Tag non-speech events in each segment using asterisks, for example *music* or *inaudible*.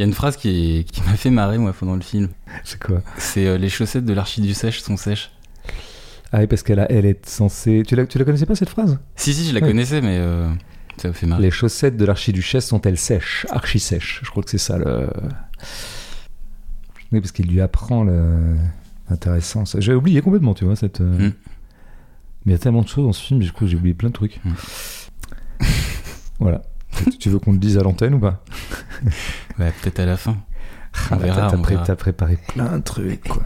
Il y a une phrase qui, qui m'a fait marrer, moi, pendant le film. C'est quoi C'est euh, les chaussettes de l'archi du sèche sont sèches. Ah oui, parce qu'elle elle est censée. Tu la, tu la connaissais pas cette phrase? Si, si, je la connaissais, mais euh, ça m'a fait marrer. Les chaussettes de l'archiduchesse sont-elles sèches? Archi-sèches. Je crois que c'est ça le. Oui, parce qu'il lui apprend le. Intéressant. J'avais oublié complètement, tu vois, cette. euh, Mm. Mais il y a tellement de choses dans ce film, du coup, j'ai oublié plein de trucs. Mm. voilà. *laughs* Tu- veux qu'on le dise à l'antenne ou pas *laughs* Ouais, peut-être à la fin. On Ah, bah, verra, T'as on pré- verra. t'as préparé plein de trucs, quoi.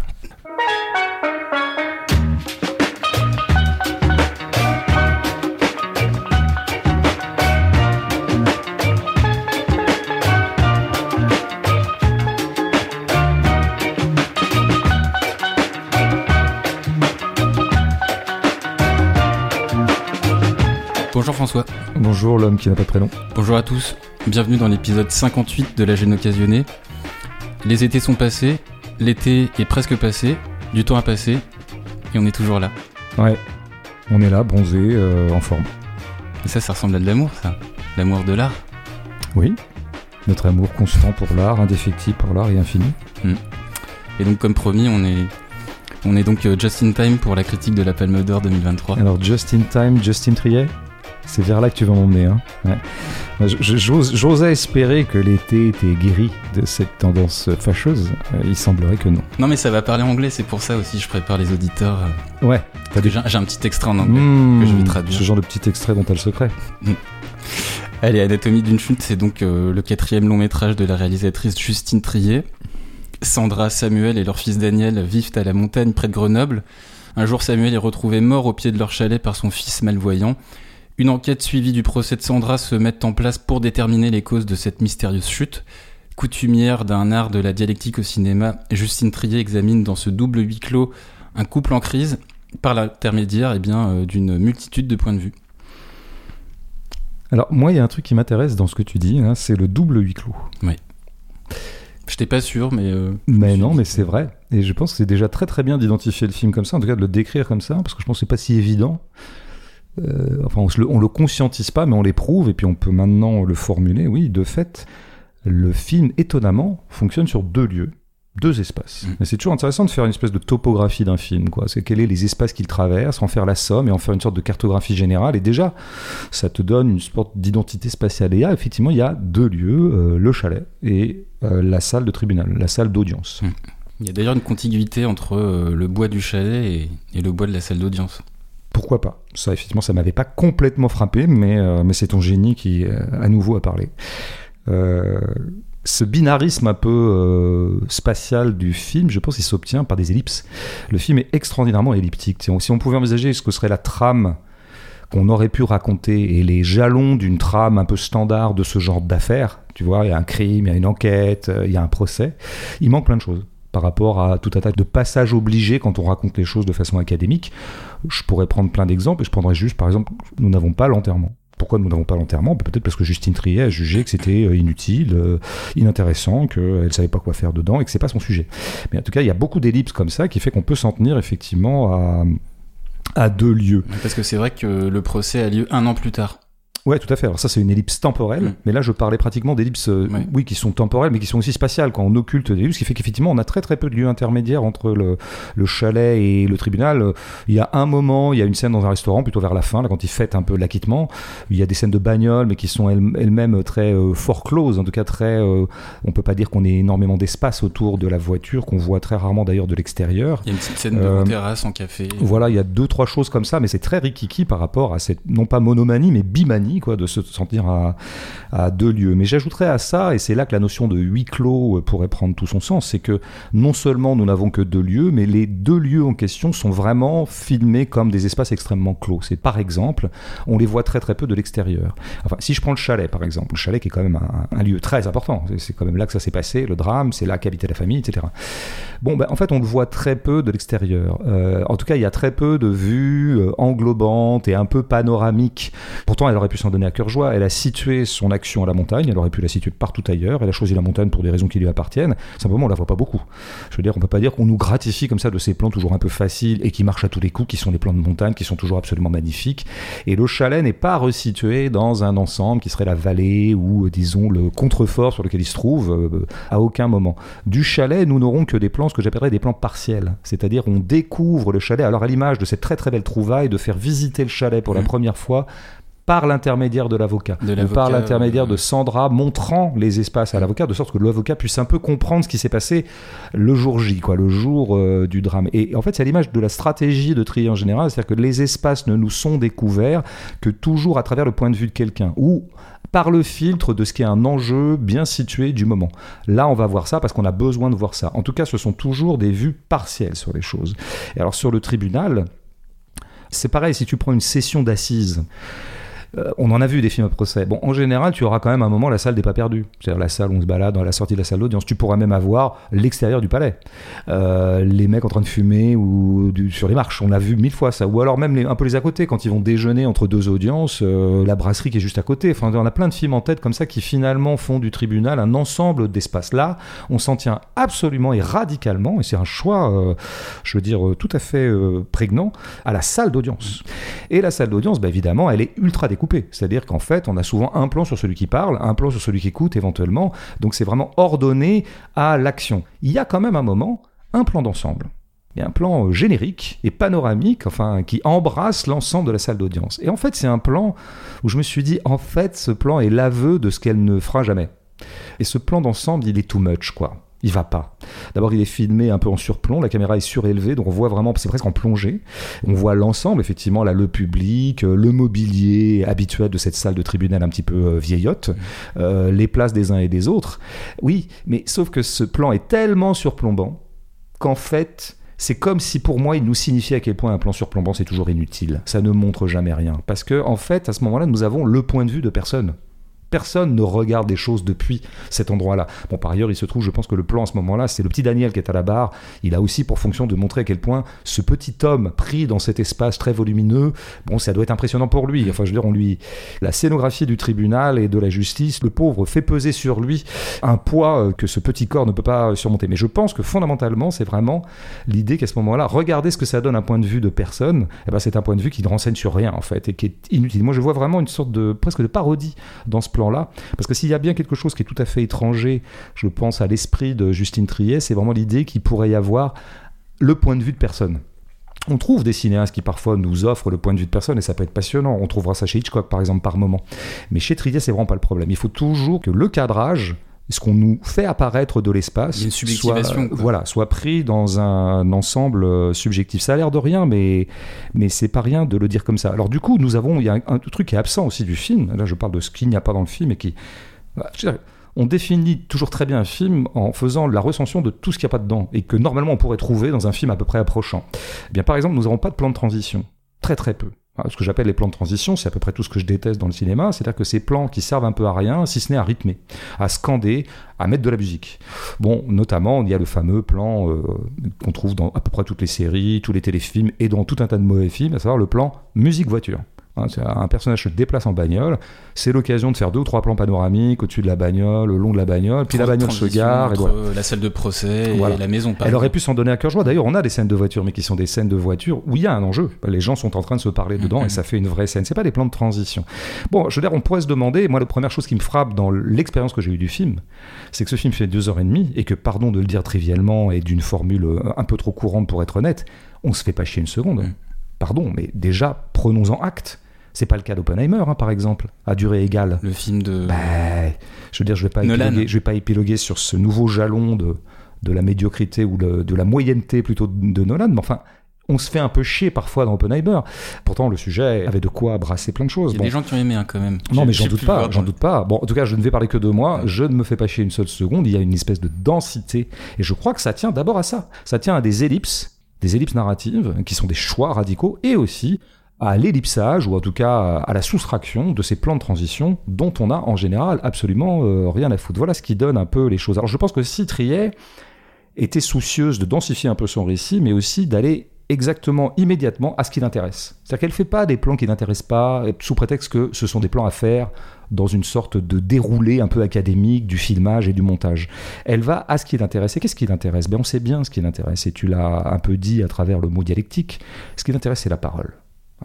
Bonjour, l'homme qui n'a pas de prénom. Bonjour à tous. Bienvenue dans l'épisode 58 de La Gêne Occasionnée. Les étés sont passés, l'été est presque passé, du temps a passé, et on est toujours là. Ouais. On est là, bronzé, euh, en forme. Et ça, ça ressemble à de l'amour, ça. L'amour de l'art. Oui. Notre amour constant pour l'art, indéfectible pour l'art et infini. Et donc, comme promis, on est, on est donc euh, just in time pour la critique de la Palme d'Or 2023. Alors, Just in Time, Justin Triet, c'est vers là que tu vas m'emmener. Hein ouais. J'osais espérer que l'été était guéri de cette tendance fâcheuse. Euh, il semblerait que non. Non, mais ça va parler anglais, c'est pour ça aussi je prépare les auditeurs. euh, Ouais, des J'ai un petit extrait en anglais. Mmh, que je vais traduire. Ce genre de petit extrait dont t'as le secret. Allez, Anatomie d'une chute, c'est donc euh, le quatrième long métrage de la réalisatrice Justine Trier. Sandra, Samuel et leur fils Daniel vivent à la montagne près de Grenoble. Un jour, Samuel est retrouvé mort au pied de leur chalet par son fils malvoyant. Une enquête suivie du procès de Sandra se met en place pour déterminer les causes de cette mystérieuse chute. Coutumière d'un art de la dialectique au cinéma, Justine Trier examine dans ce double huis clos un couple en crise par l'intermédiaire eh bien, euh, d'une multitude de points de vue. Alors, moi, il y a un truc qui m'intéresse dans ce que tu dis, hein, c'est le double huis clos. J'étais pas sûr, mais... euh, Mais non, mais c'est vrai. Et je pense que c'est déjà très très bien d'identifier le film comme ça, en tout cas de le décrire comme ça, parce que je pense que c'est pas si évident. Euh, enfin, on, le, on le conscientise pas, mais on l'éprouve, et puis on peut maintenant le formuler. Oui, de fait, le film, étonnamment, fonctionne sur deux lieux, deux espaces. Mm. Et c'est toujours intéressant de faire une espèce de topographie d'un film, quoi. C'est quels sont les espaces qu'il traverse, en faire la somme et en faire une sorte de cartographie générale. Et déjà, ça te donne une sorte d'identité spatiale. Et là, effectivement, il y a deux lieux, euh, le chalet et euh, la salle de tribunal, la salle d'audience. Il y a d'ailleurs une contiguïté entre euh, le bois du chalet et, et le bois de la salle d'audience. Pourquoi pas Ça, effectivement, ça m'avait pas complètement frappé, mais, euh, c'est ton génie qui, euh, à nouveau, a parlé. Euh, ce binarisme un peu spatial du film, je pense qu'il s'obtient par des ellipses. Le film est extraordinairement elliptique. Si on, pouvait envisager ce que serait la trame qu'on aurait pu raconter et les jalons d'une trame un peu standard de ce genre d'affaires, tu vois, il y a un crime, il y a une enquête, il y a un procès, il manque plein de choses par rapport à tout un tas de passages obligés quand on raconte les choses de façon académique. Je pourrais prendre plein d'exemples et je prendrais juste, par exemple, nous n'avons pas l'enterrement. Pourquoi nous n'avons pas l'enterrement? Ben, Peut-être parce que Justine Triet a jugé que c'était euh, inutile, euh, inintéressant, qu'elle ne savait pas quoi faire dedans et que c'est pas son sujet. Mais en tout cas, il y a beaucoup d'ellipses comme ça qui fait qu'on peut s'en tenir effectivement à, à deux lieux. Parce que c'est vrai que le procès a lieu un an plus tard. Ouais, tout à fait. Alors ça, c'est une ellipse temporelle, Mm. mais là, je parlais pratiquement d'ellipses, euh, Ouais. oui, qui sont temporelles, mais qui sont aussi spatiales, quand on occulte des lieux, ce qui fait qu'effectivement, on a très très peu de lieux intermédiaires entre le, le chalet et le tribunal. Euh, Il y a un moment, il y a une scène dans un restaurant, plutôt vers la fin, là, quand ils fêtent un peu l'acquittement. Il y a des scènes de bagnole, mais qui sont elles- elles-mêmes très euh, fort closes, en tout cas très. euh, on peut pas dire qu'on ait énormément d'espace autour de la voiture, qu'on voit très rarement d'ailleurs de l'extérieur. Il y a une petite scène de Euh, terrasse en café. Voilà, il y a deux, trois choses comme ça, mais c'est très rikiki par rapport à cette, non pas monomanie, mais bimanie, de se sentir à, deux lieux. Mais j'ajouterais à ça, et c'est là que la notion de huis clos euh, pourrait prendre tout son sens, c'est que non seulement nous n'avons que deux lieux, mais les deux lieux en question sont vraiment filmés comme des espaces extrêmement clos. C'est par exemple, on les voit très très peu de l'extérieur. Enfin, si je prends le chalet, par exemple, le chalet qui est quand même un, lieu très important, c'est- c'est quand même là que ça s'est passé, le drame, c'est là qu'habitait la famille, etc. Bon, ben, en fait, on le voit très peu de l'extérieur. Euh, en tout cas, il y a très peu de vues euh, englobantes et un peu panoramiques. Pourtant, elle aurait pu s'en donner à cœur joie. Elle a situé son action à la montagne, elle aurait pu la situer partout ailleurs, elle a choisi la montagne pour des raisons qui lui appartiennent. Simplement, on la voit pas beaucoup. Je veux dire, on peut pas dire qu'on nous gratifie comme ça de ces plans toujours un peu faciles et qui marchent à tous les coups, qui sont des plans de montagne, qui sont toujours absolument magnifiques. Et le chalet n'est pas resitué dans un ensemble qui serait la vallée ou, euh, disons, le contrefort sur lequel il se trouve euh, à aucun moment. Du chalet, nous n'aurons que des plans, ce que j'appellerais des plans partiels. C'est-à-dire, on découvre le chalet, alors à l'image de cette très très belle trouvaille de faire visiter le chalet pour la Mm. première fois par l'intermédiaire de l'avocat, par l'intermédiaire euh, de Sandra montrant les espaces à l'avocat, de sorte que l'avocat puisse un peu comprendre ce qui s'est passé le jour J, quoi, le jour euh, du drame. Et en fait, c'est à l'image de la stratégie de Trier en général, c'est-à-dire que les espaces ne nous sont découverts que toujours à travers le point de vue de quelqu'un, ou par le filtre de ce qui est un enjeu bien situé du moment. Là, on va voir ça parce qu'on a besoin de voir ça. En tout cas, ce sont toujours des vues partielles sur les choses. Et alors, sur le tribunal, c'est pareil, si tu prends une session d'assises, euh, on en a vu des films à procès. Bon, en général, tu auras quand même un moment la salle des pas perdus. C'est-à-dire la salle où on se balade, dans la sortie de la salle d'audience. Tu pourras même avoir l'extérieur du palais. Euh, les mecs en train de fumer ou sur les marches. On a vu mille fois ça. Ou alors même un peu les à côté, quand ils vont déjeuner entre deux audiences, euh, la brasserie qui est juste à côté. Enfin, on a plein de films en tête comme ça qui finalement font du tribunal un ensemble d'espaces. Là, on s'en tient absolument et radicalement, et c'est un choix, je veux dire, tout à fait prégnant, à la salle d'audience. Et la salle d'audience, bah, évidemment, elle est ultra C'est-à-dire qu'en fait, on a souvent un plan sur celui qui parle, un plan sur celui qui écoute éventuellement. Donc c'est vraiment ordonné à l'action. Il y a quand même un moment, un plan d'ensemble. Il y a un plan euh, générique et panoramique, enfin, qui embrasse l'ensemble de la salle d'audience. Et en fait, c'est un plan où je me suis dit, en fait, ce plan est l'aveu de ce qu'elle ne fera jamais. Et ce plan d'ensemble, il est too much, quoi. Il va pas. D'abord, il est filmé un peu en surplomb, la caméra est surélevée, donc on voit vraiment, c'est presque en plongée. On voit l'ensemble, effectivement, là, le public, euh, le mobilier habituel de cette salle de tribunal un petit peu euh, vieillotte, euh, les places des uns et des autres. Oui, mais sauf que ce plan est tellement surplombant qu'en fait, c'est comme si pour moi il nous signifiait à quel point un plan surplombant c'est toujours inutile. Ça ne montre jamais rien. Parce que, en fait, à ce moment-là, nous avons le point de vue de personne. Personne ne regarde des choses depuis cet endroit-là. Bon, par ailleurs, il se trouve, je pense que le plan à ce moment-là, c'est le petit Daniel qui est à la barre. Il a aussi pour fonction de montrer à quel point ce petit homme pris dans cet espace très volumineux, bon, ça doit être impressionnant pour lui. Enfin, je veux dire, on lui, la scénographie du tribunal et de la justice, le pauvre fait peser sur lui un poids euh, que ce petit corps ne peut pas surmonter. Mais je pense que fondamentalement, c'est vraiment l'idée qu'à ce moment-là, regardez ce que ça donne un point de vue de personne. Eh ben, c'est un point de vue qui ne renseigne sur rien en fait et qui est inutile. Moi, je vois vraiment une sorte de presque de parodie dans ce plan-là, parce que s'il y a bien quelque chose qui est tout à fait étranger, je pense à l'esprit de Justine Triet, c'est vraiment l'idée qu'il pourrait y avoir le point de vue de personne. On trouve des cinéastes qui parfois nous offrent le point de vue de personne et ça peut être passionnant. On trouvera ça chez Hitchcock par exemple par moment. Mais chez Trier, c'est vraiment pas le problème. Il faut toujours que le cadrage, ce qu'on nous fait apparaître de l'espace, soit, quoi. voilà, soit pris dans un ensemble euh, subjectif. Ça a l'air de rien, mais mais c'est pas rien de le dire comme ça. Alors du coup, nous avons, il y a un, un truc qui est absent aussi du film. Là, je parle de ce qu'il n'y a pas dans le film et qui, Bah, dire, on définit toujours très bien un film en faisant la recension de tout ce qu'il n'y a pas dedans et que normalement on pourrait trouver dans un film à peu près approchant. Eh bien, par exemple, nous n'avons pas de plan de transition. Très très peu. Alors, Ce que j'appelle les plans de transition, c'est à peu près tout ce que je déteste dans le cinéma, c'est-à-dire que ces plans qui servent un peu à rien, si ce n'est à rythmer, à scander, à mettre de la musique. Bon, notamment, il y a le fameux plan euh, qu'on trouve dans à peu près toutes les séries, tous les téléfilms et dans tout un tas de mauvais films, à savoir le plan musique-voiture. Hein, un personnage se déplace en bagnole, c'est l'occasion de faire deux ou trois plans panoramiques au-dessus de la bagnole, le long de la bagnole, puis la bagnole se gare, et voilà. la salle de procès et Voilà. la maison. par Elle aurait pu s'en donner à cœur joie. D'ailleurs, on a des scènes de voiture, mais qui sont des scènes de voiture où il y a un enjeu. Les gens sont en train de se parler dedans et ça fait une vraie scène. C'est pas des plans de transition. Bon, je veux dire, on pourrait se demander, moi, la première chose qui me frappe dans l'expérience que j'ai eue du film, c'est que ce film fait deux heures et demie et que, pardon de le dire trivialement et d'une formule euh, un peu trop courante pour être honnête, on se fait pas chier une seconde. Mhm. Pardon, mais déjà, prenons-en acte. C'est pas le cas d'Oppenheimer, hein, par exemple, à durée égale. Le film de. Bah, je veux dire, je vais pas Nolan. épiloguer, je vais pas épiloguer sur ce nouveau jalon de, de la médiocrité ou de, de la moyenneté plutôt de, Nolan, mais enfin, on se fait un peu chier parfois dans Oppenheimer. Pourtant, le sujet avait de quoi brasser plein de choses. Il y a Bon. des gens qui ont aimé hein, quand même. Non, mais j'en doute pas, j'en doute pas. Bon, en tout cas, je ne vais parler que de moi. Je ne me fais pas chier une seule seconde. Il y a une espèce de densité. Et je crois que ça tient d'abord à ça. Ça tient à des ellipses, des ellipses narratives, qui sont des choix radicaux, et aussi à l'ellipsage, ou en tout cas à la soustraction de ces plans de transition dont on a en général absolument euh, rien à foutre. Voilà ce qui donne un peu les choses. Alors je pense que si Trier était soucieuse de densifier un peu son récit, mais aussi d'aller exactement, immédiatement, à ce qui l'intéresse. C'est-à-dire qu'elle ne fait pas des plans qui n'intéressent pas, sous prétexte que ce sont des plans à faire dans une sorte de déroulé un peu académique du filmage et du montage. Elle va à ce qui l'intéresse. Et qu'est-ce qui l'intéresse? Ben, On sait bien ce qui l'intéresse, et tu l'as un peu dit à travers le mot dialectique. Ce qui l'intéresse, c'est la parole.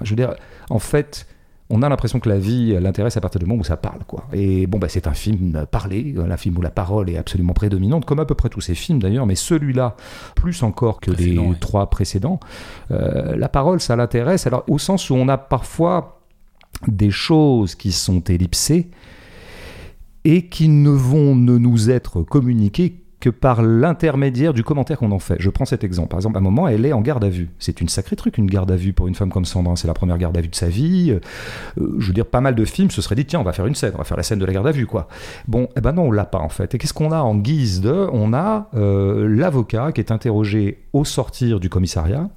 Je veux dire, en fait, on a l'impression que la vie l'intéresse à partir du moment où ça parle. Quoi. Et bon, bah, c'est un film parlé, un film où la parole est absolument prédominante, comme à peu près tous ces films d'ailleurs, mais celui-là, plus encore que les trois précédents, euh, la parole, ça l'intéresse. Alors, au sens où on a parfois des choses qui sont ellipsées et qui ne vont ne nous être communiquées que par l'intermédiaire du commentaire qu'on en fait. Je prends cet exemple. Par exemple, à un moment, elle est en garde à vue. C'est une sacrée truc, une garde à vue pour une femme comme Sandra. C'est la première garde à vue de sa vie. Euh, je veux dire, pas mal de films se seraient dit, tiens, on va faire une scène, on va faire la scène de la garde à vue, quoi. Bon, eh ben non, on l'a pas, en fait. Et qu'est-ce qu'on a en guise de? On a euh, l'avocat qui est interrogé au sortir du commissariat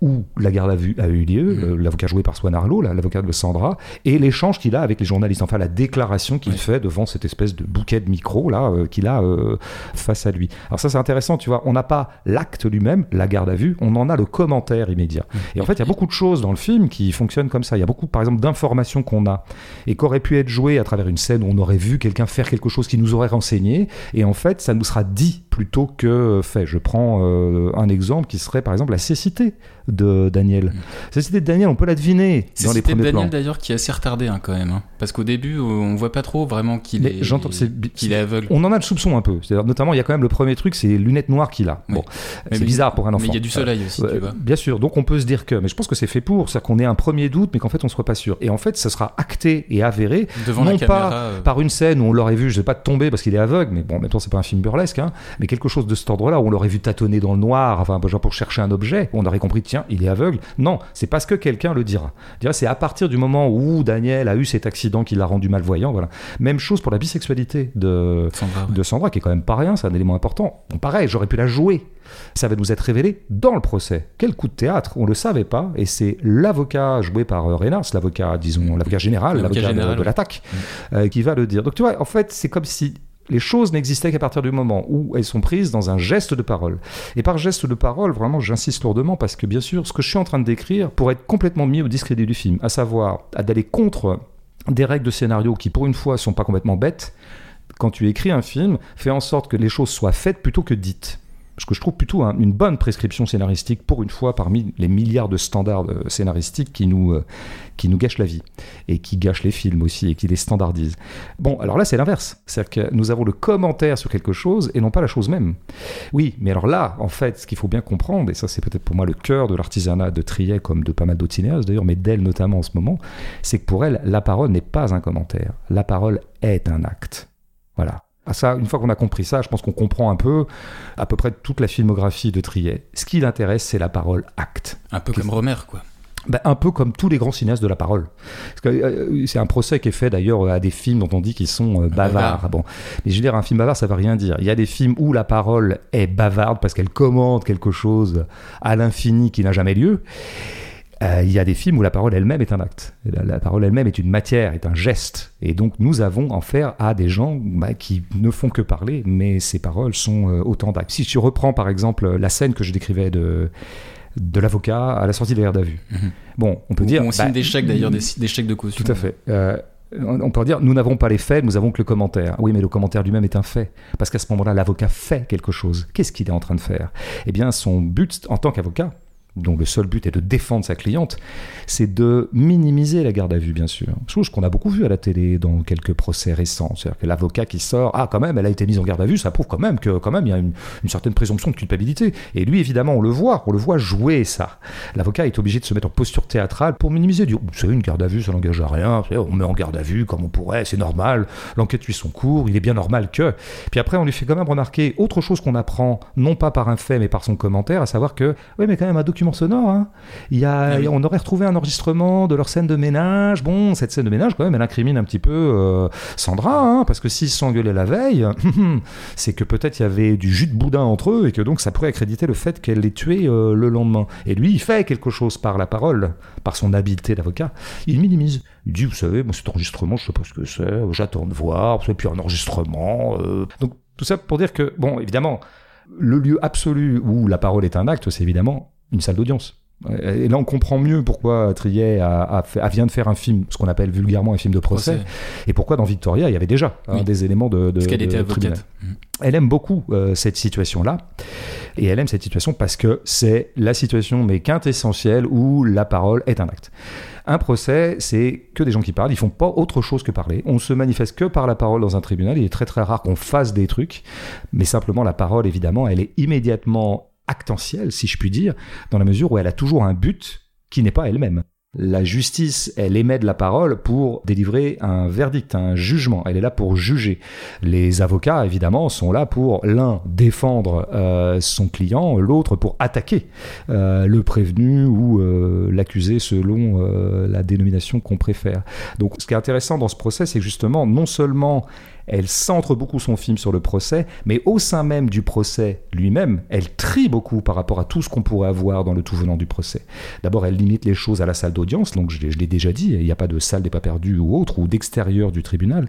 où la garde à vue a eu lieu, mmh. l'avocat joué par Swan Arlo, l'avocat de Sandra, et l'échange qu'il a avec les journalistes, enfin la déclaration qu'il fait devant cette espèce de bouquet de micro là euh, qu'il a euh, face à lui. Alors ça c'est intéressant, tu vois, on n'a pas l'acte lui-même, la garde à vue, on en a le commentaire immédiat. Mmh. Et en fait, il y a beaucoup de choses dans le film qui fonctionnent comme ça. Il y a beaucoup, par exemple, d'informations qu'on a et qu'auraient pu être jouées à travers une scène où on aurait vu quelqu'un faire quelque chose qui nous aurait renseigné, et en fait, ça nous sera dit plutôt que fait. Je prends euh, un exemple qui serait par exemple la cécité de Daniel. Mm. Cécité de Daniel, on peut la deviner dans les premiers de Daniel d'ailleurs qui est assez retardé hein, quand même, hein. parce qu'au début on voit pas trop vraiment qu'il est, est, aveugle. On en a le soupçon un peu. Notamment, il y a quand même le premier truc, c'est les lunettes noires qu'il a. Bon, c'est bizarre pour un enfant. Mais il y a du soleil aussi, tu vois. Bien sûr, donc on peut se dire que, mais je pense que c'est fait pour, c'est-à-dire qu'on ait un premier doute, mais qu'en fait on soit pas sûr. Et en fait, ça sera acté et avéré, Devant non la pas euh. par une scène où on l'aurait vu, je sais pas tomber parce qu'il est aveugle, mais bon, temps c'est pas un film burlesque, hein, mais quelque chose de cet ordre-là où on l'aurait vu tâtonner dans le noir, enfin pour chercher un objet, on aurait compris tiens il est aveugle. Non, c'est parce que quelqu'un le dira. C'est à partir du moment où Daniel a eu cet accident qui l'a rendu malvoyant. Voilà. Même chose pour la bisexualité de Sandra, de Sandra qui est quand même pas rien, c'est un élément important. Bon, pareil, j'aurais pu la jouer. Ça va nous être révélé dans le procès. Quel coup de théâtre On le savait pas, et c'est l'avocat joué par euh, Reynard, l'avocat, disons, l'avocat général, l'avocat de, de l'attaque, euh, qui va le dire. Donc tu vois, en fait, c'est comme si les choses n'existaient qu'à partir du moment où elles sont prises dans un geste de parole. Et par geste de parole, vraiment, j'insiste lourdement parce que, bien sûr, ce que je suis en train de décrire pourrait être complètement mis au discrédit du film, à savoir d'aller contre des règles de scénario qui, pour une fois, sont pas complètement bêtes. Quand tu écris un film, fais en sorte que les choses soient faites plutôt que dites ce que je trouve plutôt un, une bonne prescription scénaristique pour une fois parmi les milliards de standards euh, scénaristiques qui nous, euh, qui nous gâchent la vie et qui gâchent les films aussi et qui les standardisent. Bon, alors là c'est l'inverse, c'est-à-dire que nous avons le commentaire sur quelque chose et non pas la chose même. Oui, mais alors là, en fait, ce qu'il faut bien comprendre, et ça c'est peut-être pour moi le cœur de l'artisanat de Trier comme de pas mal d'autres cinéastes d'ailleurs, mais d'elle notamment en ce moment, c'est que pour elle, la parole n'est pas un commentaire, la parole est un acte. Voilà. Ah, ça, une fois qu'on a compris ça, je pense qu'on comprend un peu à peu près toute la filmographie de Trier. Ce qui l'intéresse, c'est la parole acte. Un peu comme Romer, quoi. Ben, un peu comme tous les grands cinéastes de la parole. Euh, c'est un procès qui est fait d'ailleurs à des films dont on dit qu'ils sont euh, bavards. Bavard. Bon. Mais je veux dire, un film bavard, ça veut rien dire. Il y a des films où la parole est bavarde parce qu'elle commande quelque chose à l'infini qui n'a jamais lieu. Euh, il y a des films où la parole elle-même est un acte. La, la parole elle-même est une matière, est un geste. Et donc nous avons affaire à des gens bah, qui ne font que parler, mais ces paroles sont euh, autant d'actes. Si tu reprends par exemple la scène que je décrivais de, de l'avocat à la sortie de la garde à vue. Mhm. Bon, on peut dire... on signe bah, des chèques d'ailleurs, des, des chèques de caution. tout à fait. Euh, on on peut dire, nous n'avons pas les faits, nous avons que le commentaire. Oui, mais le commentaire lui-même est un fait. Parce qu'à ce moment-là, l'avocat fait quelque chose. Qu'est-ce qu'il est en train de faire? Eh bien, son but en tant qu'avocat, dont le seul but est de défendre sa cliente, c'est de minimiser la garde à vue, bien sûr. Chose qu'on a beaucoup vu à la télé dans quelques procès récents. C'est-à-dire que l'avocat qui sort, ah, quand même, elle a été mise en garde à vue, ça prouve quand même que, quand même, il y a une, certaine présomption de culpabilité. Et lui, évidemment, on le voit, on le voit jouer ça. L'avocat est obligé de se mettre en posture théâtrale pour minimiser. Dire, savez, une garde à vue, ça n'engage à rien. On met en garde à vue comme on pourrait, c'est normal. L'enquête suit son cours, il est bien normal que. Puis après, on lui fait quand même remarquer autre chose qu'on apprend, non pas par un fait, mais par son commentaire, à savoir que, oui, mais quand même un document sonore. Hein. Il y a, Ah oui. On aurait retrouvé un enregistrement de leur scène de ménage. Bon, cette scène de ménage, quand même, elle incrimine un petit peu euh, Sandra, hein, parce que s'ils se sont engueulés la veille, *laughs* c'est que peut-être il y avait du jus de boudin entre eux et que donc ça pourrait accréditer le fait qu'elle l'ait tué euh, le lendemain. Et lui, il fait quelque chose par la parole, par son habileté d'avocat. Il minimise. Il dit, vous savez, moi, cet enregistrement, je sais pas ce que c'est, j'attends de voir, et puis un enregistrement. euh. Donc, tout ça pour dire que, bon, évidemment, le lieu absolu où la parole est un acte, c'est évidemment une salle d'audience. Et là, on comprend mieux pourquoi Trier a, a fait- a- vient de faire un film, ce qu'on appelle vulgairement un film de procès, Procès. et pourquoi dans Victoria, il y avait déjà hein, des éléments de, de, Parce qu'elle était tribunal. avocate. Mm. Elle aime beaucoup euh, cette situation-là. Et elle aime cette situation parce que c'est la situation, mais quintessentielle, où la parole est un acte. Un procès, c'est que des gens qui parlent, ils font pas autre chose que parler. On se manifeste que par la parole dans un tribunal. Il est très très rare qu'on fasse des trucs, mais simplement la parole, évidemment, elle est immédiatement actentielle, si je puis dire, dans la mesure où elle a toujours un but qui n'est pas elle-même. La justice, elle émet de la parole pour délivrer un verdict, un jugement. Elle est là pour juger. Les avocats, évidemment, sont là pour l'un défendre euh, son client, l'autre pour attaquer euh, le prévenu ou euh, l'accusé selon la dénomination qu'on préfère. Donc, ce qui est intéressant dans ce procès, c'est justement, non seulement elle centre beaucoup son film sur le procès, mais au sein même du procès lui-même, elle trie beaucoup par rapport à tout ce qu'on pourrait avoir dans le tout venant du procès. D'abord, elle limite les choses à la salle d'audience, donc je l'ai déjà dit, il n'y a pas de salle des pas perdus ou autre, ou d'extérieur du tribunal,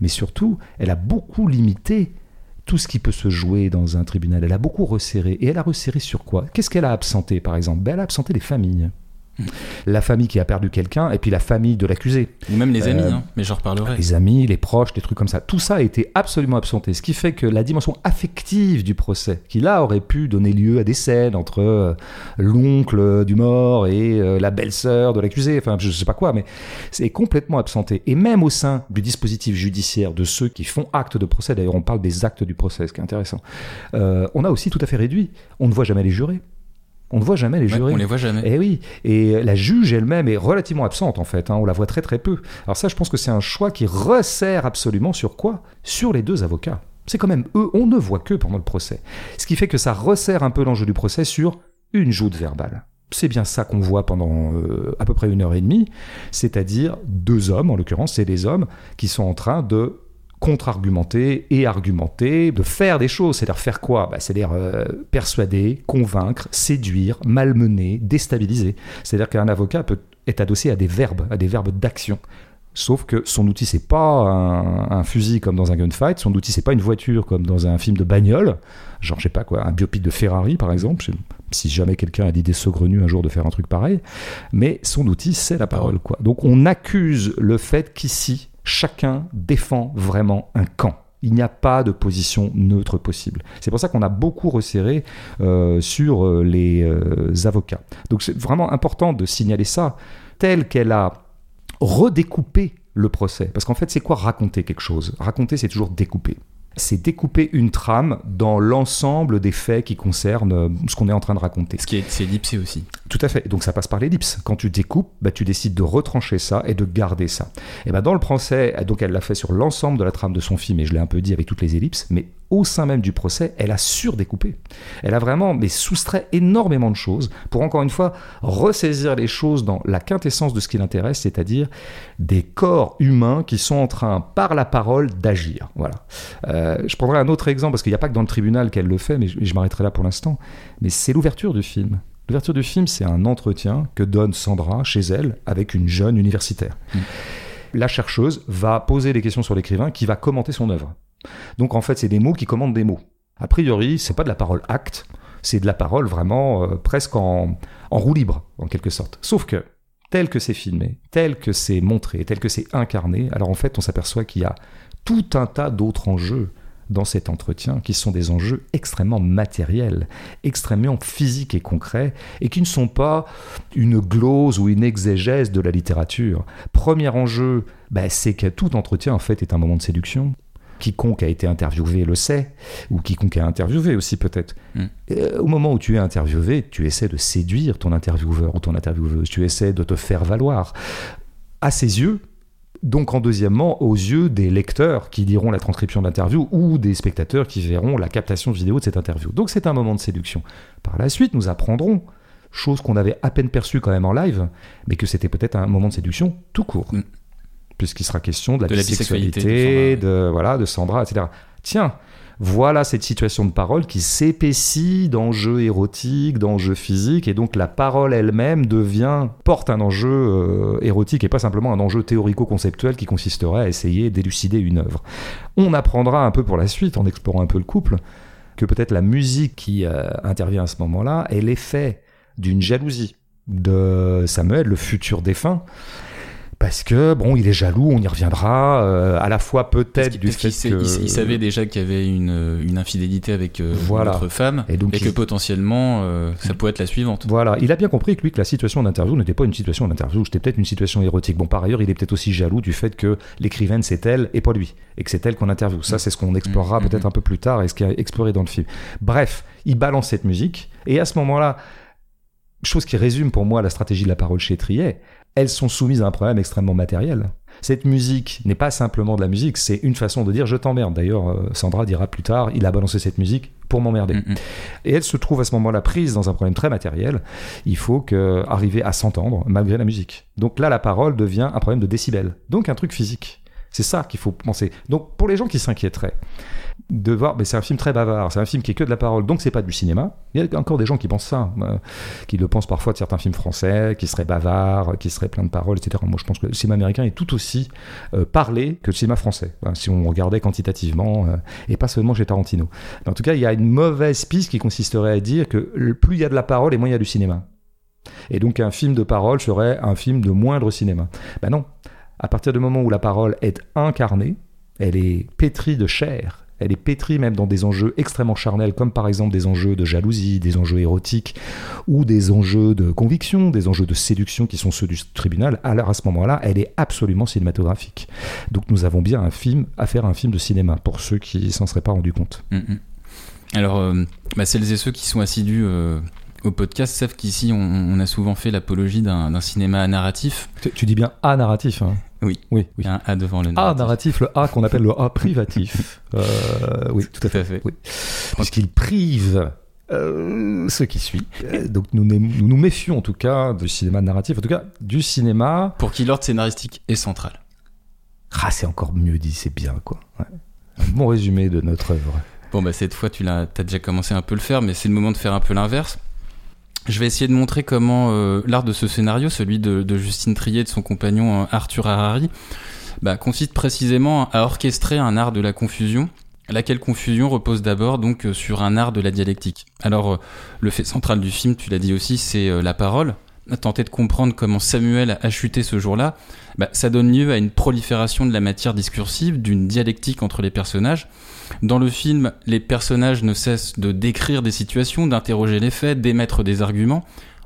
mais surtout, elle a beaucoup limité tout ce qui peut se jouer dans un tribunal. Elle a beaucoup resserré. Et elle a resserré sur quoi? Qu'est-ce qu'elle a absenté, par exemple? Ben, Elle a absenté les familles. La famille qui a perdu quelqu'un, et puis la famille de l'accusé. Ou même les amis, Euh, hein, mais j'en reparlerai. Les amis, les proches, des trucs comme ça. Tout ça a été absolument absenté. Ce qui fait que la dimension affective du procès, qui là aurait pu donner lieu à des scènes entre euh, l'oncle du mort et euh, la belle-sœur de l'accusé, enfin je sais pas quoi, mais c'est complètement absenté. Et même au sein du dispositif judiciaire de ceux qui font acte de procès, d'ailleurs on parle des actes du procès, ce qui est intéressant, on a aussi tout à fait réduit. On ne voit jamais les jurés. On ne voit jamais les Ouais, jurés. on les voit jamais. Eh oui, et la juge elle-même est relativement absente en fait, hein, on la voit très très peu. Alors ça, je pense que c'est un choix qui resserre absolument sur quoi? Sur les deux avocats. C'est quand même eux, on ne voit que pendant le procès. Ce qui fait que ça resserre un peu l'enjeu du procès sur une joute verbale. C'est bien ça qu'on voit pendant euh, à peu près une heure et demie, c'est-à-dire deux hommes, en l'occurrence, c'est des hommes qui sont en train de contre-argumenter et argumenter, de faire des choses. C'est-à-dire faire quoi? Bah, C'est-à-dire euh, persuader, convaincre, séduire, malmener, déstabiliser. C'est-à-dire qu'un avocat peut être adossé à des verbes, à des verbes d'action. Sauf que son outil, c'est pas un, fusil comme dans un gunfight, son outil, c'est pas une voiture comme dans un film de bagnole, genre, je sais pas quoi, un biopic de Ferrari, par exemple, si jamais quelqu'un a l'idée saugrenue un jour de faire un truc pareil, mais son outil, c'est la parole, quoi. Donc on accuse le fait qu'ici, chacun défend vraiment un camp. Il n'y a pas de position neutre possible. C'est pour ça qu'on a beaucoup resserré euh, sur euh, les euh, avocats. Donc c'est vraiment important de signaler ça, tel qu'elle a redécoupé le procès. Parce qu'en fait, c'est quoi raconter quelque chose? Raconter, c'est toujours découper. C'est découper une trame dans l'ensemble des faits qui concernent euh, ce qu'on est en train de raconter. Ce qui est, ellipsé aussi. Tout à fait. Donc ça passe par l'ellipse. Quand tu découpes, bah, tu décides de retrancher ça et de garder ça. Et ben dans le procès, donc elle l'a fait sur l'ensemble de la trame de son film, et je l'ai un peu dit avec toutes les ellipses, mais au sein même du procès, elle a surdécoupé. Elle a vraiment mais soustrait énormément de choses pour encore une fois ressaisir les choses dans la quintessence de ce qui l'intéresse, c'est-à-dire des corps humains qui sont en train, par la parole, d'agir. Voilà. Euh, je prendrai un autre exemple parce qu'il n'y a pas que dans le tribunal qu'elle le fait, mais je, je m'arrêterai là pour l'instant. Mais c'est l'ouverture du film. L'ouverture du film, c'est un entretien que donne Sandra chez elle avec une jeune universitaire. Mm. La chercheuse va poser des questions sur l'écrivain qui va commenter son œuvre. Donc en fait, c'est des mots qui commandent des mots. A priori, c'est pas de la parole acte, c'est de la parole vraiment euh, presque en, en roue libre, en quelque sorte. Sauf que, tel que c'est filmé, tel que c'est montré, tel que c'est incarné, alors en fait, on s'aperçoit qu'il y a tout un tas d'autres enjeux dans cet entretien qui sont des enjeux extrêmement matériels, extrêmement physiques et concrets, et qui ne sont pas une glose ou une exégèse de la littérature. Premier enjeu, bah, c'est que tout entretien en fait est un moment de séduction. Quiconque a été interviewé le sait, ou quiconque a interviewé aussi peut-être. Mm. Euh, au moment où tu es interviewé, tu essaies de séduire ton intervieweur ou ton intervieweuse, tu essaies de te faire valoir. À ses yeux, donc en deuxièmement, aux yeux des lecteurs qui liront la transcription de l'interview ou des spectateurs qui verront la captation vidéo de cette interview. Donc c'est un moment de séduction. Par la suite, nous apprendrons, chose qu'on avait à peine perçue quand même en live, mais que c'était peut-être un moment de séduction tout court. Mm. Puisqu'il sera question de la, De la bisexualité, de de, voilà, de Sandra, etc. Tiens, voilà cette situation de parole qui s'épaissit d'enjeux érotiques, d'enjeux physiques, et donc la parole elle-même devient, porte un enjeu euh, érotique et pas simplement un enjeu théorico-conceptuel qui consisterait à essayer d'élucider une œuvre. On apprendra un peu pour la suite, en explorant un peu le couple, que peut-être la musique qui euh, intervient à ce moment-là est l'effet d'une jalousie de Samuel, le futur défunt, parce que bon, il est jaloux, on y reviendra, euh, à la fois peut-être du fait qu'il que il, savait déjà qu'il y avait une, une infidélité avec euh, Voilà. notre femme Et donc, que il- potentiellement euh, ça pourrait être la suivante. Voilà, il a bien compris que lui que la situation d'interview n'était pas une situation d'interview, c'était peut-être une situation érotique. Bon, par ailleurs, il est peut-être aussi jaloux du fait que l'écrivaine c'est elle et pas lui, et que c'est elle qu'on interviewe. Ça, c'est ce qu'on explorera Mhm. peut-être un peu plus tard et ce qui est exploré dans le film. Bref, il balance cette musique, et à ce moment-là, chose qui résume pour moi la stratégie de la parole chez Triet, elles sont soumises à un problème extrêmement matériel. Cette musique n'est pas simplement de la musique, c'est une façon de dire je t'emmerde. D'ailleurs, euh, Sandra dira plus tard, il a balancé cette musique pour m'emmerder. Mm, mm. Et elle se trouve à ce moment-là prise dans un problème très matériel. Il faut que, arriver à s'entendre malgré la musique. Donc là, la parole devient un problème de décibels. Donc un truc physique. C'est ça qu'il faut penser. Donc pour les gens qui s'inquiéteraient de voir, mais c'est un film très bavard, c'est un film qui est que de la parole, donc c'est pas du cinéma. Il y a encore des gens qui pensent ça, euh, qui le pensent parfois de certains films français, qui seraient bavards, qui seraient pleins de paroles, etc. Moi, je pense que le cinéma américain est tout aussi euh, parlé que le cinéma français, hein, si on regardait quantitativement, euh, et pas seulement chez Tarantino. En tout cas, il y a une mauvaise piste qui consisterait à dire que plus il y a de la parole et moins il y a du cinéma. Et donc un film de parole serait un film de moindre cinéma. Ben non. À partir du moment où la parole est incarnée, elle est pétrie de chair. Elle est pétrie même dans des enjeux extrêmement charnels, comme par exemple des enjeux de jalousie, des enjeux érotiques, ou des enjeux de conviction, des enjeux de séduction qui sont ceux du tribunal. Alors à ce moment-là, elle est absolument cinématographique. Donc nous avons bien un film à faire un film de cinéma, pour ceux qui s'en seraient pas rendus compte. Mm, mm. Alors, euh, bah, celles et ceux qui sont assidus euh, au podcast savent qu'ici on, on a souvent fait l'apologie d'un cinéma narratif. Tu, tu dis bien A narratif, hein Oui. Oui, un A devant le A narratif. narratif, le A qu'on appelle le A privatif. *laughs* Euh, oui, tout à fait. Tout à fait. Oui. Puisqu'il prive euh, ce qui suit. Euh, Donc nous, nous nous nous méfions en tout cas du cinéma narratif, en tout cas du cinéma. Pour qui l'ordre scénaristique est central. Ah, c'est encore mieux dit, c'est bien quoi. Ouais. Un bon résumé de notre œuvre. Bon, bah cette fois, tu l'as, as déjà commencé un peu le faire, mais c'est le moment de faire un peu l'inverse. Je vais essayer de montrer comment euh, l'art de ce scénario, celui de, Justine Trier et de son compagnon euh, Arthur Harari, bah, consiste précisément à orchestrer un art de la confusion, laquelle confusion repose d'abord donc euh, sur un art de la dialectique. Alors, le fait central du film, tu l'as dit aussi, c'est la parole. Tenter de comprendre comment Samuel a chuté ce jour-là, bah, ça donne lieu à une prolifération de la matière discursive, d'une dialectique entre les personnages. Dans le film, les personnages ne cessent de décrire des situations, d'interroger les faits, d'émettre des arguments.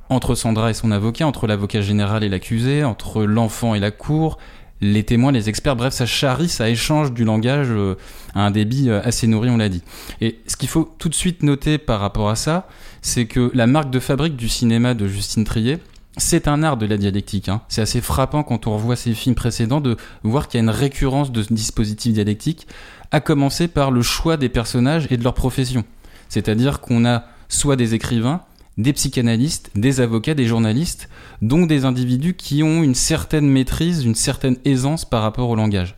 Entre Sandra et son avocat, entre l'avocat général et l'accusé, entre l'enfant et la cour, les témoins, les experts, bref, ça charrie, ça échange du langage euh, à un débit euh, assez nourri, on l'a dit. Et ce qu'il faut tout de suite noter par rapport à ça, c'est que la marque de fabrique du cinéma de Justine Trier, c'est un art de la dialectique. hein. C'est assez frappant quand on revoit ses films précédents de voir qu'il y a une récurrence de ce dispositif dialectique, à commencer par le choix des personnages et de leur profession. C'est-à-dire qu'on a soit des écrivains, des psychanalystes, des avocats, des journalistes, donc des individus qui ont une certaine maîtrise, une certaine aisance par rapport au langage.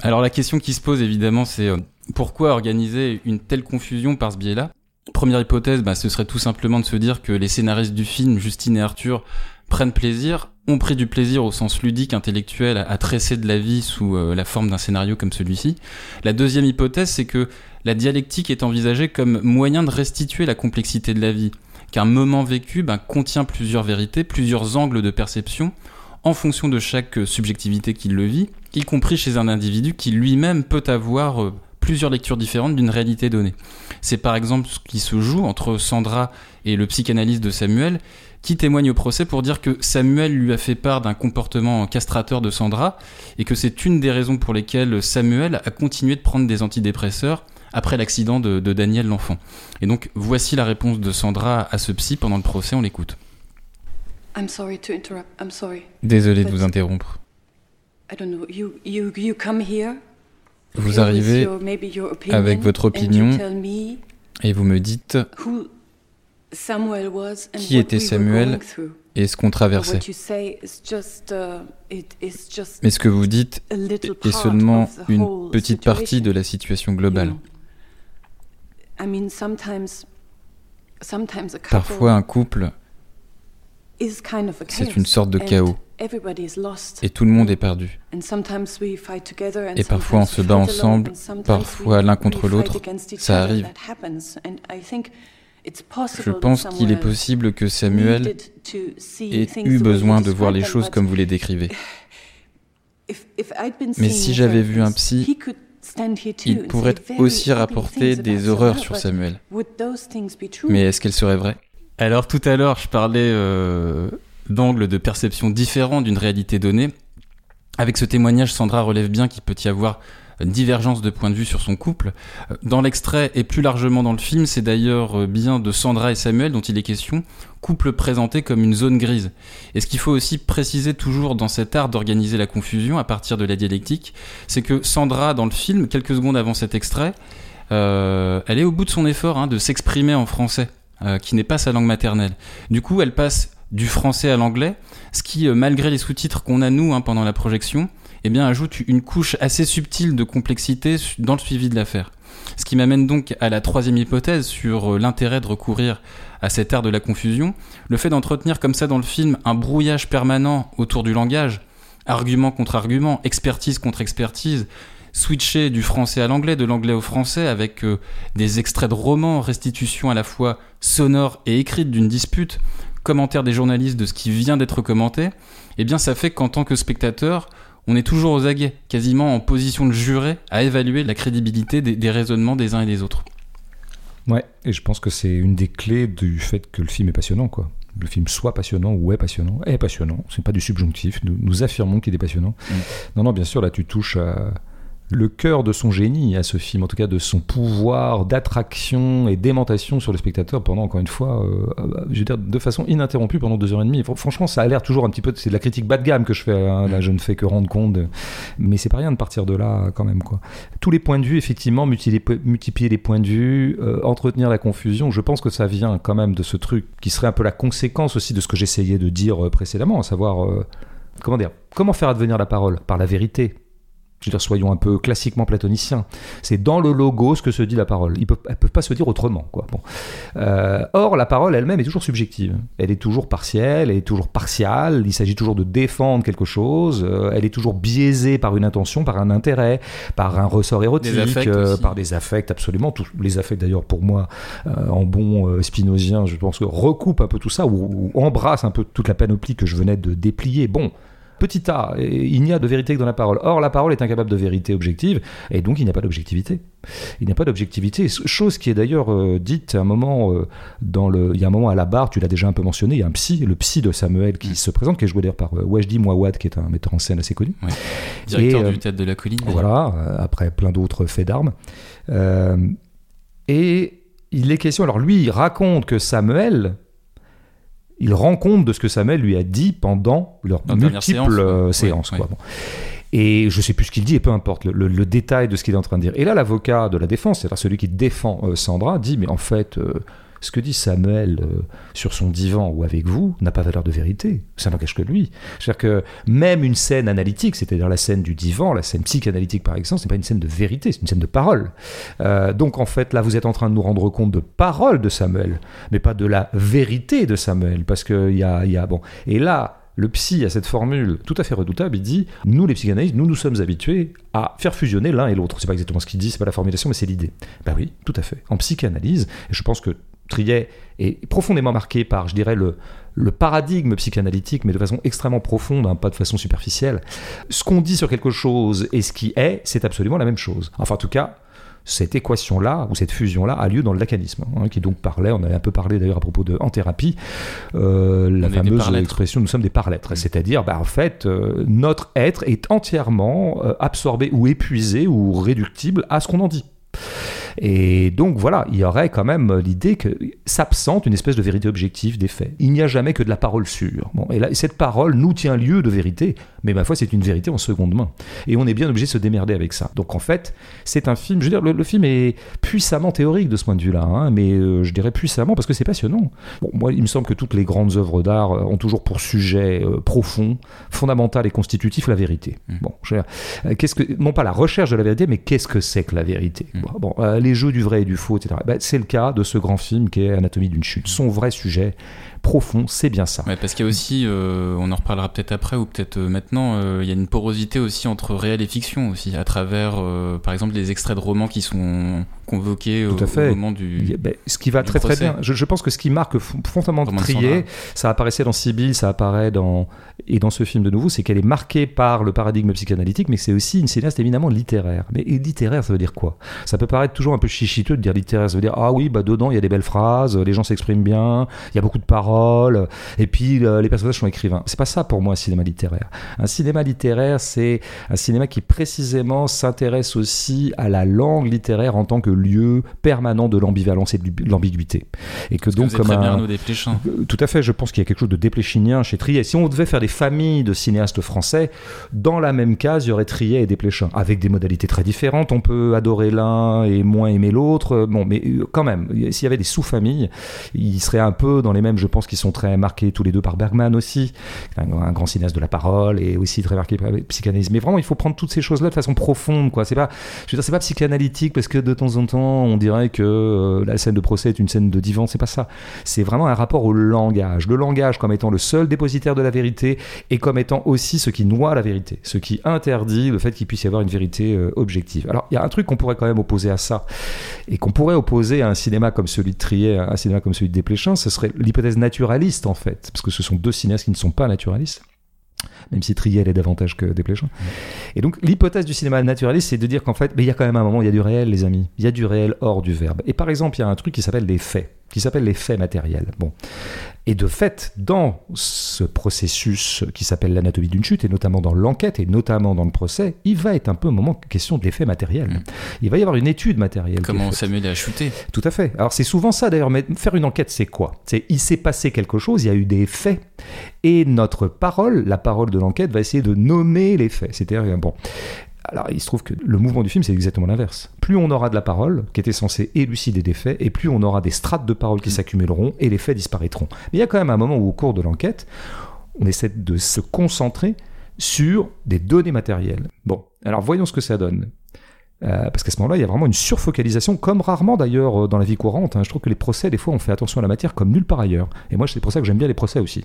Alors la question qui se pose évidemment, c'est euh, pourquoi organiser une telle confusion par ce biais-là? Première hypothèse, bah, ce serait tout simplement de se dire que les scénaristes du film, Justine et Arthur, prennent plaisir, ont pris du plaisir au sens ludique, intellectuel, à, tresser de la vie sous euh, la forme d'un scénario comme celui-ci. La deuxième hypothèse, c'est que la dialectique est envisagée comme moyen de restituer la complexité de la vie, qu'un moment vécu ben, contient plusieurs vérités, plusieurs angles de perception, en fonction de chaque euh, subjectivité qu'il le vit, y compris chez un individu qui lui-même peut avoir euh, plusieurs lectures différentes d'une réalité donnée. C'est par exemple ce qui se joue entre Sandra et le psychanalyste de Samuel, qui témoigne au procès pour dire que Samuel lui a fait part d'un comportement castrateur de Sandra, et que c'est une des raisons pour lesquelles Samuel a continué de prendre des antidépresseurs après l'accident de, de Daniel l'enfant. Et donc voici la réponse de Sandra à ce psy pendant le procès, on l'écoute. I'm sorry to interrupt. I'm sorry. Désolé de vous interrompre. I don't know. You you you come here? Vous arrivez your- maybe your opinion, avec votre and opinion. you tell me et vous me dites who Samuel was and Qui était Samuel et ce qu'on traversait. Uh, Mais ce que vous dites est seulement une petite partie de la situation globale. Parfois, un couple, is kind of a c'est chaos, une sorte de chaos et tout le monde est perdu. Et parfois, on se bat ensemble, parfois l'un contre l'autre. Ça arrive. Je pense qu'il est possible que Samuel ait eu besoin de voir les choses comme vous les décrivez. *laughs* Mais si j'avais vu un psy, il pourrait aussi rapporter des horreurs sur Samuel. Mais est-ce qu'elles seraient vraies? Alors tout à l'heure, je parlais euh, d'angles de perception différents d'une réalité donnée. Avec ce témoignage, Sandra relève bien qu'il peut y avoir divergence de point de vue sur son couple. Dans l'extrait et plus largement dans le film, c'est d'ailleurs bien de Sandra et Samuel dont il est question, couple présenté comme une zone grise. Et ce qu'il faut aussi préciser toujours dans cet art d'organiser la confusion à partir de la dialectique, c'est que Sandra, dans le film, quelques secondes avant cet extrait, euh, elle est au bout de son effort hein, de s'exprimer en français, euh, qui n'est pas sa langue maternelle. Du coup, elle passe du français à l'anglais, ce qui, euh, malgré les sous-titres qu'on a nous hein, pendant la projection, eh bien, ajoute une couche assez subtile de complexité dans le suivi de l'affaire. Ce qui m'amène donc à la troisième hypothèse sur euh, l'intérêt de recourir à cet art de la confusion, le fait d'entretenir comme ça dans le film un brouillage permanent autour du langage, argument contre argument, expertise contre expertise, switcher du français à l'anglais, de l'anglais au français, avec euh, des extraits de romans, restitution à la fois sonore et écrite d'une dispute, commentaires des journalistes de ce qui vient d'être commenté, eh bien ça fait qu'en tant que spectateur, on est toujours aux aguets, quasiment en position de jurer à évaluer la crédibilité des, raisonnements des uns et des autres. Ouais, et je pense que c'est une des clés du fait que le film est passionnant, quoi. Le film soit passionnant ou est passionnant, est passionnant. C'est pas du subjonctif. Nous, nous affirmons qu'il est passionnant. Mm. Non, non, bien sûr, là, tu touches à, le cœur de son génie à ce film, en tout cas de son pouvoir d'attraction et d'aimantation sur le spectateur pendant, encore une fois, euh, euh, je veux dire, de façon ininterrompue pendant deux heures et demie. Franchement, ça a l'air toujours un petit peu, c'est de la critique bas de gamme que je fais, hein. là je ne fais que rendre compte, mais c'est pas rien de partir de là quand même. quoi. Tous les points de vue, effectivement, multiplier les points de vue, euh, entretenir la confusion, je pense que ça vient quand même de ce truc qui serait un peu la conséquence aussi de ce que j'essayais de dire précédemment, à savoir, comment dire, comment faire advenir la parole Par la vérité je veux dire, soyons un peu classiquement platoniciens. C'est dans le logo ce que se dit la parole. Ils peuvent, elles ne peuvent pas se dire autrement. Quoi. Bon. Euh, or, la parole elle-même est toujours subjective. Elle est toujours partielle, elle est toujours partiale. Il s'agit toujours de défendre quelque chose. Euh, elle est toujours biaisée par une intention, par un intérêt, par un ressort érotique, euh, par des affects, absolument. Tous les affects, d'ailleurs, pour moi, en bon spinozien, je pense que recoupe un peu tout ça, ou, ou embrasse un peu toute la panoplie que je venais de déplier. Bon, Petit a, il n'y a de vérité que dans la parole. Or, la parole est incapable de vérité objective, et donc il n'y a pas d'objectivité. Il n'y a pas d'objectivité. Chose qui est d'ailleurs euh, dite à un moment euh, dans le. Il y a un moment à la barre, tu l'as déjà un peu mentionné, il y a un psy, le psy de Samuel qui mm. se présente, qui est joué d'ailleurs par euh, Wajdi Mouawad, qui est un metteur en scène assez connu. Directeur du Théâtre de la Colline. Voilà, après plein d'autres faits d'armes. et il est question. Alors lui, il raconte que Samuel, il rend compte de ce que Samuel lui a dit pendant leurs multiples séances. Et je sais plus ce qu'il dit, et peu importe le, détail de ce qu'il est en train de dire. Et là, l'avocat de la défense, c'est-à-dire celui qui défend euh, Sandra, dit Mais en fait, euh, ce que dit Samuel euh, sur son divan ou avec vous n'a pas valeur de vérité. Ça n'engage que lui. C'est-à-dire que même une scène analytique, c'est-à-dire la scène du divan, la scène psychanalytique par exemple, c'est pas une scène de vérité, c'est une scène de parole. Euh, donc en fait, là, vous êtes en train de nous rendre compte de parole de Samuel, mais pas de la vérité de Samuel, parce qu'il y a, y a bon. Et là, le psy a cette formule tout à fait redoutable. Il dit Nous, les psychanalystes, nous nous sommes habitués à faire fusionner l'un et l'autre. C'est pas exactement ce qu'il dit, c'est pas la formulation, mais c'est l'idée. Ben oui, tout à fait. En psychanalyse, je pense que Triet est profondément marqué par, je dirais, le, le paradigme psychanalytique, mais de façon extrêmement profonde, hein, pas de façon superficielle. Ce qu'on dit sur quelque chose et ce qui est, c'est absolument la même chose. Enfin, en tout cas, cette équation-là, ou cette fusion-là, a lieu dans le lacanisme, hein, qui donc parlait, on avait un peu parlé d'ailleurs à propos de en thérapie, euh, la fameuse expression nous sommes des par-lettres, c'est-à-dire, bah, en fait, euh, notre être est entièrement euh, absorbé ou épuisé ou réductible à ce qu'on en dit. Et donc voilà, il y aurait quand même l'idée que s'absente une espèce de vérité objective des faits. Il n'y a jamais que de la parole sûre. Bon, et là, cette parole nous tient lieu de vérité, mais ma foi, c'est une vérité en seconde main. Et on est bien obligé de se démerder avec ça. Donc en fait, c'est un film, je veux dire, le, film est puissamment théorique de ce point de vue-là, hein, mais euh, je dirais puissamment parce que c'est passionnant. Bon, moi, il me semble que toutes les grandes œuvres d'art euh, ont toujours pour sujet euh, profond, fondamental et constitutif la vérité. Mmh. Bon, qu'est-ce que, non pas la recherche de la vérité, mais qu'est-ce que c'est que la vérité? Mmh. Bon, les jeux du vrai et du faux, etc. Ben, c'est le cas de ce grand film qui est Anatomie d'une chute. Son vrai sujet profond, c'est bien ça. Ouais, parce qu'il y a aussi, euh, on en reparlera peut-être après ou peut-être euh, maintenant, euh, il y a une porosité aussi entre réel et fiction aussi, à travers, euh, par exemple, les extraits de romans qui sont convoqués au, moment du. Ben, ce qui va très très bien. Je, je pense que ce qui marque fon- fondamentalement Trier, ça apparaissait dans Sibyl, ça apparaît dans et dans ce film de nouveau, c'est qu'elle est marquée par le paradigme psychanalytique, mais c'est aussi une cinéaste éminemment littéraire. Mais littéraire, ça veut dire quoi? Ça peut paraître toujours un peu chichiteux de dire littéraire. Ça veut dire ah oui, bah dedans il y a des belles phrases, les gens s'expriment bien, il y a beaucoup de paroles, et puis euh, les personnages sont écrivains. C'est pas ça pour moi un cinéma littéraire. Un cinéma littéraire, c'est un cinéma qui précisément s'intéresse aussi à la langue littéraire en tant que lieu permanent de l'ambivalence et de l'ambiguïté. Et que que donc êtes comme très un, euh, Tout à fait, je pense qu'il y a quelque chose de dépléchinien chez Trier. Si on devait faire des familles de cinéastes français, dans la même case, il y aurait Trier et Desplechin, avec des modalités très différentes. On peut adorer l'un et moins aimer l'autre. Bon, mais euh, quand même, s'il y avait des sous-familles, ils seraient un peu dans les mêmes, je pense qu'ils sont très marqués tous les deux par Bergman aussi, un, grand cinéaste de la parole et aussi très marqué par la psychanalyse. Mais vraiment, il faut prendre toutes ces choses-là de façon profonde, quoi. C'est pas, c'est pas psychanalytique parce que de temps en temps, on dirait que euh, la scène de procès est une scène de divan. C'est pas ça. C'est vraiment un rapport au langage. Le langage comme étant le seul dépositaire de la vérité et comme étant aussi ce qui noie la vérité, ce qui interdit le fait qu'il puisse y avoir une vérité euh, objective. Alors, il y a un truc qu'on pourrait quand même opposer à ça et qu'on pourrait opposer à un cinéma comme celui de Trier, un cinéma comme celui de Desplechin, ce serait l'hypothèse naturaliste en fait, parce que ce sont deux cinéastes qui ne sont pas naturalistes. Même si Trier l'est davantage que Desplechin. Et donc, l'hypothèse du cinéma naturaliste, c'est de dire qu'en fait, mais il y a quand même un moment, il y a du réel, les amis. Il y a du réel hors du verbe. Et par exemple, il y a un truc qui s'appelle les faits, qui s'appelle les faits matériels. Bon. Et de fait, dans ce processus qui s'appelle l'anatomie d'une chute, et notamment dans l'enquête, et notamment dans le procès, il va être un peu un moment question de l'effet matériel. Mm. Il va y avoir une étude matérielle. est Comment. Samuel a chuté Tout à fait. Alors c'est souvent ça d'ailleurs, mais faire une enquête c'est quoi? C'est il s'est passé quelque chose, il y a eu des faits, et notre parole, la parole de l'enquête, va essayer de nommer les faits. C'est-à-dire, bon... Alors il se trouve que le mouvement du film c'est exactement l'inverse. Plus on aura de la parole, qui était censée élucider des faits, et plus on aura des strates de parole qui s'accumuleront, et les faits disparaîtront. Mais il y a quand même un moment où au cours de l'enquête, on essaie de se concentrer sur des données matérielles. Bon, alors voyons ce que ça donne. Euh, parce qu'à ce moment-là, il y a vraiment une surfocalisation, comme rarement d'ailleurs euh, dans la vie courante. hein. Je trouve que les procès, des fois, on fait attention à la matière comme nulle part ailleurs. Et moi, c'est pour ça que j'aime bien les procès aussi.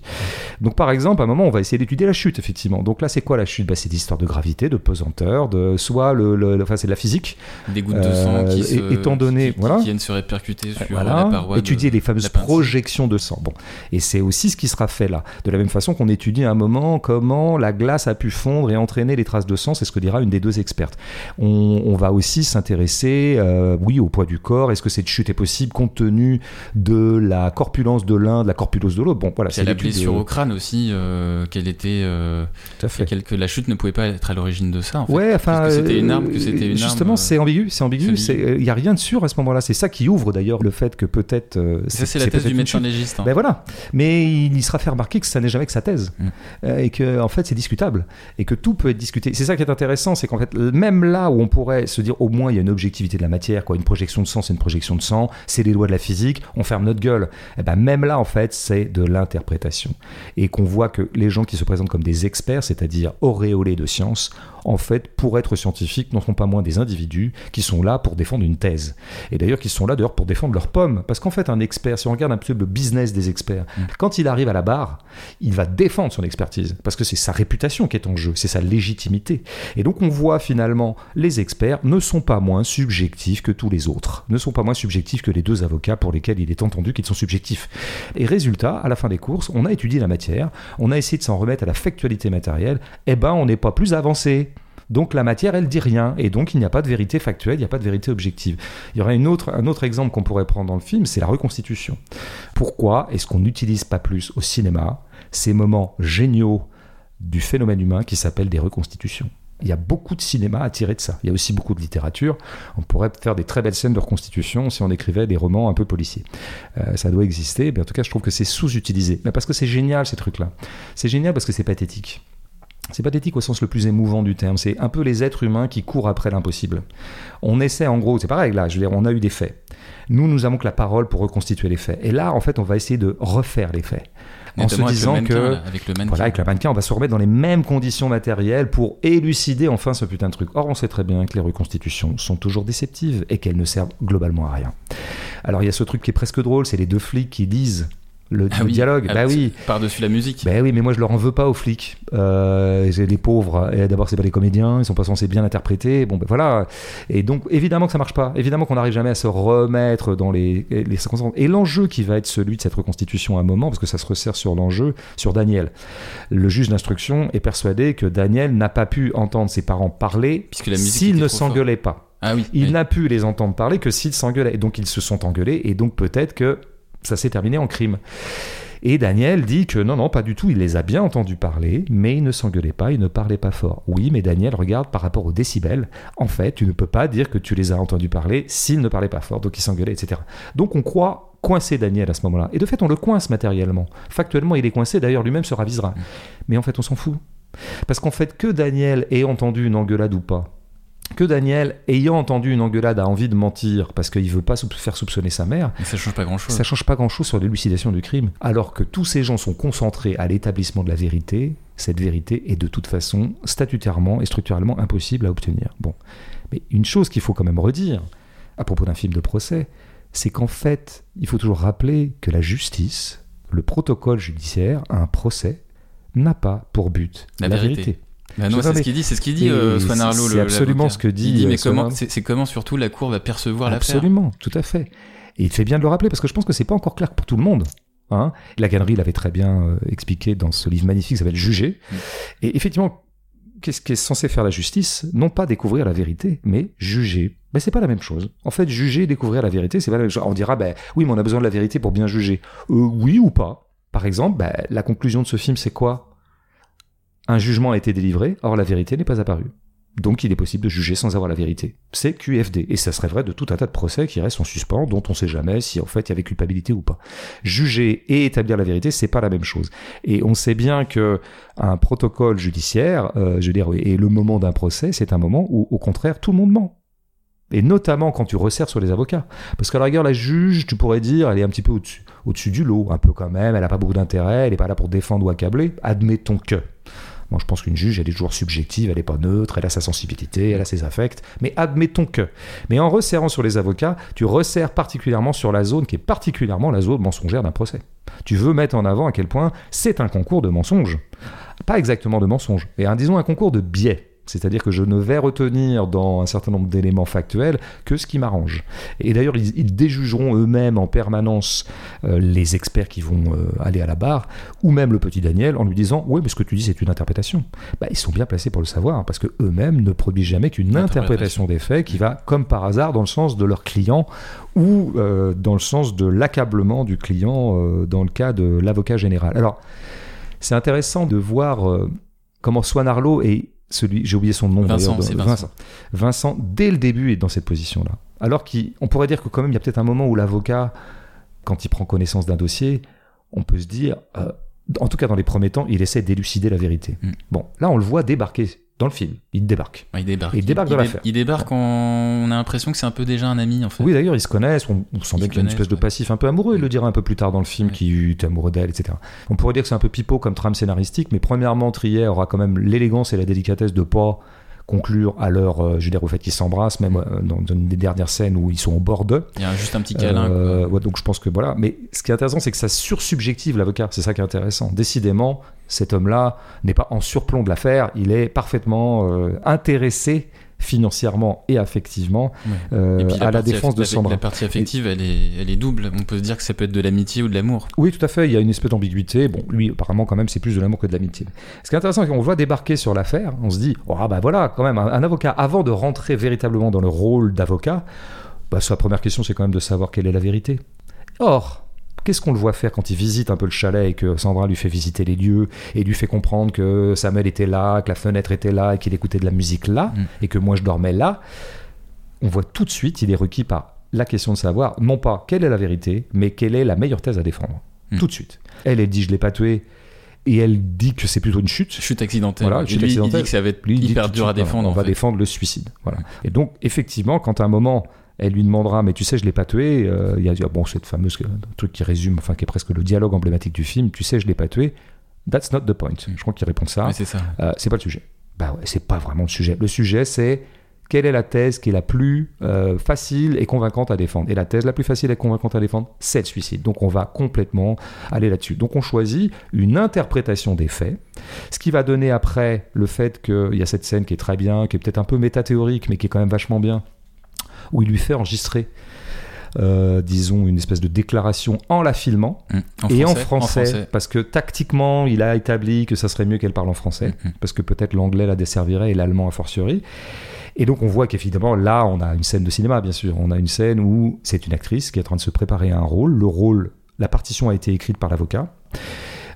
Donc, par exemple, à un moment, on va essayer d'étudier la chute, effectivement. Donc là, c'est quoi la chute? Bah, C'est des histoires de gravité, de pesanteur, de soit le, le- le- enfin, c'est de la physique. Des gouttes de sang Euh, qui, se, étant donné- qui, qui- voilà. qui viennent se répercuter sur Voilà. la paroi. de- étudier les fameuses projections de sang. Bon, et c'est aussi ce qui sera fait là. De la même façon qu'on étudie à un moment comment la glace a pu fondre et entraîner les traces de sang, c'est ce que dira une des deux expertes. On, on va aussi s'intéresser, euh, oui, au poids du corps. Est-ce que cette chute est possible compte tenu de la corpulence de l'un, de la corpulence de l'autre? Bon, voilà, Puis elle a l'étude, blessure euh, au crâne aussi, euh, qu'elle était. Tout à fait. que la chute ne pouvait pas être à l'origine de ça. En fait. Ouais, enfin, c'était une arme, que c'était une justement, c'est ambigu, c'est ambigu. Il y a rien de sûr à ce moment-là. C'est ça qui ouvre d'ailleurs le fait que peut-être. Ça, c'est la thèse du médecin légiste. hein. Ben voilà. Mais il sera fait remarquer que ça n'est jamais que sa thèse. Mm. Et que, en fait, c'est discutable. Et que tout peut être discuté. C'est ça qui est intéressant, c'est qu'en fait, même là où on pourrait se dire au moins il y a une objectivité de la matière, quoi, une projection de sang, c'est une projection de sang, c'est les lois de la physique, on ferme notre gueule. Et ben même là, en fait, c'est de l'interprétation. Et qu'on voit que les gens qui se présentent comme des experts, c'est-à-dire auréolés de science, en fait, pour être scientifiques, n'en sont pas moins des individus qui sont là pour défendre une thèse. Et d'ailleurs, qui sont là d'ailleurs pour défendre leurs pommes. Parce qu'en fait, un expert, si on regarde un peu le business des experts, Mm. quand il arrive à la barre, il va défendre son expertise. Parce que c'est sa réputation qui est en jeu, c'est sa légitimité. Et donc, on voit finalement, les experts ne sont pas moins subjectifs que tous les autres, ne sont pas moins subjectifs que les deux avocats pour lesquels il est entendu qu'ils sont subjectifs. Et résultat, à la fin des courses, on a étudié la matière, on a essayé de s'en remettre à la factualité matérielle, et ben, on n'est pas plus avancé. Donc la matière, elle dit rien, et donc il n'y a pas de vérité factuelle, il n'y a pas de vérité objective. Il y aurait une autre, un autre exemple qu'on pourrait prendre dans le film, c'est la reconstitution. Pourquoi est-ce qu'on n'utilise pas plus au cinéma ces moments géniaux du phénomène humain qui s'appellent des reconstitutions? Il y a beaucoup de cinéma à tirer de ça. Il y a aussi beaucoup de littérature. On pourrait faire des très belles scènes de reconstitution si on écrivait des romans un peu policiers. Euh, ça doit exister, mais en tout cas, je trouve que c'est sous-utilisé. Parce que c'est génial, ces trucs-là. C'est génial parce que c'est pathétique. C'est pathétique au sens le plus émouvant du terme. C'est un peu les êtres humains qui courent après l'impossible. On essaie, en gros, c'est pareil là, je veux dire, on a eu des faits. Nous, nous avons que la parole pour reconstituer les faits. Et là, en fait, on va essayer de refaire les faits. En se disant mannequin, que. là, avec le mannequin. Voilà, avec le mannequin, on va se remettre dans les mêmes conditions matérielles pour élucider enfin ce putain de truc. Or, on sait très bien que les reconstitutions sont toujours déceptives et qu'elles ne servent globalement à rien. Alors, il y a ce truc qui est presque drôle, c'est les deux flics qui lisent le, Ah le oui. dialogue. Ah, bah oui. Par-dessus la musique. Ben oui, mais moi je leur en veux pas aux flics. Euh, les pauvres. Et d'abord, c'est pas des comédiens, ils sont pas censés bien interpréter. Bon, ben voilà. Et donc, évidemment que ça marche pas. Évidemment qu'on n'arrive jamais à se remettre dans les, les circonstances. Et l'enjeu qui va être celui de cette reconstitution à un moment, parce que ça se resserre sur l'enjeu, sur Daniel. Le juge d'instruction est persuadé que Daniel n'a pas pu entendre ses parents parler était ne s'engueulaient pas. Ah oui. Il oui. n'a pu les entendre parler que s'ils s'engueulaient. Et donc ils se sont engueulés, et donc peut-être que ça s'est terminé en crime. Et Daniel dit que non, non, pas du tout, il les a bien entendus parler, mais il ne s'engueulait pas, il ne parlait pas fort. Oui, mais Daniel, regarde par rapport aux décibels, en fait, tu ne peux pas dire que tu les as entendus parler s'ils ne parlaient pas fort, donc ils s'engueulaient, etc. Donc on croit coincer Daniel à ce moment-là. Et de fait, on le coince matériellement. Factuellement, il est coincé, d'ailleurs lui-même se ravisera. Mais en fait, on s'en fout. Parce qu'en fait, que Daniel ait entendu une engueulade ou pas, que Daniel, ayant entendu une engueulade, a envie de mentir parce qu'il veut pas faire soupçonner sa mère, Mais ça change pas grand-chose. ça change pas grand-chose sur l'élucidation du crime. Alors que tous ces gens sont concentrés à l'établissement de la vérité, cette vérité est de toute façon statutairement et structurellement impossible à obtenir. Bon, mais une chose qu'il faut quand même redire à propos d'un film de procès, c'est qu'en fait, il faut toujours rappeler que la justice, le protocole judiciaire, un procès, n'a pas pour but La la, vérité. vérité. Bah non, c'est ce qu'il dit, c'est ce qu'il dit, euh, Swan Arlo. c'est absolument ce que dit, Il dit, mais euh, Swan comment, c'est comment surtout la cour va percevoir l'affaire. Absolument, tout à fait. Et il fait bien de le rappeler parce que je pense que c'est pas encore clair pour tout le monde. Hein la galerie l'avait très bien euh, expliqué dans ce livre magnifique qui s'appelle Juger. Mm. Et effectivement, qu'est-ce qui est censé faire la justice? Non pas découvrir la vérité, mais juger. Mais c'est pas la même chose. En fait, juger et découvrir la vérité, c'est pas la même chose. On dira, ben oui, mais on a besoin de la vérité pour bien juger. Euh, oui ou pas? Par exemple, ben, la conclusion de ce film, c'est quoi? Un jugement a été délivré, or la vérité n'est pas apparue. Donc il est possible de juger sans avoir la vérité. C'est QFD. Et ça serait vrai de tout un tas de procès qui restent en suspens, dont on ne sait jamais si en fait il y avait culpabilité ou pas. Juger et établir la vérité, c'est pas la même chose. Et on sait bien que un protocole judiciaire, euh, je veux dire, et le moment d'un procès, c'est un moment où au contraire tout le monde ment. Et notamment quand tu resserres sur les avocats. Parce qu'à la rigueur, la juge, tu pourrais dire, elle est un petit peu au-dessus, au-dessus du lot, un peu quand même, elle n'a pas beaucoup d'intérêt, elle n'est pas là pour défendre ou accabler. Admettons que. Je pense qu'une juge, elle est toujours subjective, elle n'est pas neutre, elle a sa sensibilité, elle a ses affects. Mais admettons que. Mais en resserrant sur les avocats, tu resserres particulièrement sur la zone qui est particulièrement la zone mensongère d'un procès. Tu veux mettre en avant à quel point c'est un concours de mensonges. Pas exactement de mensonges, mais disons un concours de biais. C'est-à-dire que je ne vais retenir dans un certain nombre d'éléments factuels que ce qui m'arrange. Et d'ailleurs, ils, ils déjugeront eux-mêmes en permanence euh, les experts qui vont euh, aller à la barre, ou même le petit Daniel, en lui disant Oui, mais ce que tu dis, c'est une interprétation. Bah, ils sont bien placés pour le savoir, hein, parce que eux-mêmes ne produisent jamais qu'une Interprétation. des faits qui va, comme par hasard, dans le sens de leur client ou euh, dans le sens de l'accablement du client dans le cas de l'avocat général. Alors, c'est intéressant de voir comment Swan Arlo et celui, j'ai oublié son nom Vincent, d'ailleurs. Vincent, dès le début, est dans cette position-là. Alors qu'on pourrait dire que quand même, il y a peut-être un moment où l'avocat, quand il prend connaissance d'un dossier, on peut se dire, euh, en tout cas dans les premiers temps, il essaie d'élucider la vérité. Mm. Bon, là, on le voit débarquer dans le film. Il débarque. Ouais, il débarque. Il débarque dans l'affaire. Il débarque en... On a l'impression que c'est un peu déjà un ami, en fait. Oui, d'ailleurs, ils se connaissent. On, on sent bien qu'il y a une espèce de passif un peu amoureux. Il le dira un peu plus tard dans le film Ouais. qui est amoureux d'elle, etc. On pourrait dire que c'est un peu pipeau comme trame scénaristique, mais premièrement, Trier aura quand même l'élégance et la délicatesse de pas conclure à leur, euh, je veux dire, au fait qu'ils s'embrassent, même euh, dans, dans une des dernières scènes où ils sont au bord d'eux. Il y a juste un petit câlin. Euh, ouais, donc je pense que voilà. Mais ce qui est intéressant, c'est que ça sursubjective l'avocat. C'est ça qui est intéressant. Décidément, cet homme-là n'est pas en surplomb de l'affaire. Il est parfaitement euh, intéressé financièrement et affectivement Ouais. euh, Et puis à la défense de Sandra. La partie affective, elle est, elle est double. On peut se dire que ça peut être de l'amitié ou de l'amour. Oui, tout à fait. Il y a une espèce d'ambiguïté. Bon, lui, apparemment, quand même, c'est plus de l'amour que de l'amitié. Ce qui est intéressant, c'est qu'on voit débarquer sur l'affaire. On se dit, oh, ah bah voilà, quand même, un, un avocat, avant de rentrer véritablement dans le rôle d'avocat, bah, sa première question, c'est quand même de savoir quelle est la vérité. Or, qu'est-ce qu'on le voit faire quand il visite un peu le chalet et que Sandra lui fait visiter les lieux et lui fait comprendre que Samuel était là, que la fenêtre était là et qu'il écoutait de la musique là Mm. et que moi je dormais là? On voit tout de suite, il est requis par la question de savoir, non pas quelle est la vérité, mais quelle est la meilleure thèse à défendre. Mm. Tout de suite. Elle, elle dit je l'ai pas tué et elle dit que c'est plutôt une chute. Chute accidentelle. Voilà, chute lui, accidentelle. Il dit que ça va être Lui, hyper dur à voilà, défendre. On en va fait. défendre le suicide. Voilà. Et donc, effectivement, quand à un moment, elle lui demandera, mais tu sais, je l'ai pas tué, euh, il y a ah bon, cette fameuse euh, truc qui résume, enfin, qui est presque le dialogue emblématique du film, tu sais, je l'ai pas tué, that's not the point. Je crois qu'il répond ça. C'est ça. Euh, c'est pas le sujet. Bah ouais, c'est pas vraiment le sujet. Le sujet, c'est quelle est la thèse qui est la plus euh, facile et convaincante à défendre? Et la thèse la plus facile et convaincante à défendre, c'est le suicide. Donc on va complètement aller là-dessus. Donc on choisit une interprétation des faits, ce qui va donner après le fait qu'il y a cette scène qui est très bien, qui est peut-être un peu métathéorique, mais qui est quand même vachement bien, où il lui fait enregistrer euh, disons, une espèce de déclaration en la filmant Mmh. En et en français, français, parce que tactiquement, il a établi que ça serait mieux qu'elle parle en français, Mhm. parce que peut-être l'anglais la desservirait et l'allemand a fortiori. Et donc on voit qu'évidemment, là, on a une scène de cinéma, bien sûr. On a une scène où c'est une actrice qui est en train de se préparer à un rôle. Le rôle, la partition a été écrite par l'avocat.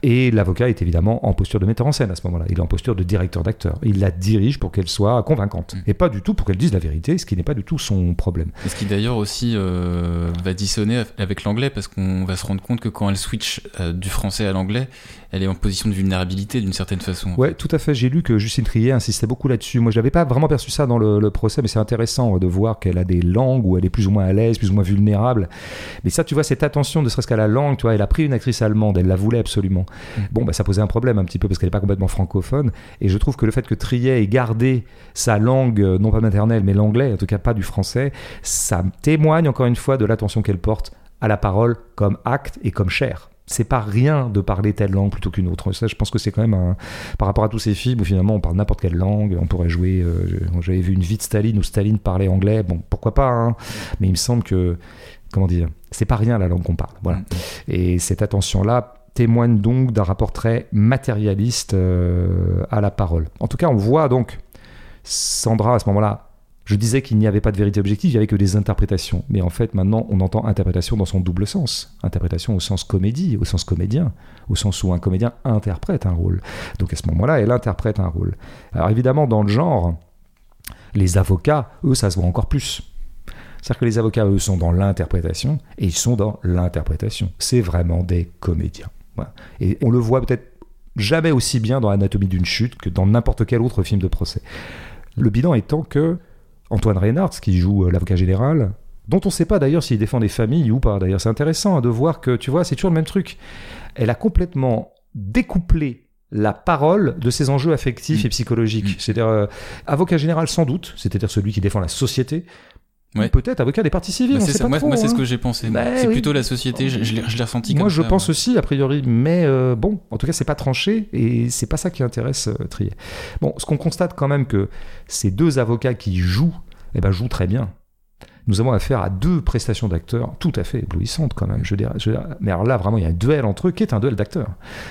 Et l'avocat est évidemment en posture de metteur en scène à ce moment-là. Il est en posture de directeur d'acteur. Il la dirige pour qu'elle soit convaincante. Mm. Et pas du tout pour qu'elle dise la vérité, ce qui n'est pas du tout son problème. Et ce qui d'ailleurs aussi euh, va dissonner avec l'anglais parce qu'on va se rendre compte que quand elle switch euh, du français à l'anglais, elle est en position de vulnérabilité d'une certaine façon. Ouais, tout à fait. J'ai lu que Justine Trier insistait beaucoup là-dessus. Moi, je n'avais pas vraiment perçu ça dans le, le procès, mais c'est intéressant euh, de voir qu'elle a des langues où elle est plus ou moins à l'aise, plus ou moins vulnérable. Mais ça, tu vois, cette attention, ne serait-ce qu'à la langue, tu vois, elle a pris une actrice allemande, elle la voulait absolument. Mm. Bon, bah, ça posait un problème un petit peu parce qu'elle n'est pas complètement francophone. Et je trouve que le fait que Trier ait gardé sa langue, euh, non pas maternelle, mais l'anglais, en tout cas pas du français, ça témoigne encore une fois de l'attention qu'elle porte à la parole comme acte et comme chair. C'est pas rien de parler telle langue plutôt qu'une autre. Ça, je pense que c'est quand même un, par rapport à tous ces films où finalement on parle n'importe quelle langue, on pourrait jouer. euh, J'avais vu une vie de Staline où Staline parlait anglais. Bon, pourquoi pas, hein mais il me semble que, comment dire, c'est pas rien la langue qu'on parle. Voilà. Mm. Et cette attention-là témoigne donc d'un rapport très matérialiste euh, à la parole. En tout cas, on voit donc Sandra à ce moment-là. Je disais qu'il n'y avait pas de vérité objective, il n'y avait que des interprétations. Mais en fait, maintenant, on entend interprétation dans son double sens. Interprétation au sens comédie, au sens comédien, au sens où un comédien interprète un rôle. Donc à ce moment-là, elle interprète un rôle. Alors évidemment, dans le genre, les avocats, eux, ça se voit encore plus. C'est-à-dire que les avocats, eux, sont dans l'interprétation et ils sont dans l'interprétation. C'est vraiment des comédiens. Voilà. Et on le voit peut-être jamais aussi bien dans Anatomie d'une chute que dans n'importe quel autre film de procès. Le bilan étant que Antoine Reynard, qui joue euh, l'avocat général, dont on ne sait pas d'ailleurs s'il défend des familles ou pas. D'ailleurs, c'est intéressant hein, de voir que, tu vois, c'est toujours le même truc. Elle a complètement découplé la parole de ses enjeux affectifs Mm. et psychologiques. Mm. C'est-à-dire, euh, avocat général sans doute, c'est-à-dire celui qui défend la société, Ouais. ou peut-être avocat des parties civiles. Bah, c'est moi, moi, c'est hein. ce que j'ai pensé. Bah c'est oui. plutôt la société. Je, l'ai je l'ai ressenti Moi, comme je ça, pense ouais. aussi, a priori, mais euh, bon, en tout cas, c'est pas tranché et c'est pas ça qui intéresse euh, Trier. Bon, ce qu'on constate quand même que ces deux avocats qui jouent, eh ben, jouent très bien. Nous avons affaire à deux prestations d'acteurs tout à fait éblouissantes quand même. Je dirais, je dirais- mais alors là, vraiment, il y a un duel entre eux qui est un duel d'acteurs,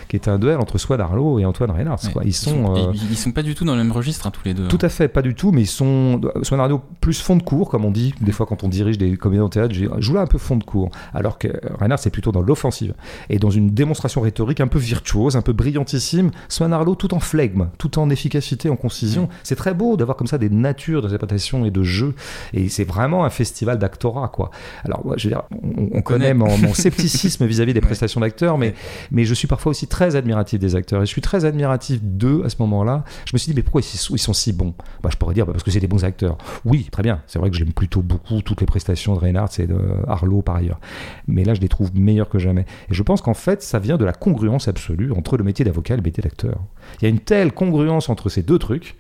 qui est un duel entre Swan Arlo et Antoine Reynard. Ouais. quoi. Ils sont, euh, ils, ils sont pas du tout dans le même registre, hein, tous les deux. tout à fait, pas du tout, mais ils sont. Swan Arlo plus fond de cours, comme on dit, des fois quand on dirige des comédiens au théâtre, je joue là un peu fond de cours. Alors que Reinhardt, c'est plutôt dans l'offensive. Et dans une démonstration rhétorique un peu virtuose, un peu brillantissime, Swan Arlo tout en flegme, tout en efficacité, en concision. C'est très beau d'avoir comme ça des natures d'interprétation et de jeu. Et c'est vraiment un festival d'actorat, quoi. Alors, ouais, je veux dire, on, on connaît mon, mon *laughs* scepticisme vis-à-vis des prestations d'acteurs, mais, mais je suis parfois aussi très admiratif des acteurs. Et je suis très admiratif d'eux à ce moment-là. Je me suis dit, mais pourquoi ils, sont- ils sont si bons? Bah, Je pourrais dire, bah, parce que c'est des bons acteurs. Oui, très bien. C'est vrai que j'aime plutôt beaucoup toutes les prestations de Reinhardt et de Harlow par ailleurs. Mais là, je les trouve meilleurs que jamais. Et je pense qu'en fait, ça vient de la congruence absolue entre le métier d'avocat et le métier d'acteur. Il y a une telle congruence entre ces deux trucs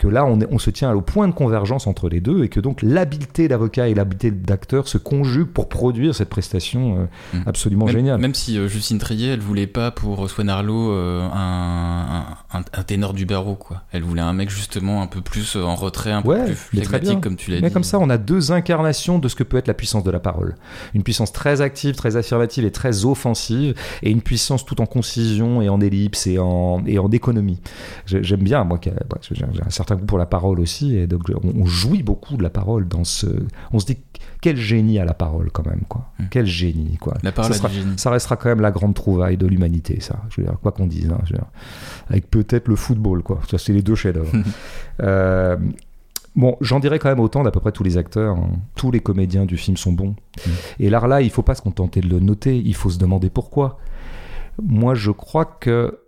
que là, on, est- on se tient au point de convergence entre les deux et que donc l'habileté d'avocat et l'habileté d'acteur se conjuguent pour produire cette prestation euh, Mm. absolument même, géniale. Même si euh, Justine Trier, elle voulait pas pour Swan Arlo euh, un, un, un ténor du barreau, quoi. Elle voulait un mec justement un peu plus en retrait, un Ouais, peu plus flegmatique, comme tu l'as dit. Mais comme ça, on a deux incarnations de ce que peut être la puissance de la parole. Une puissance très active, très affirmative et très offensive, et une puissance tout en concision et en ellipse et en, et en économie. J'ai- J'aime bien, moi, j'ai un certain goût pour la parole aussi, et donc on, on jouit beaucoup de la parole dans ce. On se dit quel génie a la parole quand même, quoi. Mm. Quel génie, quoi. La parole Ça a sera- du génie. ça restera quand même la grande trouvaille de l'humanité, ça. Je veux dire, quoi qu'on dise, hein, avec peut-être le football, quoi. Ça, c'est les deux chefs-d'œuvre. *laughs* Euh, bon, j'en dirais quand même autant d'à peu près tous les acteurs. hein. Tous les comédiens du film sont bons. Mm. Et là, là, il faut pas se contenter de le noter. Il faut se demander pourquoi. Moi, je crois que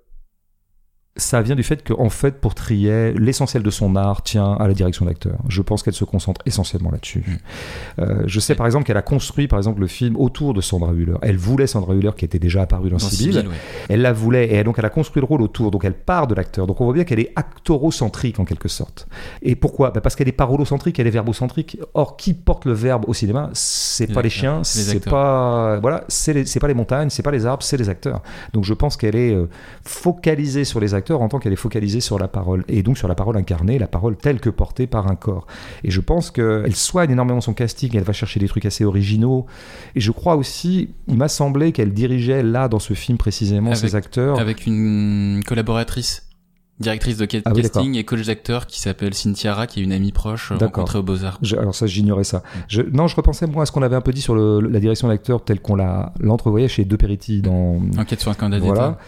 ça vient du fait qu'en fait, pour Trier, l'essentiel de son art tient à la direction d'acteur. Je pense qu'elle se concentre essentiellement là-dessus. Mm. Euh, je sais par exemple qu'elle a construit par exemple le film autour de Sandra Hüller. Elle voulait Sandra Hüller qui était déjà apparue dans, Dans Sibyl. Ouais. Elle la voulait et donc elle a construit le rôle autour. Donc elle part de l'acteur. Donc on voit bien qu'elle est actorocentrique en quelque sorte. Et pourquoi? Bah Parce qu'elle est parolocentrique, elle est verbocentrique. Or, qui porte le verbe au cinéma? C'est pas les chiens, c'est pas voilà, c'est pas les montagnes, c'est pas les arbres, c'est les acteurs. Donc je pense qu'elle est euh, focalisée sur les acteurs en tant qu'elle est focalisée sur la parole et donc sur la parole incarnée, la parole telle que portée par un corps. Et je pense qu'elle soigne énormément son casting, elle va chercher des trucs assez originaux. Et je crois aussi, il m'a semblé qu'elle dirigeait là dans ce film précisément Avec- ses acteurs. Avec une collaboratrice, directrice de Ah oui, casting et coach d'acteur qui s'appelle Cynthia qui est une amie proche euh, rencontrée au Beaux-Arts. Alors ça, j'ignorais ça. Je, non, je repensais moi à ce qu'on avait un peu dit sur le- la direction d'acteur telle qu'on l'a l'entrevoyait chez De Peretti dans Enquête sur un candidat voilà. d'État.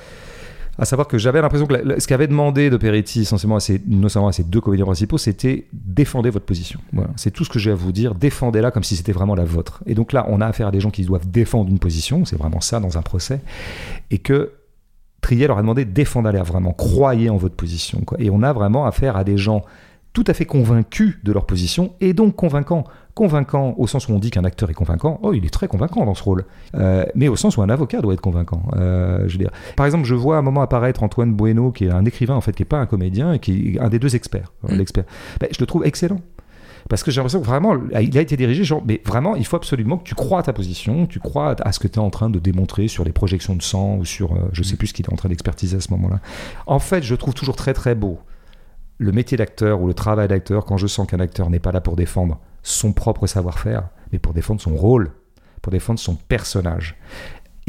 À savoir que j'avais l'impression que ce qu'avait demandé De Peretti, essentiellement à ses, notamment à ses deux comédiens principaux, c'était défendez votre position. C'est tout ce que j'ai à vous dire. Défendez-la comme si c'était vraiment la vôtre. Et donc là, on a affaire à des gens qui doivent défendre une position. C'est vraiment ça dans un procès. Et que Trier leur a demandé défendez-la vraiment. Croyez en votre position. Et on a vraiment affaire à des gens tout à fait convaincus de leur position et donc convaincants. Convaincant au sens où on dit qu'un acteur est convaincant, oh il est très convaincant dans ce rôle, Euh, mais au sens où un avocat doit être convaincant. Euh, je veux dire, par exemple, je vois à un moment apparaître Antoine Bueno, qui est un écrivain en fait, qui est pas un comédien, et qui est un des deux experts. Mm. L'expert, Ben, je le trouve excellent. Parce que j'ai l'impression que vraiment, il a été dirigé, genre, mais vraiment, il faut absolument que tu crois à ta position, tu crois à ce que tu es en train de démontrer sur les projections de sang ou sur, euh, je sais plus ce qu'il est en train d'expertiser à ce moment-là. En fait, je trouve toujours très très beau le métier d'acteur ou le travail d'acteur quand je sens qu'un acteur n'est pas là pour défendre son propre savoir-faire, mais pour défendre son rôle, pour défendre son personnage.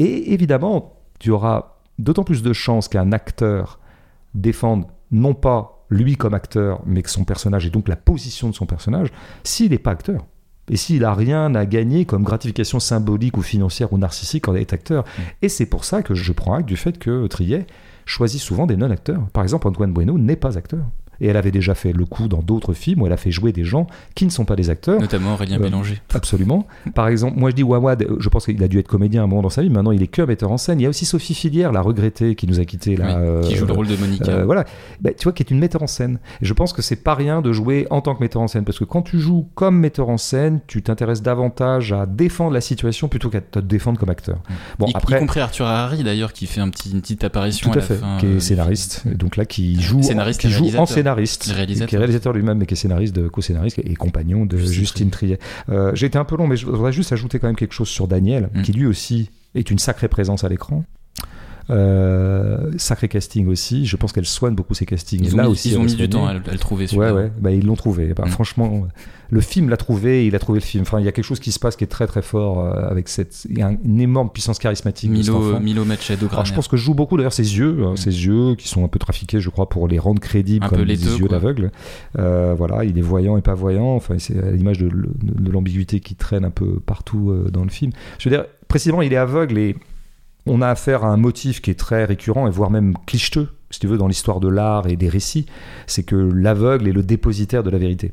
Et évidemment, tu auras d'autant plus de chances qu'un acteur défende non pas lui comme acteur, mais que son personnage et donc la position de son personnage, s'il n'est pas acteur. Et s'il a rien à gagner comme gratification symbolique ou financière ou narcissique en est acteur. Et c'est pour ça que je prends acte du fait que Trier choisit souvent des non-acteurs. Par exemple, Antoine Bueno n'est pas acteur. Et elle avait déjà fait le coup dans d'autres films où elle a fait jouer des gens qui ne sont pas des acteurs. Notamment Aurélien Euh, Bélanger. Absolument. Par exemple, moi je dis Wawad, je pense qu'il a dû être comédien à un moment dans sa vie, maintenant il est que metteur en scène. Il y a aussi Sophie Filière, la regrettée, qui nous a quittés là. Oui, qui euh, joue le rôle de Monica. euh, voilà, Bah, tu vois, qui est une metteur en scène. Et je pense que c'est pas rien de jouer en tant que metteur en scène, parce que quand tu joues comme metteur en scène, tu t'intéresses davantage à défendre la situation plutôt qu'à te défendre comme acteur. Bon, y, y après, compris Arthur Harari d'ailleurs qui fait un petit, une petite apparition tout à la fait, fin. qui euh, est du scénariste, donc là qui joue, Scénariste qui joue en réalisateur. Scénariste, réalisateur. qui est réalisateur lui-même, mais qui est scénariste, de, co-scénariste et compagnon de Justine Justine Triet. Euh, J'ai été un peu long, mais je voudrais juste ajouter quand même quelque chose sur Daniel, Mm. qui lui aussi est une sacrée présence à l'écran. Euh, sacré casting aussi. Je pense qu'elle soigne beaucoup ses castings. Ils ont là mis, aussi, ils ont mis du temps à, le- à le trouver. Ouais, ouais, bah, ils l'ont trouvé. Bah, Mm. Franchement, le film l'a trouvé, il a trouvé le film. Enfin, il y a quelque chose qui se passe qui est très très fort euh, avec cette. Il y a un- une énorme puissance charismatique. Milo. Milo Machado Alors, je pense que je joue beaucoup d'ailleurs ses yeux, hein, Mm. ses yeux qui sont un peu trafiqués, je crois, pour les rendre crédibles Un comme des yeux d'aveugle. Euh, voilà, il est voyant et pas voyant. Enfin, c'est à l'image de, de- de l'ambiguïté qui traîne un peu partout dans le film. Je veux dire, précisément, il est aveugle et on a affaire à un motif qui est très récurrent et voire même clicheteux, si tu veux, dans l'histoire de l'art et des récits. C'est que l'aveugle est le dépositaire de la vérité.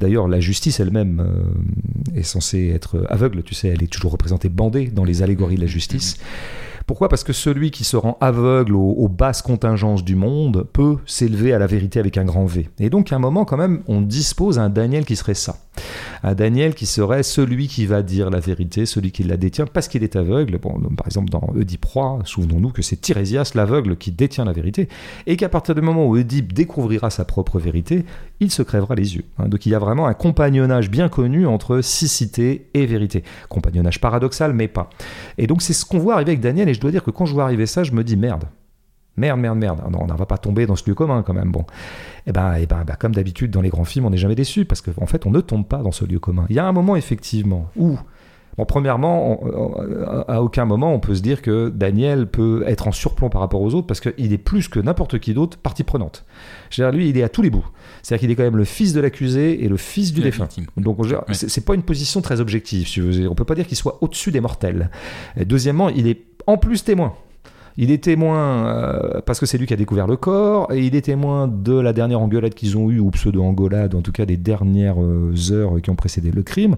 D'ailleurs, la justice elle-même euh, est censée être aveugle, tu sais, elle est toujours représentée bandée dans les allégories de la justice. Pourquoi? Parce que celui qui se rend aveugle aux, basses contingences du monde peut s'élever à la vérité avec un grand V. Et donc, à un moment, quand même, on dispose à un Daniel qui serait ça. Un Daniel qui serait celui qui va dire la vérité, celui qui la détient, parce qu'il est aveugle. Bon, par exemple, dans Oedipe Roi, souvenons-nous que c'est Tirésias, l'aveugle, qui détient la vérité, et qu'à partir du moment où Oedipe découvrira sa propre vérité, il se crèvera les yeux. hein. Donc, il y a vraiment un compagnonnage bien connu entre cicité et vérité. Compagnonnage paradoxal, mais pas. Et donc c'est ce qu'on voit arriver avec Daniel, et je dois dire que quand je vois arriver ça, je me dis merde. Merde, merde, merde. Non, on ne va pas tomber dans ce lieu commun quand même. Bon. Et ben, et ben, bah, comme d'habitude dans les grands films, on n'est jamais déçu parce qu'en fait, on ne tombe pas dans ce lieu commun. Il y a un moment effectivement où, bon, premièrement, on- on- à aucun moment on peut se dire que Daniel peut être en surplomb par rapport aux autres parce qu'il est plus que n'importe qui d'autre partie prenante. Je veux dire, lui, il est à tous les bouts. C'est-à-dire qu'il est quand même le fils de l'accusé et le fils du défunt. victime. Donc Ouais. c'est pas une position très objective. Si veux. On peut pas dire qu'il soit au-dessus des mortels. Et deuxièmement, il est en plus témoin. Il est témoin euh, parce que c'est lui qui a découvert le corps, et il est témoin de la dernière engueulade qu'ils ont eue, ou pseudo-engueulade, en tout cas des dernières euh, heures qui ont précédé le crime.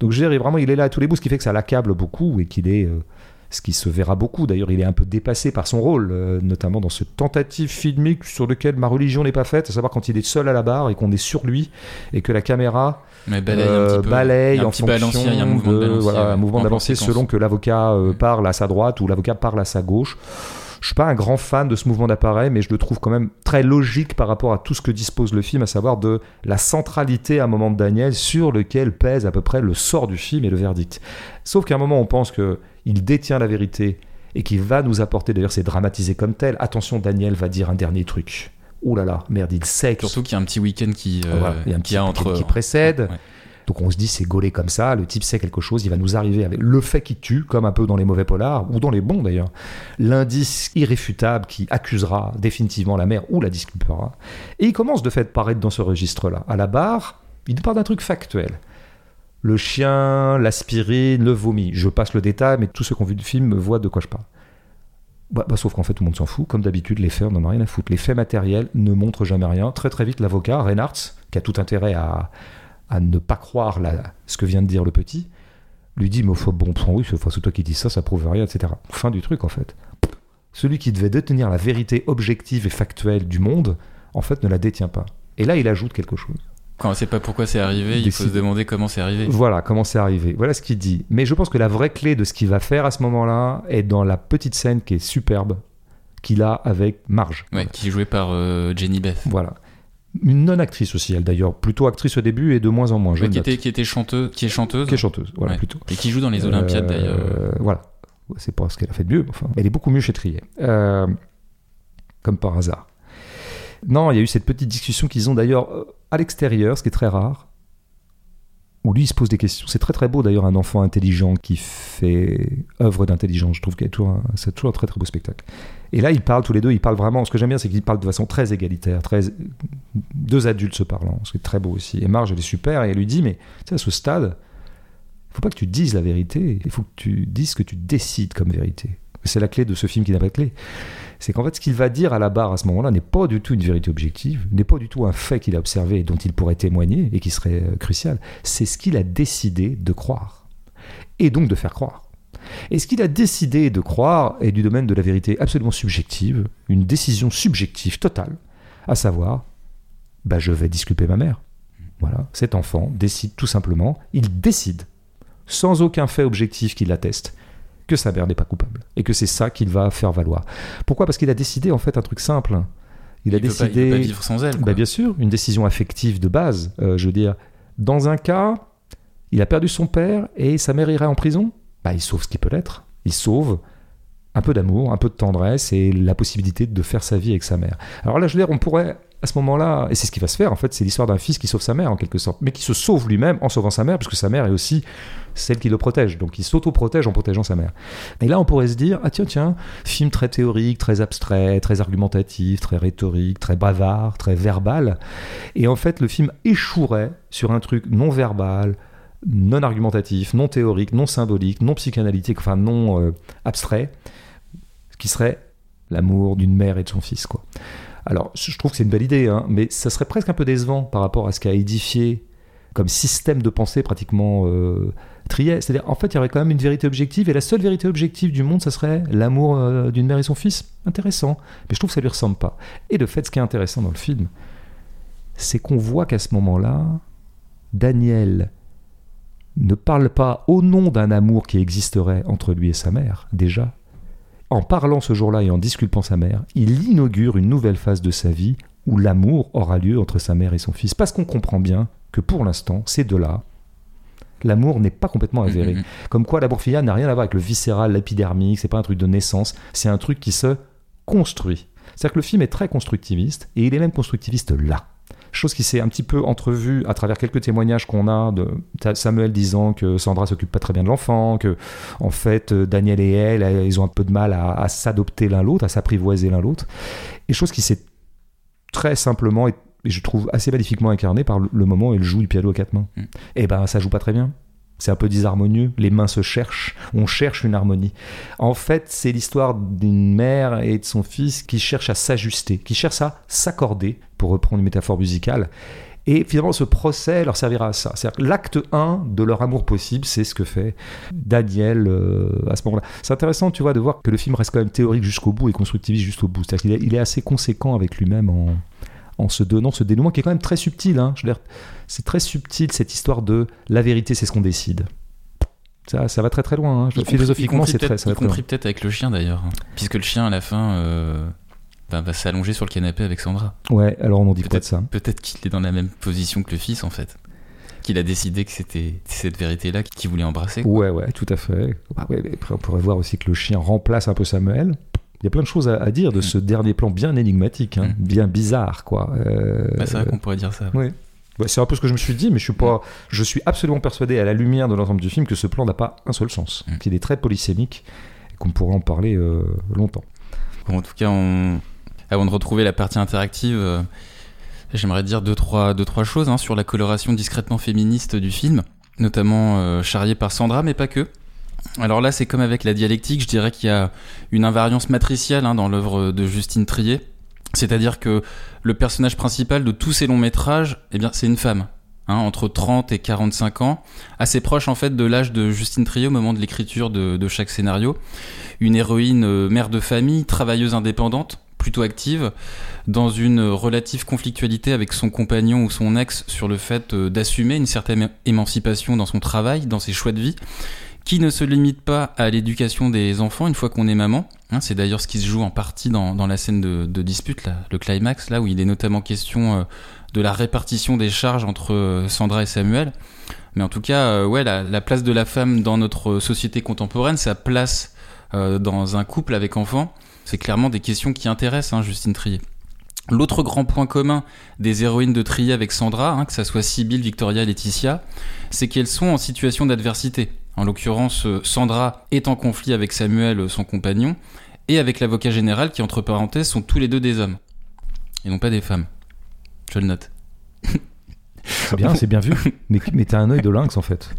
Donc je vraiment, il est là à tous les bouts, ce qui fait que ça l'accable beaucoup et qu'il est. euh, ce qui se verra beaucoup. D'ailleurs, il est un peu dépassé par son rôle, euh, notamment dans ce tentative filmique sur lequel ma religion n'est pas faite, à savoir quand il est seul à la barre et qu'on est sur lui et que la caméra Mais balaye un euh, petit balaye un en petit fonction balancier, il y a un mouvement de voilà, un mouvement en d'avancée selon que l'avocat euh, parle à sa droite ou l'avocat parle à sa gauche. Je suis pas un grand fan de ce mouvement d'appareil, mais je le trouve quand même très logique par rapport à tout ce que dispose le film, à savoir de la centralité à un moment de Daniel sur lequel pèse à peu près le sort du film et le verdict. Sauf qu'à un moment, on pense que il détient la vérité et qu'il va nous apporter, d'ailleurs c'est dramatisé comme tel, attention, Daniel va dire un dernier truc. Ouh là là, merde, il sait que Surtout qu'il y a un petit week-end qui, euh, Voilà, il y a un qui petit a week-end entre qui précède. Ouais. donc on se dit c'est gaulé comme ça, le type sait quelque chose, il va nous arriver avec le fait qui tue, comme un peu dans les mauvais polars, ou dans les bons d'ailleurs, l'indice irréfutable qui accusera définitivement la mère ou la disculpera. Et il commence de fait paraître dans ce registre-là. À la barre, il nous parle d'un truc factuel. Le chien, l'aspirine, le vomi. Je passe le détail, mais tous ceux qui ont vu le film voient de quoi je parle. Bah, bah, sauf qu'en fait, tout le monde s'en fout. Comme d'habitude, les faits, on n'en a rien à foutre. Les faits matériels ne montrent jamais rien. Très très vite, l'avocat, Reinhardt, qui a tout intérêt à, à ne pas croire ce que vient de dire le petit, lui dit, mais faut, bon, bon, oui, c'est toi qui dis ça, ça prouve rien, etc. Fin du truc, en fait. Celui qui devait détenir la vérité objective et factuelle du monde, en fait, ne la détient pas. Et là, il ajoute quelque chose. Quand on sait pas pourquoi c'est arrivé, il faut se demander comment c'est arrivé. Voilà comment c'est arrivé. Voilà ce qu'il dit. Mais je pense que la vraie clé de ce qu'il va faire à ce moment-là est dans la petite scène qui est superbe qu'il a avec Marge. Ouais, qui est joué par euh, Jenny Beth. Voilà. Une non-actrice aussi, elle d'ailleurs. Plutôt actrice au début et de moins en moins. Je Ouais, qui, était, qui était chanteuse, qui est chanteuse, Qui est chanteuse, voilà, Ouais. plutôt. et qui joue dans les Olympiades Euh, d'ailleurs. Voilà. C'est pas ce qu'elle a fait de mieux, mais enfin, elle est beaucoup mieux chez Trier. Euh, comme par hasard. Non, il y a eu cette petite discussion qu'ils ont d'ailleurs euh, à l'extérieur, ce qui est très rare, où lui il se pose des questions. C'est très très beau d'ailleurs un enfant intelligent qui fait œuvre d'intelligence. Je trouve que c'est toujours un très très beau spectacle. Et là, ils parlent tous les deux, ils parlent vraiment. Ce que j'aime bien, c'est qu'ils parlent de façon très égalitaire, très deux adultes se parlant, ce qui est très beau aussi. Et Marge, elle est super, et elle lui dit, mais tu sais, à ce stade, faut pas que tu dises la vérité, il faut que tu dises ce que tu décides comme vérité. C'est la clé de ce film qui n'a pas de clé. C'est qu'en fait, ce qu'il va dire à la barre à ce moment-là n'est pas du tout une vérité objective, n'est pas du tout un fait qu'il a observé et dont il pourrait témoigner et qui serait euh, crucial. C'est ce qu'il a décidé de croire. Et donc de faire croire. Et ce qu'il a décidé de croire est du domaine de la vérité absolument subjective, une décision subjective totale, à savoir, bah, je vais disculper ma mère. Voilà, cet enfant décide tout simplement, il décide, sans aucun fait objectif qui l'atteste, que sa mère n'est pas coupable. Et que c'est ça qu'il va faire valoir. Pourquoi? Parce qu'il a décidé en fait un truc simple. Il a peut pas, il décidé... peut pas vivre sans elle. Bah, bien sûr, une décision affective de base. Euh, je veux dire, dans un cas, il a perdu son père et sa mère irait en prison? Bah, il sauve ce qui peut l'être. Il sauve un peu d'amour, un peu de tendresse et la possibilité de faire sa vie avec sa mère. Alors là, je veux dire, on pourrait à ce moment-là, et c'est ce qui va se faire en fait, c'est l'histoire d'un fils qui sauve sa mère en quelque sorte, mais qui se sauve lui-même en sauvant sa mère, puisque sa mère est aussi celle qui le protège. Donc il s'auto-protège en protégeant sa mère. Et là, on pourrait se dire, ah tiens, tiens, film très théorique, très abstrait, très argumentatif, très rhétorique, très bavard, très verbal. Et en fait, le film échouerait sur un truc non verbal, non argumentatif, non théorique, non symbolique, non psychanalytique, enfin non euh, abstrait, qui serait l'amour d'une mère et de son fils, quoi. Alors, je trouve que c'est une belle idée, hein, mais ça serait presque un peu décevant par rapport à ce qu'a édifié comme système de pensée pratiquement euh, Trier. C'est-à-dire, en fait, il y aurait quand même une vérité objective, et la seule vérité objective du monde, ça serait l'amour euh, d'une mère et son fils. Intéressant. Mais je trouve que ça lui ressemble pas. Et de fait, ce qui est intéressant dans le film, c'est qu'on voit qu'à ce moment-là, Daniel ne parle pas au nom d'un amour qui existerait entre lui et sa mère, déjà. En parlant ce jour-là et en disculpant sa mère, il inaugure une nouvelle phase de sa vie où l'amour aura lieu entre sa mère et son fils. Parce qu'on comprend bien que pour l'instant, ces deux-là, l'amour n'est pas complètement avéré. Mhm. Comme quoi, l'amour filial n'a rien à voir avec le viscéral, l'épidermique, c'est pas un truc de naissance, c'est un truc qui se construit. C'est-à-dire que le film est très constructiviste, et il est même constructiviste là. Chose qui s'est un petit peu entrevue à travers quelques témoignages qu'on a de Samuel disant que Sandra s'occupe pas très bien de l'enfant, que en fait euh, Daniel et elle, euh, ils ont un peu de mal à, à s'adopter l'un l'autre, à s'apprivoiser l'un l'autre. Et chose qui s'est très simplement et je trouve assez magnifiquement incarné par le, moment où elle joue du piano à quatre mains. Mm. Et ben ça joue pas très bien. C'est un peu disharmonieux, les mains se cherchent, on cherche une harmonie. En fait, c'est l'histoire d'une mère et de son fils qui cherchent à s'ajuster, qui cherchent à s'accorder, pour reprendre une métaphore musicale. Et finalement, ce procès leur servira à ça. C'est-à-dire l'acte 1 de leur amour possible, c'est ce que fait Daniel euh, à ce moment-là. C'est intéressant, tu vois, de voir que le film reste quand même théorique jusqu'au bout et constructiviste jusqu'au bout. C'est-à-dire qu'il est, il est assez conséquent avec lui-même en, en se donnant ce dénouement qui est quand même très subtil. Hein. Je veux dire, c'est très subtil cette histoire de la vérité, c'est ce qu'on décide. Ça, ça va très très loin. hein. Je- Philosophiquement, c'est très. ça va Y compris peut-être avec le chien d'ailleurs. hein. Puisque le chien à la fin euh, va s'allonger sur le canapé avec Sandra. Ouais, alors on en dit Peut-être ça peut-être qu'il est dans la même position que le fils en fait. Qu'il a décidé que c'était cette vérité-là qu'il voulait embrasser. Ouais, ouais, tout à fait. Bah ouais, après, on pourrait voir aussi que le chien remplace un peu Samuel. Il y a plein de choses à, à dire de ce dernier plan bien énigmatique, hein, Mm. bien bizarre, quoi. Euh, Bah, c'est vrai qu'on pourrait dire ça. Ouais. Ouais, c'est un peu ce que je me suis dit, mais je suis pas. Je suis absolument persuadé, à la lumière de l'ensemble du film, que ce plan n'a pas un seul sens. Mm. Qu'il est très polysémique et qu'on pourrait en parler euh, longtemps. Bon, en tout cas, on... avant de retrouver la partie interactive, euh, j'aimerais dire deux trois, deux, trois choses hein, sur la coloration discrètement féministe du film, notamment charriée par Sandra, mais pas que. Alors là, c'est comme avec la dialectique, je dirais qu'il y a une invariance matricielle hein, dans l'œuvre de Justine Trier. C'est-à-dire que le personnage principal de tous ces longs métrages, eh bien, c'est une femme. hein, entre 30 et 45 ans, assez proche en fait de l'âge de Justine Trier au moment de l'écriture de, chaque scénario. Une héroïne euh, mère de famille, travailleuse indépendante, plutôt active, dans une relative conflictualité avec son compagnon ou son ex sur le fait euh, d'assumer une certaine émancipation dans son travail, dans ses choix de vie, qui ne se limite pas à l'éducation des enfants une fois qu'on est maman. Hein, c'est d'ailleurs ce qui se joue en partie dans, dans la scène de, dispute, là, le climax, là où il est notamment question euh, de la répartition des charges entre euh, Sandra et Samuel. Mais en tout cas, euh, ouais, la, la place de la femme dans notre société contemporaine, sa place dans un couple avec enfants, c'est clairement des questions qui intéressent hein, Justine Trier. L'autre grand point commun des héroïnes de Trier avec Sandra, hein, que ça soit Sibylle, Victoria, Laetitia, c'est qu'elles sont en situation d'adversité. En l'occurrence, euh, Sandra est en conflit avec Samuel, euh, son compagnon, et avec l'avocat général qui, entre parenthèses, sont tous les deux des hommes. Et non pas des femmes. Je le note. C'est bien, c'est bien vu. *laughs* Mais, mais t'as un œil de lynx, en fait.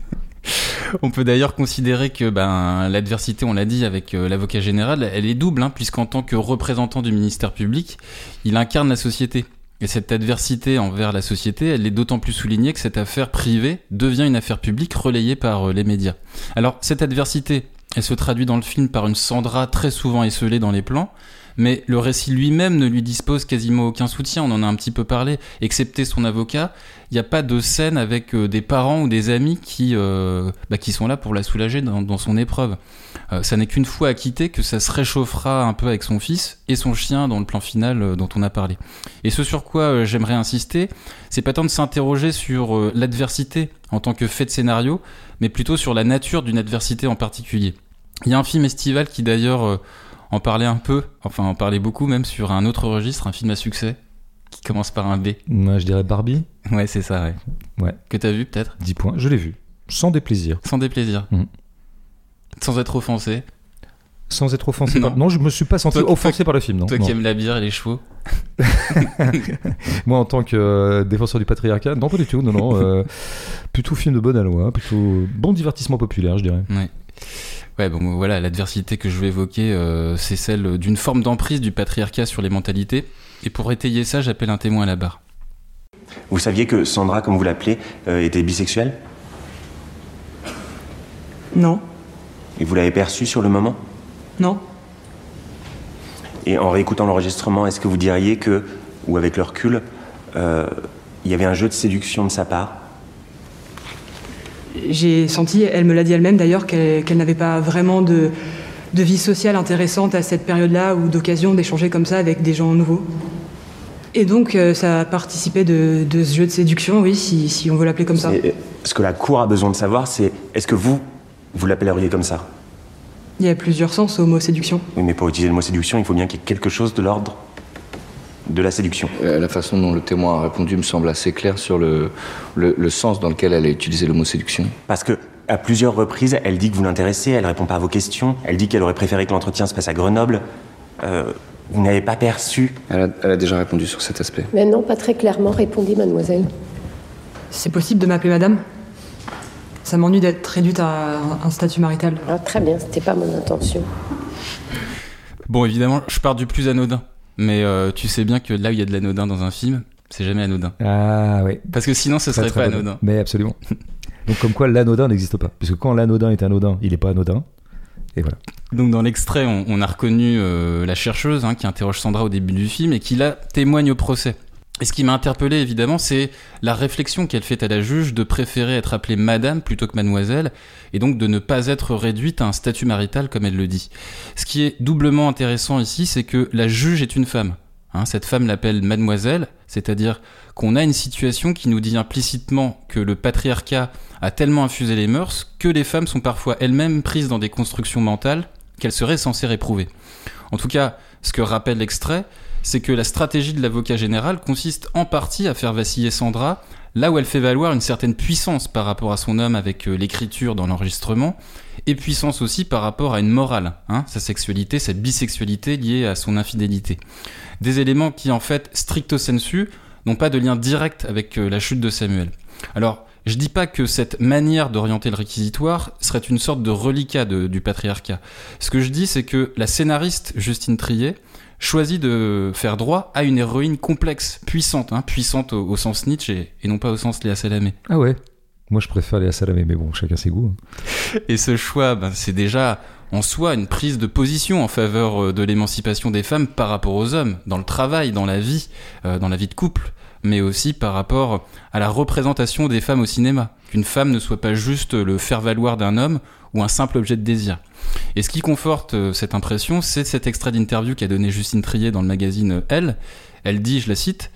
On peut d'ailleurs considérer que ben, l'adversité, on l'a dit avec euh, l'avocat général, elle est double, hein, puisqu'en tant que représentant du ministère public, il incarne la société. Et cette adversité envers la société, elle est d'autant plus soulignée que cette affaire privée devient une affaire publique relayée par euh, les médias. Alors, cette adversité, elle se traduit dans le film par une Sandra très souvent esselée dans les plans, mais le récit lui-même ne lui dispose quasiment aucun soutien, on en a un petit peu parlé, excepté son avocat, il n'y a pas de scène avec euh, des parents ou des amis qui, euh, bah, qui sont là pour la soulager dans, son épreuve. Euh, ça n'est qu'une fois acquitté que ça se réchauffera un peu avec son fils et son chien dans le plan final dont on a parlé. Et ce sur quoi j'aimerais insister, c'est pas tant de s'interroger sur l'adversité en tant que fait de scénario, mais plutôt sur la nature d'une adversité en particulier. Il y a un film estival qui d'ailleurs en parlait un peu, enfin en parlait beaucoup même sur un autre registre, un film à succès qui commence par un B. Moi, je dirais Barbie, Ouais, c'est ça, ouais. Ouais. Que t'as vu peut-être? 10 points. Je l'ai vu. Sans déplaisir. Sans déplaisir. Mhm. Sans être offensé. Sans être offensé Non. par... Non, je me suis pas senti Toi- offensé par le film. Non. Toi Non. qui aimes la bière et les chevaux. *laughs* Moi, en tant que euh, défenseur du patriarcat, non, pas du tout. Non, non. euh, *laughs* plutôt film de bonne aloi, plutôt bon divertissement populaire, je dirais. Ouais. Ouais, bon, voilà, l'adversité que je veux évoquer, euh, c'est celle d'une forme d'emprise du patriarcat sur les mentalités. Et pour étayer ça, j'appelle un témoin à la barre. Vous saviez que Sandra, comme vous l'appelez, euh, était bisexuelle? Non, Et vous l'avez perçu sur le moment? Non. Et en réécoutant l'enregistrement, est-ce que vous diriez que, ou avec le recul, euh, il y avait un jeu de séduction de sa part? J'ai senti, elle me l'a dit elle-même d'ailleurs, qu'elle n'avait pas vraiment de, de vie sociale intéressante à cette période-là ou d'occasion d'échanger comme ça avec des gens nouveaux. Et donc euh, ça a participé de, de ce jeu de séduction, oui, si, si on veut l'appeler comme ça. Euh, Ce que la Cour a besoin de savoir, c'est est-ce que vous, vous l'appelleriez comme ça? Il y a plusieurs sens au mot séduction. Oui, mais pour utiliser le mot séduction, il faut bien qu'il y ait quelque chose de l'ordre de la séduction. Euh, La façon dont le témoin a répondu me semble assez claire sur le, le, le sens dans lequel elle a utilisé le mot séduction. Parce que, à plusieurs reprises, elle dit que vous l'intéressez, elle répond pas à vos questions, elle dit qu'elle aurait préféré que l'entretien se passe à Grenoble. Euh, vous n'avez pas perçu Elle a, elle a déjà répondu sur cet aspect. Mais non, pas très clairement, répondit mademoiselle. C'est possible de m'appeler madame? Ça m'ennuie d'être réduite à un- un statut marital. Ah, très bien, c'était pas mon intention. Bon, évidemment, je pars du plus anodin. Mais euh, tu sais bien que là où il y a de l'anodin dans un film, C'est jamais anodin. Ah oui. Parce que sinon, ce Très, serait très pas anodin. Mais absolument. *laughs* Donc comme quoi l'anodin n'existe pas. Puisque quand l'anodin est anodin, il n'est pas anodin. Et voilà. Donc dans l'extrait, on, on a reconnu euh, la chercheuse hein, qui interroge Sandra au début du film et qui là témoigne au procès. Et ce qui m'a interpellé évidemment, c'est la réflexion qu'elle fait à la juge de préférer être appelée madame plutôt que mademoiselle, et donc de ne pas être réduite à un statut marital comme elle le dit. Ce qui est doublement intéressant ici, c'est que la juge est une femme. Hein, cette femme l'appelle mademoiselle, c'est-à-dire qu'on a une situation qui nous dit implicitement que le patriarcat a tellement infusé les mœurs que les femmes sont parfois elles-mêmes prises dans des constructions mentales qu'elles seraient censées réprouver. En tout cas, ce que rappelle l'extrait, c'est que la stratégie de l'avocat général consiste en partie à faire vaciller Sandra là où elle fait valoir une certaine puissance par rapport à son homme avec euh, l'écriture dans l'enregistrement, et puissance aussi par rapport à une morale, hein, sa sexualité, cette bisexualité liée à son infidélité. Des éléments qui en fait, stricto sensu, n'ont pas de lien direct avec euh, la chute de Samuel. Alors, je dis pas que cette manière d'orienter le réquisitoire serait une sorte de reliquat du patriarcat. Ce que je dis, c'est que la scénariste Justine Trier choisit de faire droit à une héroïne complexe, puissante, hein, puissante au, au sens Nietzsche et, non pas au sens Léa Salamé. Ah ouais. Moi je préfère les Salamé, mais bon, chacun ses goûts. hein. *laughs* Et ce choix, ben, c'est déjà en soi une prise de position en faveur euh, de l'émancipation des femmes par rapport aux hommes, dans le travail, dans la vie, euh, dans la vie de couple, mais aussi par rapport à la représentation des femmes au cinéma. Qu'une femme ne soit pas juste le faire-valoir d'un homme ou un simple objet de désir. Et ce qui conforte euh, cette impression, c'est cet extrait d'interview qu'a donné Justine Trier dans le magazine euh, Elle. Elle dit, je la cite,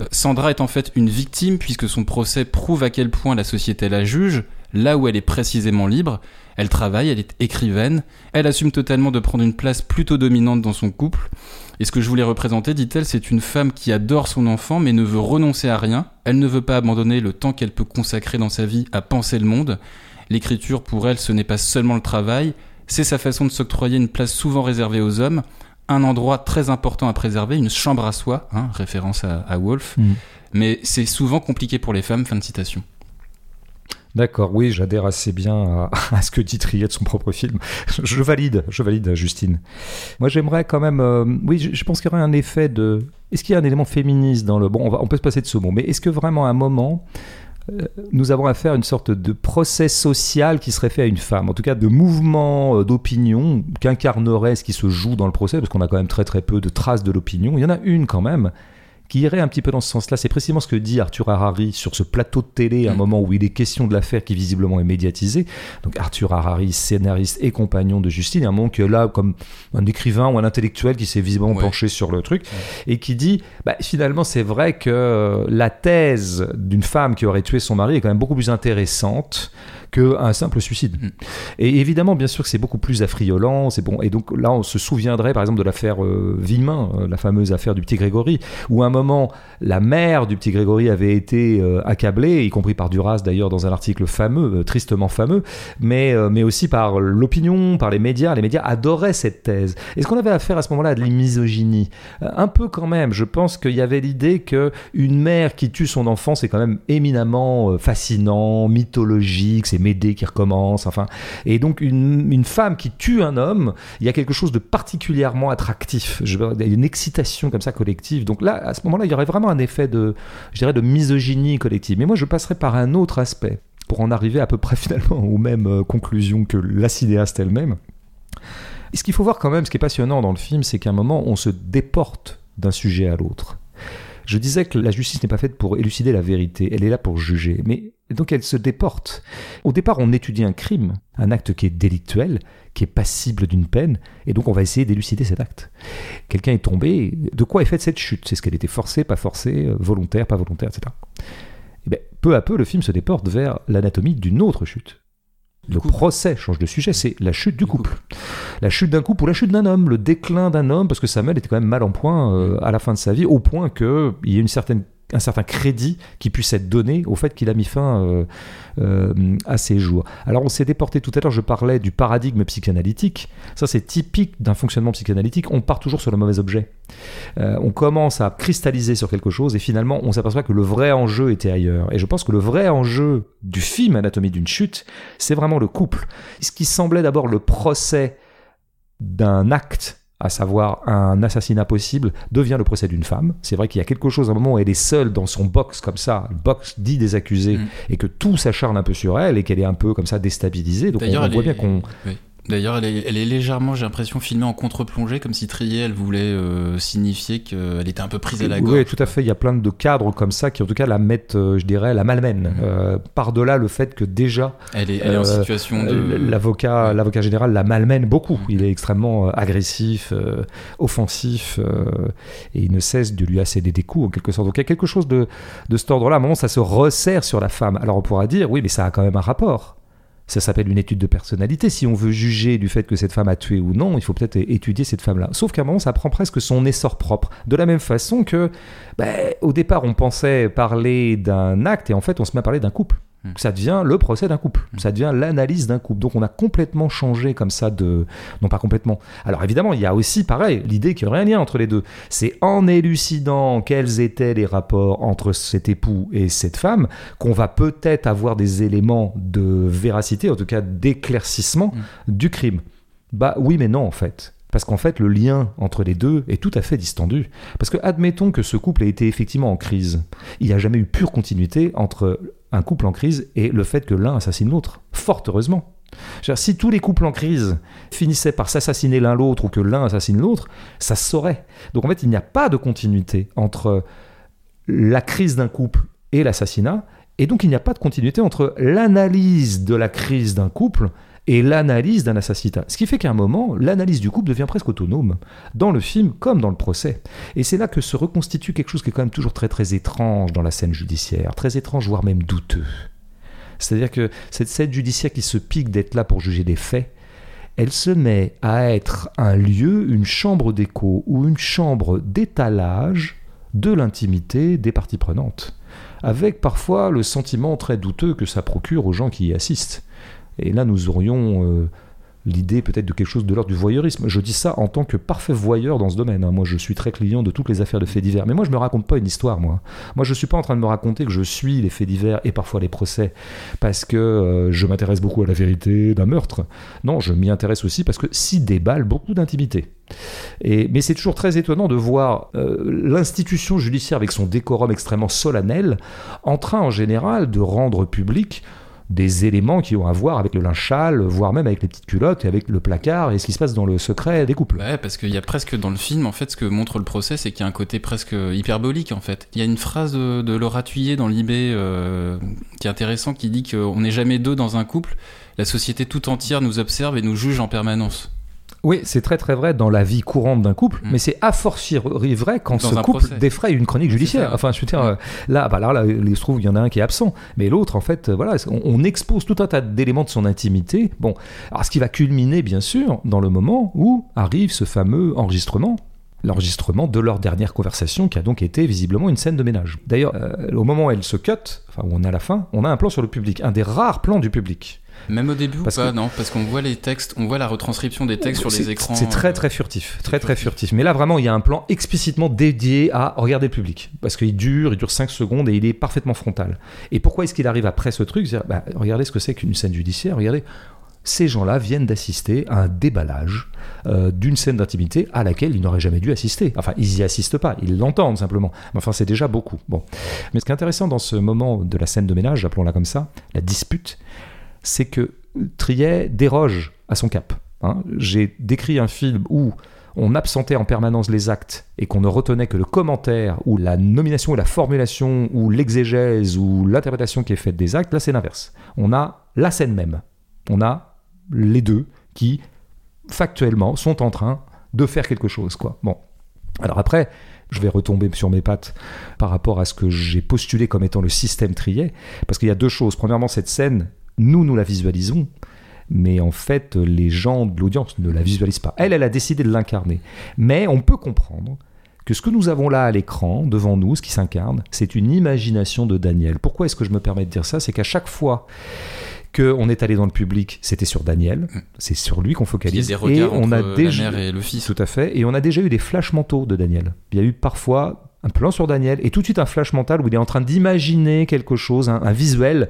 euh, Sandra est en fait une victime puisque son procès prouve à quel point la société la juge, là où elle est précisément libre. Elle travaille, elle est écrivaine, elle assume totalement de prendre une place plutôt dominante dans son couple. Et ce que je voulais représenter, dit-elle, c'est une femme qui adore son enfant mais ne veut renoncer à rien. Elle ne veut pas abandonner le temps qu'elle peut consacrer dans sa vie à penser le monde. L'écriture, pour elle, ce n'est pas seulement le travail, c'est sa façon de s'octroyer une place souvent réservée aux hommes, un endroit très important à préserver, une chambre à soi, hein, référence à, à Wolf. Mm. Mais c'est souvent compliqué pour les femmes, fin de citation. D'accord, oui, j'adhère assez bien à, *laughs* ce que dit Trier de son propre film. Je valide, je valide, Justine. Moi, j'aimerais quand même. euh, oui, je, je pense qu'il y aurait un effet de. Est-ce qu'il y a un élément féministe dans le. Bon, on, va- on peut se passer de ce mot, mais est-ce que vraiment à un moment. euh, Nous avons affaire à une sorte de procès social qui serait fait à une femme, en tout cas de mouvement euh, d'opinion qu'incarnerait ce qui se joue dans le procès, parce qu'on a quand même très très peu de traces de l'opinion. Il y en a une quand même, qui irait un petit peu dans ce sens-là. C'est précisément ce que dit Arthur Harari sur ce plateau de télé, à un Mm. moment où il est question de l'affaire qui visiblement est médiatisée. Donc Arthur Harari, scénariste et compagnon de Justine, à un moment qui est là comme un écrivain ou un intellectuel qui s'est visiblement Ouais. penché sur le truc et qui dit bah, finalement c'est vrai que euh, la thèse d'une femme qui aurait tué son mari est quand même beaucoup plus intéressante qu'un simple suicide. Mm. Et évidemment, bien sûr que c'est beaucoup plus affriolant, c'est bon. Et donc là, on se souviendrait par exemple de l'affaire euh, Villemin, euh, la fameuse affaire du petit Grégory, où à un moment, la mère du petit Grégory avait été euh, accablée, y compris par Duras d'ailleurs dans un article fameux, euh, tristement fameux, mais, mais aussi par l'opinion, par les médias. Les médias adoraient cette thèse. Est-ce qu'on avait affaire à ce moment-là à de la misogynie? Euh, Un peu quand même. Je pense qu'il y avait l'idée que une mère qui tue son enfant, c'est quand même éminemment fascinant, mythologique, c'est Médée qui recommence, enfin. Et donc une, femme qui tue un homme, il y a quelque chose de particulièrement attractif. Je, une excitation comme ça collective. Donc là, à ce moment-là, il y aurait vraiment un effet de, je dirais, de misogynie collective. Mais moi, je passerais par un autre aspect pour en arriver à peu près *laughs* finalement aux mêmes euh, conclusions que la cinéaste elle-même. Ce qu'il faut voir quand même, ce qui est passionnant dans le film, c'est qu'à un moment, on se déporte d'un sujet à l'autre. Je disais que la justice n'est pas faite pour élucider la vérité, elle est là pour juger. Mais donc elle se déporte. Au départ, on étudie un crime, un acte qui est délictuel, qui est passible d'une peine, et donc on va essayer d'élucider cet acte. Quelqu'un est tombé, de quoi est faite cette chute? C'est ce qu'elle était forcée, pas forcée, volontaire, pas volontaire, etc. Et bien, peu à peu, le film se déporte vers l'anatomie d'une autre chute. Le procès change de sujet, c'est la chute du couple. La chute d'un couple ou la chute d'un homme, le déclin d'un homme, parce que Samuel était quand même mal en point euh, à la fin de sa vie, au point qu'il y ait une certaine, un certain crédit qui puisse être donné au fait qu'il a mis fin euh, euh, à ses jours. Alors on s'est déporté tout à l'heure, je parlais du paradigme psychanalytique. Ça c'est typique d'un fonctionnement psychanalytique, on part toujours sur le mauvais objet. Euh, on commence à cristalliser sur quelque chose et finalement on s'aperçoit que le vrai enjeu était ailleurs. Et je pense que le vrai enjeu du film Anatomie d'une chute, c'est vraiment le couple. Ce qui semblait d'abord le procès d'un acte à savoir un assassinat possible, devient le procès d'une femme. C'est vrai qu'il y a quelque chose à un moment où elle est seule dans son box comme ça, le box dit des accusés, Mm. et que tout s'acharne un peu sur elle et qu'elle est un peu comme ça déstabilisée. Donc on, voit est- bien qu'on... oui. D'ailleurs, elle est, elle est légèrement, j'ai l'impression, filmée en contre-plongée, comme si Trier, elle voulait euh, signifier qu'elle était un peu prise à la gorge. Oui, tout à fait. Il y a plein de cadres comme ça qui, en tout cas, la mettent, euh, je dirais, la malmène. Mhm. Euh, Par-delà le fait que déjà, Elle est, elle est en Euh, situation de. euh, l'avocat, l'avocat général la malmène beaucoup. Il est extrêmement agressif, euh, offensif, euh, et il ne cesse de lui asséder des coups, en quelque sorte. Donc il y a quelque chose de, de cet ordre-là. À un moment, ça se resserre sur la femme. Alors on pourra dire, oui, mais ça a quand même un rapport. Ça s'appelle une étude de personnalité. Si on veut juger du fait que cette femme a tué ou non, il faut peut-être étudier cette femme-là. Sauf qu'à un moment, ça prend presque son essor propre. De la même façon que, ben, au départ, on pensait parler d'un acte et en fait, on se met à parler d'un couple. Mm. Ça devient le procès d'un couple. Mm. Ça devient l'analyse d'un couple. Donc, on a complètement changé comme ça de. Non, pas complètement. Alors, évidemment, il y a aussi, pareil, l'idée qu'il y aurait un lien entre les deux. C'est en élucidant quels étaient les rapports entre cet époux et cette femme qu'on va peut-être avoir des éléments de véracité, en tout cas d'éclaircissement du crime. Bah oui, mais non, en fait. Parce qu'en fait, le lien entre les deux est tout à fait distendu. Parce que admettons que ce couple ait été effectivement en crise. Il n'y a jamais eu pure continuité entre un couple en crise et le fait que l'un assassine l'autre. Fort heureusement. Si tous les couples en crise finissaient par s'assassiner l'un l'autre ou que l'un assassine l'autre, ça se saurait. Donc en fait, il n'y a pas de continuité entre la crise d'un couple et l'assassinat. Et donc il n'y a pas de continuité entre l'analyse de la crise d'un couple et l'analyse d'un assassinat. Ce qui fait qu'à un moment, l'analyse du couple devient presque autonome, dans le film comme dans le procès. Et c'est là que se reconstitue quelque chose qui est quand même toujours très très étrange dans la scène judiciaire, très étrange, voire même douteux. C'est-à-dire que cette scène judiciaire qui se pique d'être là pour juger des faits, elle se met à être un lieu, une chambre d'écho ou une chambre d'étalage de l'intimité des parties prenantes, avec parfois le sentiment très douteux que ça procure aux gens qui y assistent. Et là, nous aurions euh, l'idée peut-être de quelque chose de l'ordre du voyeurisme. Je dis ça en tant que parfait voyeur dans ce domaine. hein. Moi, je suis très client de toutes les affaires de faits divers. Mais moi, je me raconte pas une histoire, moi. Moi, je suis pas en train de me raconter que je suis les faits divers et parfois les procès parce que euh, je m'intéresse beaucoup à la vérité d'un meurtre. Non, je m'y intéresse aussi parce que s'y déballe beaucoup d'intimité. Et, mais c'est toujours très étonnant de voir euh, l'institution judiciaire avec son décorum extrêmement solennel en train en général de rendre public des éléments qui ont à voir avec le linge sale, voire même avec les petites culottes et avec le placard et ce qui se passe dans le secret des couples. Ouais, parce qu'il y a presque dans le film, en fait, ce que montre le procès, c'est qu'il y a un côté presque hyperbolique, en fait. Il y a une phrase de, de Laura dans l'IB euh, qui est intéressant, qui dit qu'on n'est jamais deux dans un couple. La société tout entière nous observe et nous juge en permanence. Oui, c'est très très vrai dans la vie courante d'un couple, Mm. mais c'est a fortiori vrai quand Dans ce couple procès. défraye une chronique judiciaire. Enfin, je veux dire, euh, là, bah, là, là, il se trouve, il y en a un qui est absent, mais l'autre, en fait, euh, voilà, on, on expose tout un tas d'éléments de son intimité. Bon, alors ce qui va culminer, bien sûr, dans le moment où arrive ce fameux enregistrement l'enregistrement de leur dernière conversation qui a donc été visiblement une scène de ménage. D'ailleurs, euh, au moment où elle se cut, enfin où on est à la fin, on a un plan sur le public, un des rares plans du public. Même au début Parce ou pas que- Non, parce qu'on voit les textes, on voit la retranscription des textes sur les écrans. C'est très très furtif, très très furtif. Mais là vraiment, il y a un plan explicitement dédié à regarder le public. Parce qu'il dure, il dure 5 secondes et il est parfaitement frontal. Et pourquoi est-ce qu'il arrive après ce truc? Bah, Regardez ce que c'est qu'une scène judiciaire, regardez. Ces gens-là viennent d'assister à un déballage euh, d'une scène d'intimité à laquelle ils n'auraient jamais dû assister. Enfin, ils y assistent pas, ils l'entendent simplement. Mais enfin, c'est déjà beaucoup. Bon. Mais ce qui est intéressant dans ce moment de la scène de ménage, appelons-la comme ça, la dispute, c'est que Triet déroge à son cap. hein. J'ai décrit un film où on absentait en permanence les actes et qu'on ne retenait que le commentaire ou la nomination ou la formulation ou l'exégèse ou l'interprétation qui est faite des actes. Là, c'est l'inverse. On a la scène même. On a les deux qui, factuellement, sont en train de faire quelque chose. Bon. Alors après, je vais retomber sur mes pattes par rapport à ce que j'ai postulé comme étant le système trié, parce qu'il y a deux choses. Premièrement, cette scène, nous, nous la visualisons, mais en fait, les gens de l'audience ne la visualisent pas. Elle, elle a décidé de l'incarner. Mais on peut comprendre que ce que nous avons là à l'écran, devant nous, ce qui s'incarne, c'est une imagination de Daniel. Pourquoi est-ce que je me permets de dire ça? C'est qu'à chaque fois qu'on est allé dans le public, c'était sur Daniel, c'est sur lui qu'on Il y a focalise. des et on a déjà... la mère et le fils. Tout à fait. Et on a déjà eu des flashs mentaux de Daniel. Il y a eu parfois un plan sur Daniel et tout de suite un flash mental où il est en train d'imaginer quelque chose, un, un visuel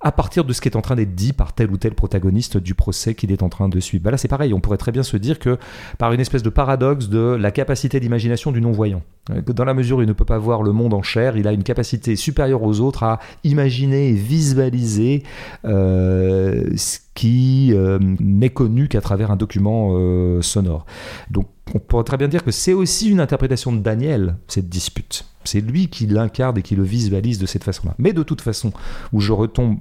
à partir de ce qui est en train d'être dit par tel ou tel protagoniste du procès qu'il est en train de suivre. Bah là, c'est pareil, on pourrait très bien se dire que par une espèce de paradoxe de la capacité d'imagination du non-voyant, euh, dans la mesure où il ne peut pas voir le monde en chair, il a une capacité supérieure aux autres à imaginer et visualiser euh, ce qui euh, n'est connu qu'à travers un document sonore. Donc on pourrait très bien dire que c'est aussi une interprétation de Daniel, cette dispute. C'est lui qui l'incarne et qui le visualise de cette façon-là. Mais de toute façon, où je retombe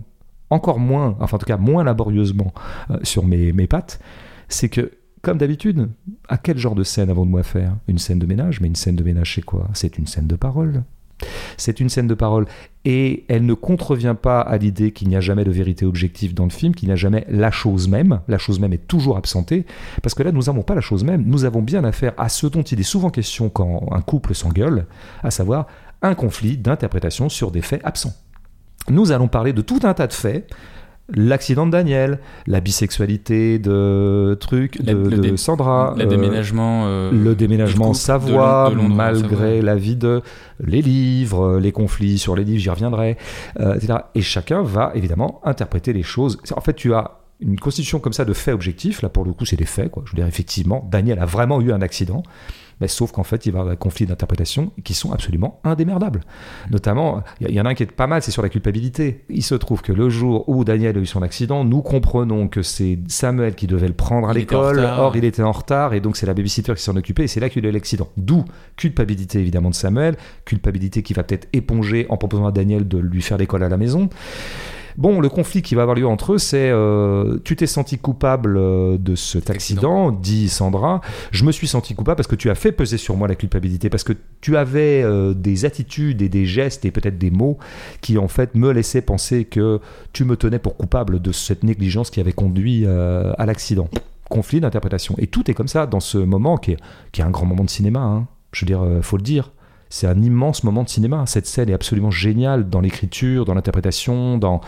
encore moins, enfin en tout cas moins laborieusement euh, sur mes, mes pattes, c'est que, comme d'habitude, à quel genre de scène avons-nous à faire Une scène de ménage, mais une scène de ménage c'est quoi? C'est une scène de parole. C'est une scène de parole et elle ne contrevient pas à l'idée qu'il n'y a jamais de vérité objective dans le film, qu'il n'y a jamais la chose même. La chose même est toujours absentée parce que là, nous n'avons pas la chose même. Nous avons bien affaire à ce dont il est souvent question quand un couple s'engueule, à savoir un conflit d'interprétation sur des faits absents. Nous allons parler de tout un tas de faits l'accident de Daniel, la bisexualité de truc de, le de dé- Sandra, le euh, déménagement. euh, le déménagement couple Savoie, de Londres- de Londres en malgré la vie de les livres, les conflits sur les livres, j'y reviendrai, euh, etc. Et chacun va évidemment interpréter les choses. En fait, tu as une constitution comme ça de faits objectifs. Là, pour le coup, c'est des faits. Quoi. Je veux dire, effectivement, Daniel a vraiment eu un accident. Mais sauf qu'en fait, il va y avoir des conflits d'interprétation qui sont absolument indémerdables. Notamment, il y, y en a un qui est pas mal, c'est sur la culpabilité. Il se trouve que le jour où Daniel a eu son accident, nous comprenons que c'est Samuel qui devait le prendre à l'école. Or, il était en retard et donc c'est la babysitter qui s'en occupait et c'est là qu'il a eu l'accident. D'où culpabilité évidemment de Samuel, culpabilité qui va peut-être éponger en proposant à Daniel de lui faire l'école à la maison. Bon, le conflit qui va avoir lieu entre eux, c'est euh, tu t'es senti coupable euh, de cet accident, dit Sandra. Je me suis senti coupable parce que tu as fait peser sur moi la culpabilité, parce que tu avais euh, des attitudes et des gestes et peut-être des mots qui en fait me laissaient penser que tu me tenais pour coupable de cette négligence qui avait conduit euh, à l'accident. Conflit d'interprétation. Et tout est comme ça dans ce moment qui est, qui est un grand moment de cinéma. hein. Je veux dire, faut le dire. C'est un immense moment de cinéma. Cette scène est absolument géniale dans l'écriture, dans l'interprétation, dans,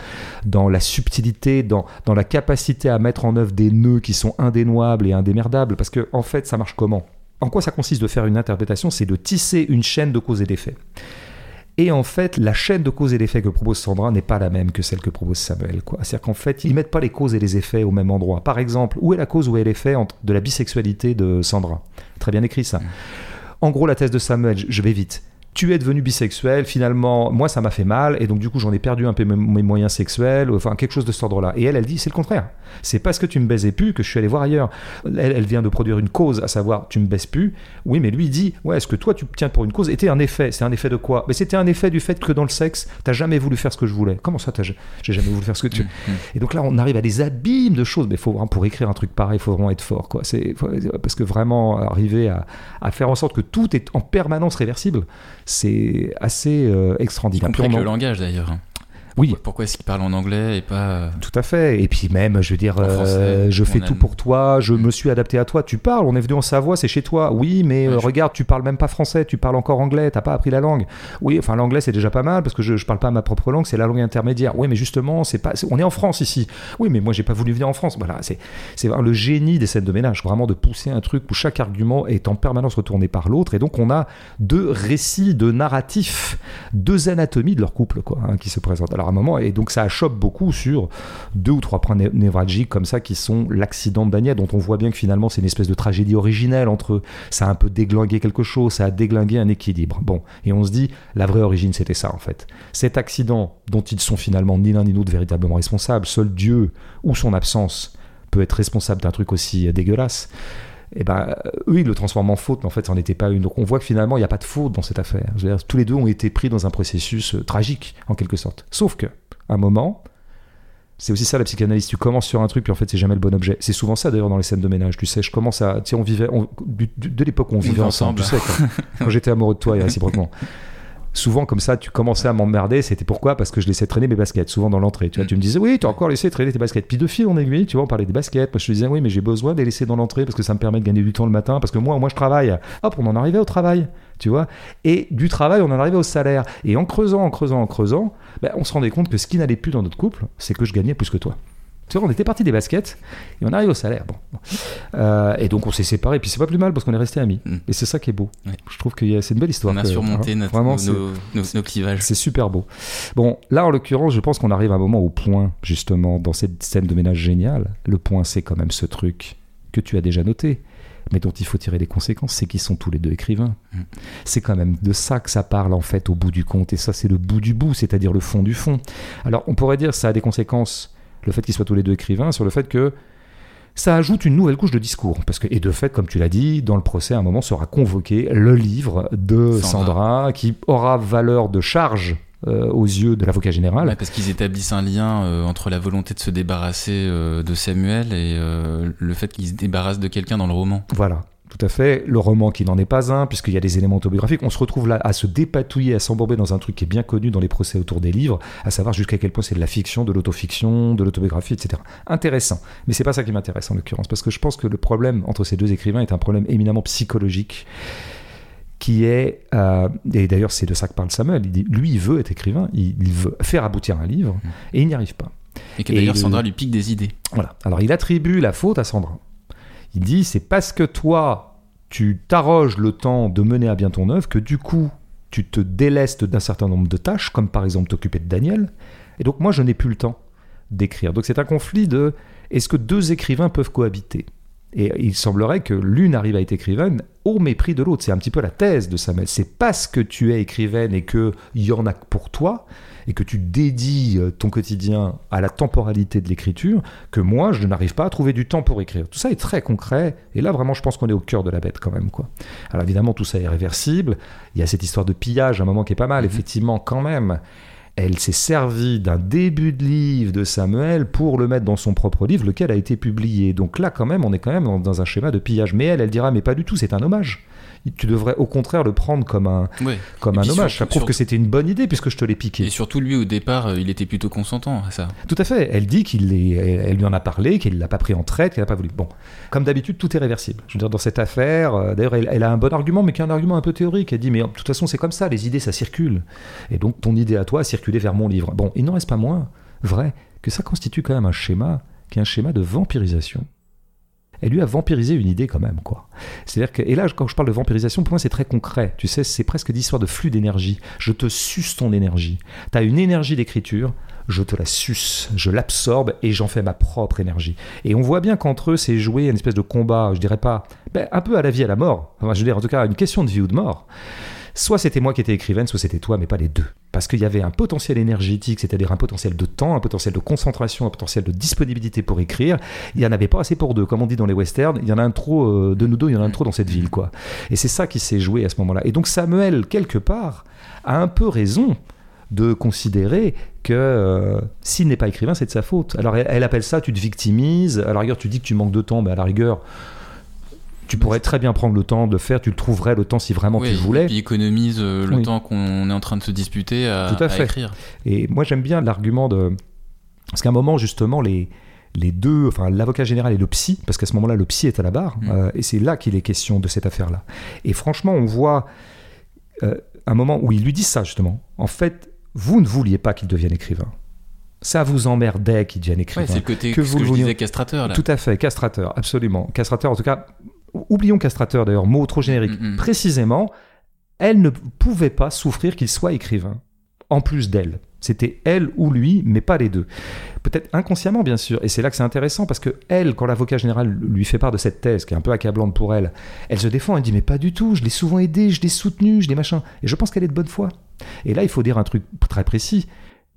dans la subtilité, dans, dans la capacité à mettre en œuvre des nœuds qui sont indénoables et indémerdables. Parce que, en fait, ça marche comment? En quoi ça consiste de faire une interprétation? C'est de tisser une chaîne de cause et d'effet. Et en fait, la chaîne de cause et d'effet que propose Sandra n'est pas la même que celle que propose Samuel. C'est-à-dire qu'en fait, ils mettent pas les causes et les effets au même endroit. Par exemple, où est la cause, où est l'effet de la bisexualité de Sandra? Très bien écrit ça. En gros, la thèse de Samuel, je- vais vite. Tu es devenu bisexuel, finalement, moi ça m'a fait mal, et donc du coup j'en ai perdu un peu mes, mes moyens sexuels, enfin quelque chose de cet ordre-là. Et elle, elle dit c'est le contraire. C'est parce que tu me baisais plus que je suis allé voir ailleurs. Elle, elle vient de produire une cause, à savoir tu me baises plus. Oui, mais lui il dit ouais, est-ce que toi tu tiens pour une cause? Était un effet. C'est un effet de quoi? Mais c'était un effet du fait que dans le sexe, t'as jamais voulu faire ce que je voulais. Comment ça, t'as- j'ai jamais voulu faire ce que tu. Et donc là, on arrive à des abîmes de choses. Mais faut, vraiment- pour écrire un truc pareil, il faut vraiment être fort. Quoi. C'est, parce que vraiment, arriver à, à faire en sorte que tout est en permanence réversible, c'est assez euh, Y extraordinaire. compris avec Purement- le langage d'ailleurs. Oui. Pourquoi, est-ce qu'il parle en anglais et pas. euh, Tout à fait. Et puis même, je veux dire, euh, français, je fais tout pour toi, je me suis adapté à toi. Tu parles, on est venu en Savoie, c'est chez toi. Oui, mais Ouais, euh, je- regarde, tu parles même pas français, tu parles encore anglais, t'as pas appris la langue. Oui, enfin l'anglais c'est déjà pas mal parce que je, je parle pas ma propre langue, c'est la langue intermédiaire. Oui, mais justement, c'est pas, on est en France ici. Oui, mais moi j'ai pas voulu venir en France. Voilà, c'est le génie des scènes de ménage, vraiment de pousser un truc où chaque argument est en permanence retourné par l'autre, et donc on a deux récits, deux narratifs, deux anatomies de leur couple, quoi, hein, qui se présentent. Alors moment, et donc ça achoppe beaucoup sur deux ou trois points né- névralgiques comme ça qui sont l'accident de Daniel, dont on voit bien que finalement c'est une espèce de tragédie originelle entre. Ça a un peu déglingué quelque chose, ça a déglingué un équilibre. Bon, et on se dit, la vraie origine c'était ça en fait. Cet accident dont ils sont finalement ni l'un ni l'autre véritablement responsables, seul Dieu ou son absence peut être responsable d'un truc aussi dégueulasse. Et ben, euh, eux, ils le transforment en faute, mais en fait, ça n'en était pas une. Donc, on voit que finalement, il n'y a pas de faute dans cette affaire. Je veux dire, tous les deux ont été pris dans un processus euh, tragique, en quelque sorte. Sauf que, à un moment, c'est aussi ça la psychanalyse. Tu commences sur un truc, puis en fait, c'est jamais le bon objet. C'est souvent ça d'ailleurs dans les scènes de ménage. Tu sais, je commence à. Tu sais, on vivait. on- du- du- de l'époque où on vivait vivait ensemble, ensemble. tu sais, quand, *laughs* quand j'étais amoureux de toi et réciproquement. Souvent, comme ça, tu commençais à m'emmerder. C'était pourquoi? Parce que je laissais traîner mes baskets, souvent dans l'entrée. Tu vois, Mm. tu me disais, oui, tu as encore laissé traîner tes baskets. Puis de fil en aiguille, tu vois, on parlait des baskets. Moi, je te disais, oui, mais j'ai besoin de les laisser dans l'entrée parce que ça me permet de gagner du temps le matin. Parce que moi, moi, je travaille. Hop, on en arrivait au travail, tu vois. Et du travail, on en arrivait au salaire. Et en creusant, en creusant, en creusant, ben, on se rendait compte que ce qui n'allait plus dans notre couple, c'est que je gagnais plus que toi. Tu vois, on était parti des baskets et on arrive au salaire. Bon. Euh, et donc on s'est séparés. Puis c'est pas plus mal parce qu'on est restés amis. Mm. Et c'est ça qui est beau. Ouais. Je trouve que y a- c'est une belle histoire. On a que- surmonté hein, notre- vraiment, nos, nos- clivages. c'est super beau. Bon, là en l'occurrence, je pense qu'on arrive à un moment au point, justement, dans cette scène de ménage géniale. Le point, c'est quand même ce truc que tu as déjà noté, mais dont il faut tirer des conséquences, c'est qu'ils sont tous les deux écrivains. Mm. C'est quand même de ça que ça parle, en fait, au bout du compte. Et ça, c'est le bout du bout, c'est-à-dire le fond du fond. Alors, on pourrait dire que ça a des conséquences, le fait qu'ils soient tous les deux écrivains, sur le fait que ça ajoute une nouvelle couche de discours. Parce que, et de fait, comme tu l'as dit, dans le procès, à un moment sera convoqué le livre de Sandra. Sandra, qui aura valeur de charge euh, aux yeux de l'avocat général. Ouais, parce qu'ils établissent un lien euh, entre la volonté de se débarrasser euh, de Samuel et le fait qu'ils se débarrassent de quelqu'un dans le roman. Voilà. Tout à fait. Le roman qui n'en est pas un, puisqu'il y a des éléments autobiographiques. On se retrouve là à se dépatouiller, à s'embourber dans un truc qui est bien connu dans les procès autour des livres, à savoir jusqu'à quel point c'est de la fiction, de l'autofiction, de l'autobiographie, etc. Intéressant. Mais c'est pas ça qui m'intéresse en l'occurrence, parce que je pense que le problème entre ces deux écrivains est un problème éminemment psychologique qui est, euh, et d'ailleurs c'est de ça que parle Samuel, il dit, lui il veut être écrivain, il, il veut faire aboutir un livre, et il n'y arrive pas. Et que d'ailleurs le- Sandra lui pique des idées. Voilà. Alors il attribue la faute à Sandra. Il dit c'est parce que toi tu t'arroges le temps de mener à bien ton œuvre que du coup tu te délestes d'un certain nombre de tâches, comme par exemple t'occuper de Daniel, et donc moi je n'ai plus le temps d'écrire. Donc c'est un conflit de est-ce que deux écrivains peuvent cohabiter? Et il semblerait que l'une arrive à être écrivaine au mépris de l'autre. C'est un petit peu la thèse de Samuel. C'est parce que tu es écrivaine et qu'il y en a que pour toi, et que tu dédies euh, ton quotidien à la temporalité de l'écriture, que moi, je n'arrive pas à trouver du temps pour écrire. Tout ça est très concret, et là, vraiment, je pense qu'on est au cœur de la bête quand même. Quoi. Alors évidemment, tout ça est réversible. Il y a cette histoire de pillage, à un moment qui est pas mal, Mhm. effectivement, quand même. Elle s'est servie d'un début de livre de Samuel pour le mettre dans son propre livre, lequel a été publié. Donc là, quand même, on est quand même dans- un schéma de pillage. Mais elle, elle dira, mais pas du tout, c'est un hommage. Tu devrais au contraire le prendre comme un, comme un hommage. surtout- ça prouve que c'était une bonne idée puisque je te l'ai piqué. Et surtout lui au départ, euh, il était plutôt consentant à ça. Tout à fait. Elle dit qu'il elle, elle lui en a parlé, qu'il l'a pas pris en traite, qu'elle n'a pas voulu. Bon, comme d'habitude, tout est réversible. Je veux dire, dans cette affaire, euh, d'ailleurs, elle, elle a un bon argument, mais qui est un argument un peu théorique. Elle dit, mais de toute façon, c'est comme ça, les idées, ça circule. Et donc, ton idée à toi a circulé vers mon livre. Bon, il n'en reste pas moins vrai que ça constitue quand même un schéma qui est un schéma de vampirisation. Elle lui a vampirisé une idée quand même, quoi. C'est-à-dire que, et là, quand je parle de vampirisation, pour moi, c'est très concret. Tu sais, c'est presque d'histoire de flux d'énergie. Je te suce ton énergie. Tu as une énergie d'écriture, je te la suce, je l'absorbe et j'en fais ma propre énergie. Et on voit bien qu'entre eux, c'est joué une espèce de combat, je dirais pas, ben, un peu à la vie, à la mort. Enfin, je veux dire, en tout cas, une question de vie ou de mort. Soit c'était moi qui étais écrivaine, soit c'était toi, mais pas les deux. Parce qu'il y avait un potentiel énergétique, c'est-à-dire un potentiel de temps, un potentiel de concentration, un potentiel de disponibilité pour écrire. Il n'y en avait pas assez pour deux. Comme on dit dans les westerns, il y en a un trop euh, de nous deux, il y en a un trop dans cette ville, quoi. Et c'est ça qui s'est joué à ce moment-là. Et donc Samuel, quelque part, a un peu raison de considérer que euh, s'il n'est pas écrivain, c'est de sa faute. Alors elle, elle appelle ça, tu te victimises, à la rigueur tu dis que tu manques de temps, mais à la rigueur, tu pourrais très bien prendre le temps de faire, tu le trouverais le temps si vraiment tu le voulais. Et puis économise euh, le Oui. temps qu'on est en train de se disputer à, Tout à à fait. écrire. Et moi, j'aime bien l'argument de. Parce qu'à un moment, justement, les, les deux, enfin, l'avocat général et le psy, parce qu'à ce moment-là, le psy est à la barre, Mm. euh, et c'est là qu'il est question de cette affaire-là. Et franchement, on voit euh, un moment où il lui dit ça, justement. En fait, vous ne vouliez pas qu'il devienne écrivain. Ça vous emmerdait qu'il devienne écrivain. Ouais, c'est le côté Que ce vous que je disais castrateur là. Tout à fait, castrateur, absolument. Castrateur, en tout cas, oublions castrateur d'ailleurs, mot trop générique. Mm, mm. Précisément, elle ne pouvait pas souffrir qu'il soit écrivain, en plus d'elle. C'était elle ou lui, mais pas les deux. Peut-être inconsciemment, bien sûr. Et c'est là que c'est intéressant parce que elle, quand l'avocat général lui fait part de cette thèse, qui est un peu accablante pour elle, elle se défend. Elle dit mais pas du tout. Je l'ai souvent aidé, je l'ai soutenu, je l'ai machin. Et je pense qu'elle est de bonne foi. Et là, il faut dire un truc très précis,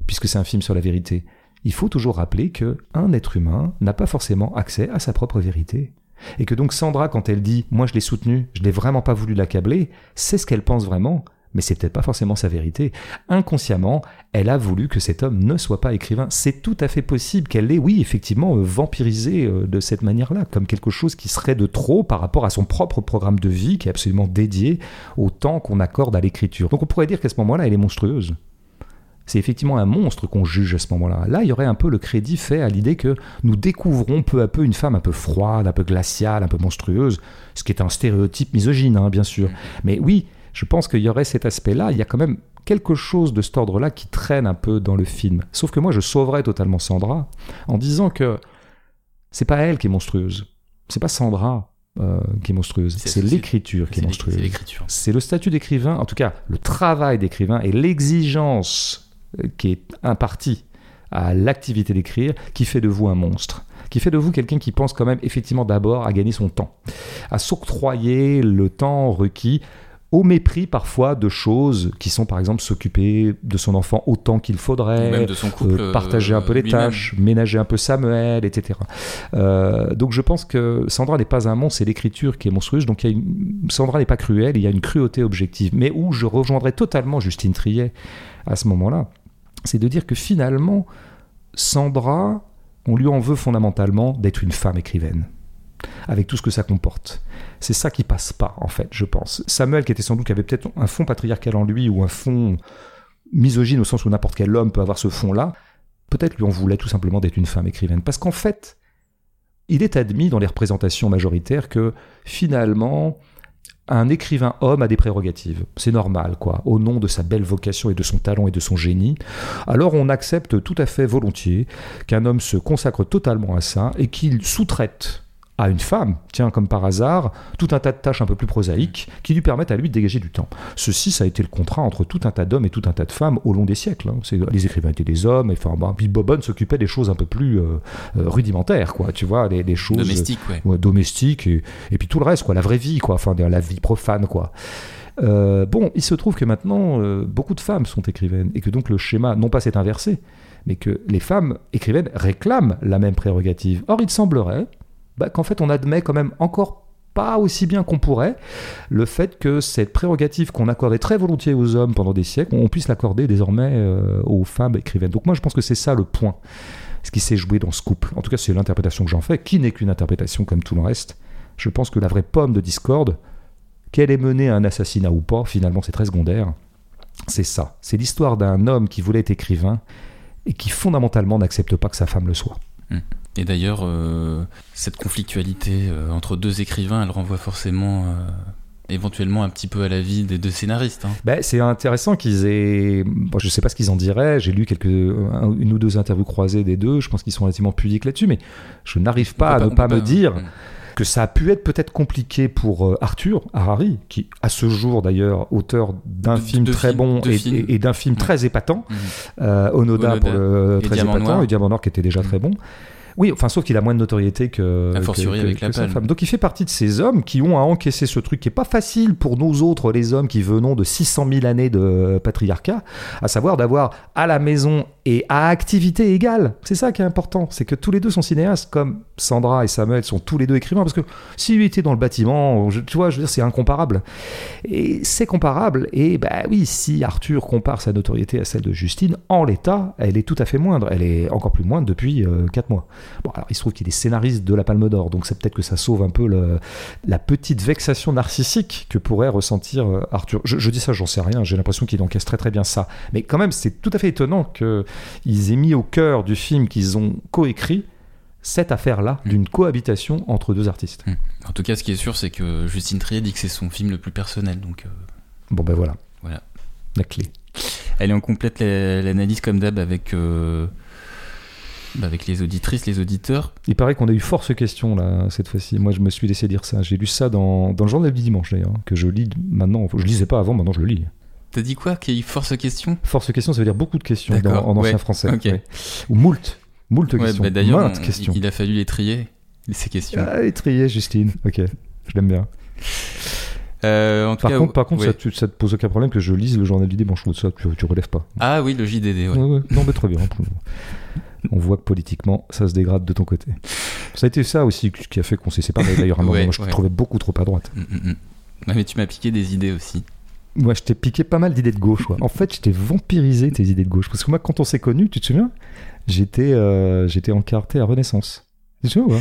puisque c'est un film sur la vérité. Il faut toujours rappeler que un être humain n'a pas forcément accès à sa propre vérité. Et que donc Sandra, quand elle dit Moi je l'ai soutenu, je n'ai vraiment pas voulu l'accabler, c'est ce qu'elle pense vraiment, mais c'est peut-être pas forcément sa vérité. Inconsciemment, elle a voulu que cet homme ne soit pas écrivain. C'est tout à fait possible qu'elle l'ait, oui, effectivement, euh, vampirisé euh, de cette manière-là, comme quelque chose qui serait de trop par rapport à son propre programme de vie qui est absolument dédié au temps qu'on accorde à l'écriture. Donc on pourrait dire qu'à ce moment-là, elle est monstrueuse. C'est effectivement un monstre qu'on juge à ce moment-là. Là, il y aurait un peu le crédit fait à l'idée que nous découvrons peu à peu une femme un peu froide, un peu glaciale, un peu monstrueuse, ce qui est un stéréotype misogyne, hein, bien sûr. Mais oui, Je pense qu'il y aurait cet aspect-là. Il y a quand même quelque chose de cet ordre-là qui traîne un peu dans le film. Sauf que moi, je sauverais totalement Sandra en disant que c'est pas elle qui est monstrueuse. C'est pas Sandra euh, qui est monstrueuse. C'est- l'écriture qui est monstrueuse. c'est le statut d'écrivain, en tout cas le travail d'écrivain et l'exigence qui est impartie à l'activité d'écrire qui fait de vous un monstre, qui fait de vous quelqu'un qui pense quand même effectivement d'abord à gagner son temps, à s'octroyer le temps requis au mépris parfois de choses qui sont par exemple s'occuper de son enfant autant qu'il faudrait, même de son couple. euh, partager un peu euh, les tâches, ménager un peu Samuel, etc. Euh, donc je pense que Sandra n'est pas un monstre, c'est l'écriture qui est monstrueuse. Donc il y a une... Sandra n'est pas cruelle, il y a une cruauté objective. Mais où je rejoindrai totalement Justine Triet à ce moment-là, c'est de dire que finalement, Sandra, on lui en veut fondamentalement d'être une femme écrivaine avec tout ce que ça comporte. C'est ça qui passe pas, en fait, je pense. Samuel, qui était sans doute, qui avait peut-être un fond patriarcal en lui, ou un fond misogyne au sens où n'importe quel homme peut avoir ce fond-là, peut-être lui en voulait tout simplement d'être une femme écrivaine. Parce qu'en fait, il est admis dans les représentations majoritaires que finalement, un écrivain homme a des prérogatives. C'est normal, quoi, au nom de sa belle vocation et de son talent et de son génie. Alors on accepte tout à fait volontiers qu'un homme se consacre totalement à ça et qu'il sous-traite à une femme, tiens, comme par hasard, tout un tas de tâches un peu plus prosaïques qui lui permettent à lui de dégager du temps. Ceci, ça a été le contrat entre tout un tas d'hommes et tout un tas de femmes au long des siècles. hein. C'est- Les écrivains étaient des hommes, et enfin, bah, puis Bobonne s'occupait des choses un peu plus euh, euh, rudimentaires, quoi, tu vois, des, des choses Domestique, ouais. ouais, domestiques et, et puis tout le reste, quoi, la vraie vie, quoi, enfin la vie profane, quoi. Euh, bon, il se trouve que maintenant, euh, beaucoup de femmes sont écrivaines et que donc le schéma, non pas s'est inversé, mais que les femmes écrivaines réclament la même prérogative. Or, il semblerait bah, qu'en fait, on admet quand même encore pas aussi bien qu'on pourrait le fait que cette prérogative qu'on accordait très volontiers aux hommes pendant des siècles, on puisse l'accorder désormais euh, aux femmes écrivaines. Donc moi, je pense que c'est ça le point, ce qui s'est joué dans ce couple. En tout cas, c'est l'interprétation que j'en fais, qui n'est qu'une interprétation comme tout le reste. Je pense que la vraie pomme de discorde, qu'elle ait mené à un assassinat ou pas, finalement, c'est très secondaire. C'est ça. C'est l'histoire d'un homme qui voulait être écrivain et qui fondamentalement n'accepte pas que sa femme le soit. Et d'ailleurs, euh, cette conflictualité euh, entre deux écrivains, elle renvoie forcément, euh, éventuellement, un petit peu à la vie des deux scénaristes. hein. Ben, c'est intéressant qu'ils aient. Bon, je sais pas ce qu'ils en diraient. J'ai lu quelques, un- une ou deux interviews croisées des deux. Je pense qu'ils sont relativement pudiques là-dessus, mais je n'arrive pas à ne pas me dire Mm. que ça a pu être peut-être compliqué pour Arthur Harari, qui à ce jour d'ailleurs auteur d'un film très bon et, films. et- et d'un film Ouais. très épatant, euh, Onoda, Onoda pour le et très Diamant épatant Noir. et Diamant Noir qui était déjà très bon. Oui, enfin, sauf qu'il a moins de notoriété que, A fortiori que- avec que La sa femme. Donc il fait partie de ces hommes qui ont à encaisser ce truc qui est pas facile pour nous autres, les hommes qui venons de 600 000 années de patriarcat, à savoir d'avoir à la maison et à activité égale. C'est ça qui est important, c'est que tous les deux sont cinéastes, comme Sandra et Samuel sont tous les deux écrivains, parce que s'il était dans le bâtiment, je- tu vois, je veux dire, c'est incomparable. Et c'est comparable, et bah oui, si Arthur compare sa notoriété à celle de Justine, en l'état, elle est tout à fait moindre. Elle est encore plus moindre depuis 4 mois. Bon, alors il se trouve qu'il est scénariste de la Palme d'Or, donc c'est peut-être que ça sauve un peu le- la petite vexation narcissique que pourrait ressentir euh, Arthur. Je, je dis ça, j'en sais rien, j'ai l'impression qu'il encaisse très très bien ça. Mais quand même, c'est tout à fait étonnant qu'ils aient mis au cœur du film qu'ils ont coécrit cette affaire-là Mm. d'une cohabitation entre deux artistes. En tout cas, ce qui est sûr, c'est que Justine Trier dit que c'est son film le plus personnel. Donc, euh, Bon ben voilà. Voilà. La clé. est en complète la- l'analyse comme d'hab avec, euh, bah, avec les auditrices, les auditeurs. Il paraît qu'on a eu force question là cette fois-ci. Moi, je me suis laissé dire ça. J'ai lu ça dans, dans le journal du dimanche d'ailleurs, que je lis maintenant. Je lisais pas avant, maintenant je le lis. T'as dit quoi? Qu'il y a eu force question? Force question, ça veut dire beaucoup de questions dans- en ancien ouais, français. ouais. Ou moult. Moult Ouais, questions. bah, D'ailleurs, il a fallu les trier, ces questions. Ah, et trier, Justine. Ok, je l'aime bien. Euh, en tout Par cas, contre, par contre ouais. ça, ça te pose aucun problème que je lise le journal du dimanche. Ça, tu, tu relèves pas. Ah oui, le JDD, ouais. Non, mais très bien. On voit que politiquement, ça se dégrade de ton côté. Ça a été ça aussi qui a fait qu'on s'est séparés d'ailleurs. à un moment. Ouais, Moi, je te ouais. trouvais beaucoup trop à droite. Mm, mm, mm. Mais tu m'as piqué des idées aussi. Moi, je t'ai piqué pas mal d'idées de gauche. En fait, je t'ai vampirisé tes idées de gauche. Parce que moi, quand on s'est connus, tu te souviens J'étais euh, j'étais encarté à Renaissance. Tu te souviens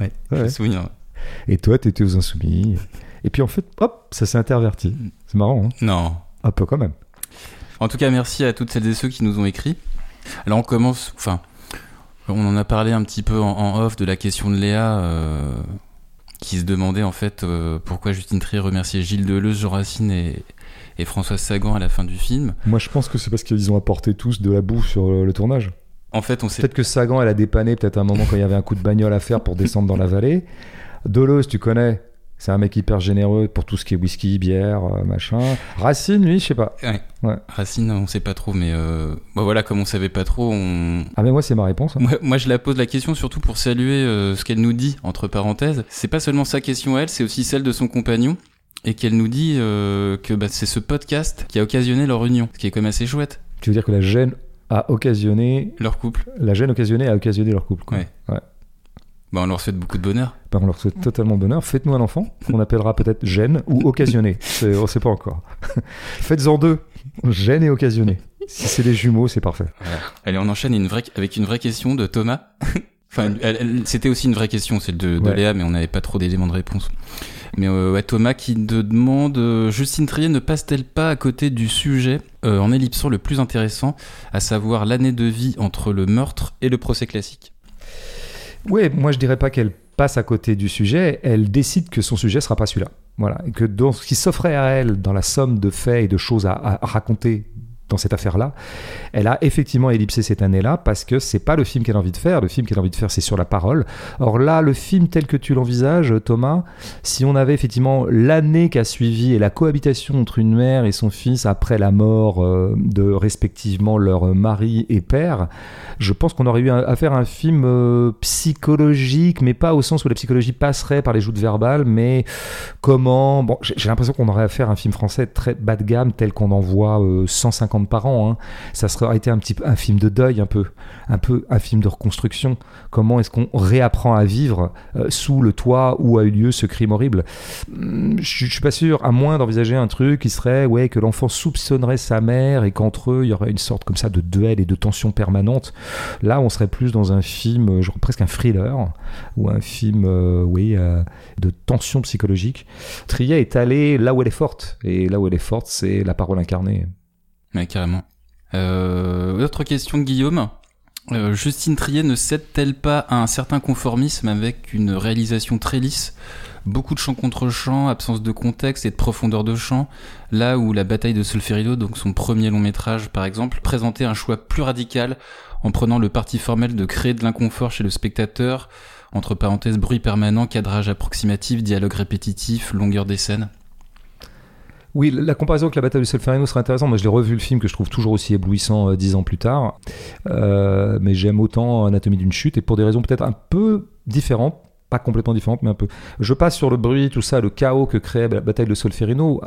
Ouais, je me souviens. Et toi, t'étais aux Insoumis. Et puis en fait, hop, ça s'est interverti. C'est marrant, hein Non. Un peu quand même. En tout cas, merci à toutes celles et ceux qui nous ont écrit. Alors on commence, enfin, on en a parlé un petit peu en, en off de la question de Léa. euh, qui se demandait en fait euh, pourquoi Justine Trier remerciait Gilles Deleuze, Jean Racine et, et Françoise Sagan à la fin du film. Moi, je pense que c'est parce qu'ils ont apporté tous de la bouffe sur le, le tournage. En fait, on sait Peut-être que Sagan, elle a dépanné peut-être un moment quand il y avait un coup de bagnole à faire pour descendre dans la vallée. Deleuze, tu connais. C'est un mec hyper généreux pour tout ce qui est whisky, bière, euh, machin. Racine, lui, je sais pas. Ouais. Ouais. Racine, on sait pas trop, mais euh, bah voilà, comme on savait pas trop, on... Ah, mais moi, c'est ma réponse. hein. moi, moi, je la pose la question surtout pour saluer euh, ce qu'elle nous dit entre parenthèses. C'est pas seulement sa question à elle, c'est aussi celle de son compagnon. Et qu'elle nous dit euh, que bah, c'est ce podcast qui a occasionné leur union, ce qui est quand même assez chouette, Tu veux dire que la gêne a occasionné. leur couple. La gêne occasionnée a occasionné leur couple. quoi. Ouais. Ouais. Bah, on leur souhaite beaucoup de bonheur. Ben, on leur souhaite totalement bonheur. Faites-nous un enfant, qu'on appellera peut-être gêne ou occasionné. C'est- on sait pas encore. *laughs* Faites-en deux, gêne et occasionné. Si c'est des jumeaux, c'est parfait. Allez, on enchaîne une vraie, avec une vraie question de Thomas. *laughs* enfin, c'était aussi une vraie question, celle de, de Ouais. Léa, mais on n'avait pas trop d'éléments de réponse. Mais euh, ouais, Thomas qui te demande euh, Justine Trier ne passe-t-elle pas à côté du sujet euh, en ellipsant le plus intéressant, à savoir l'année de vie entre le meurtre et le procès classique? Ouais, moi je dirais pas qu'elle passe à côté du sujet, elle décide que son sujet sera pas celui-là. Voilà, et que dans ce qui s'offrait à elle dans la somme de faits et de choses à raconter dans cette affaire-là, elle a effectivement ellipsé cette année-là parce que c'est pas le film qu'elle a envie de faire. Le film qu'elle a envie de faire, c'est sur la parole. Or là, le film tel que tu l'envisages, Thomas, si on avait effectivement l'année qui a suivi et la cohabitation entre une mère et son fils après la mort euh, de respectivement leur mari et père, je pense qu'on aurait eu à faire un film euh, psychologique, mais pas au sens où la psychologie passerait par les joutes verbales, mais comment. Bon, j'ai l'impression qu'on aurait affaire à un film français très bas de gamme tel qu'on en voit euh, 150 demandes par an. Hein. Ça aurait été un petit un film de deuil, un peu, un peu un film de reconstruction. Comment est-ce qu'on réapprend à vivre euh, sous le toit où a eu lieu ce crime horrible? Hum, je suis pas sûr, à moins d'envisager un truc qui serait ouais que l'enfant soupçonnerait sa mère et qu'entre eux il y aurait une sorte comme ça de duel et de tension permanente. Là, on serait plus dans un film, euh, genre presque un thriller ou un film, euh, oui, de tension psychologique. Trier est allé là où elle est forte et là où elle est forte, c'est la parole incarnée. Ouais, carrément. Euh, autre question de Guillaume. Euh, Justine Trier ne cède-t-elle pas à un certain conformisme avec une réalisation très lisse Beaucoup de chants contre chants, absence de contexte et de profondeur de chant, là où la bataille de Solferino, donc son premier long métrage par exemple, présentait un choix plus radical en prenant le parti formel de créer de l'inconfort chez le spectateur, entre parenthèses bruit permanent, cadrage approximatif, dialogue répétitif, longueur des scènes. Oui, la comparaison avec la bataille de Solferino serait intéressante. Moi, je l'ai revu le film que je trouve toujours aussi éblouissant euh, dix ans plus tard. Euh, mais j'aime autant Anatomie d'une chute et pour des raisons peut-être un peu différentes. Pas complètement différentes, mais un peu. Je passe sur le bruit, tout ça, le chaos que créait la bataille de Solferino,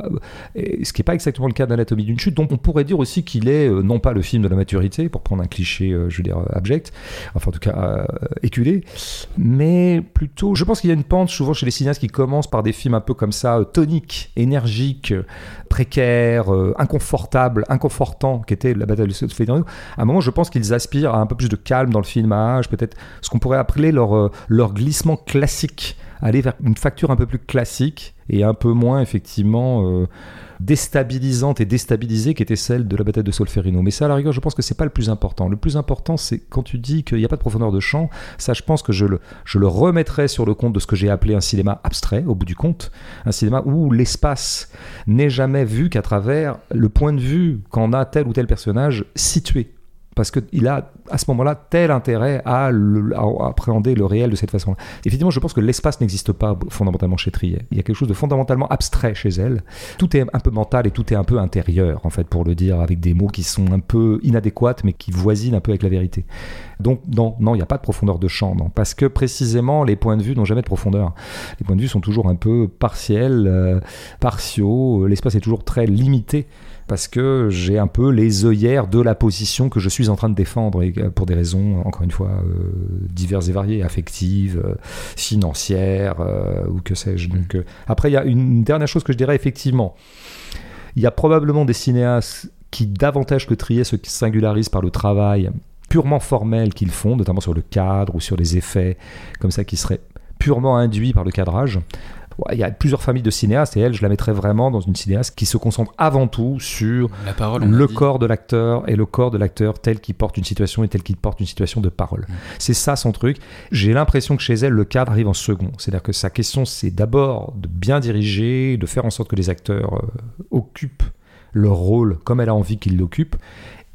euh, ce qui n'est pas exactement le cas d'Anatomie d'une chute. Donc, on pourrait dire aussi qu'il est euh, non pas le film de la maturité, pour prendre un cliché, euh, je veux dire, abject, enfin en tout cas éculé, mais plutôt, je pense qu'il y a une pente souvent chez les cinéastes qui commencent par des films un peu comme ça, toniques, énergiques, précaires, inconfortables, inconfortants, qui était la bataille de Solferino. À un moment, je pense qu'ils aspirent à un peu plus de calme dans le filmage, peut-être ce qu'on pourrait appeler leur, leur glissement classique, aller vers une facture un peu plus classique et un peu moins effectivement euh, déstabilisante et déstabilisée qu'était celle de la bataille de Solferino. Mais ça, à la rigueur, je pense que c'est pas le plus important. Le plus important, c'est quand tu dis qu'il n'y a pas de profondeur de champ, ça, je pense que je le, je le remettrai sur le compte de ce que j'ai appelé un cinéma abstrait, au bout du compte. Un cinéma où l'espace n'est jamais vu qu'à travers le point de vue qu'en a tel ou tel personnage situé parce qu'il a à ce moment-là tel intérêt à, appréhender le réel de cette façon-là. Effectivement, je pense que l'espace n'existe pas fondamentalement chez Trier. Il y a quelque chose de fondamentalement abstrait chez elle. Tout est un peu mental et tout est un peu intérieur, en fait, pour le dire avec des mots qui sont un peu inadéquats, mais qui voisinent un peu avec la vérité. Donc non, non, il n'y a pas de profondeur de champ, non, parce que précisément les points de vue n'ont jamais de profondeur. Les points de vue sont toujours un peu partiels, euh, partiaux. L'espace est toujours très limité parce que j'ai un peu les œillères de la position que je suis en train de défendre et euh, pour des raisons, encore une fois, euh, diverses et variées, affectives, euh, financières ou que sais-je. Donc, euh, après, il y a une dernière chose que je dirais effectivement. Il y a probablement des cinéastes qui, davantage que Trier, se singularisent par le travail purement formel qu'ils font, notamment sur le cadre ou sur les effets, comme ça, qui seraient purement induits par le cadrage. Il y a plusieurs familles de cinéastes et elle, je la mettrais vraiment dans une cinéaste qui se concentre avant tout sur La parole, le corps de l'acteur et le corps de l'acteur tel qu'il porte une situation et tel qu'il porte une situation de parole. Mm. C'est ça son truc. J'ai l'impression que chez elle, le cadre arrive en second. C'est-à-dire que sa question, c'est d'abord de bien diriger, de faire en sorte que les acteurs euh, occupent leur rôle comme elle a envie qu'ils l'occupent.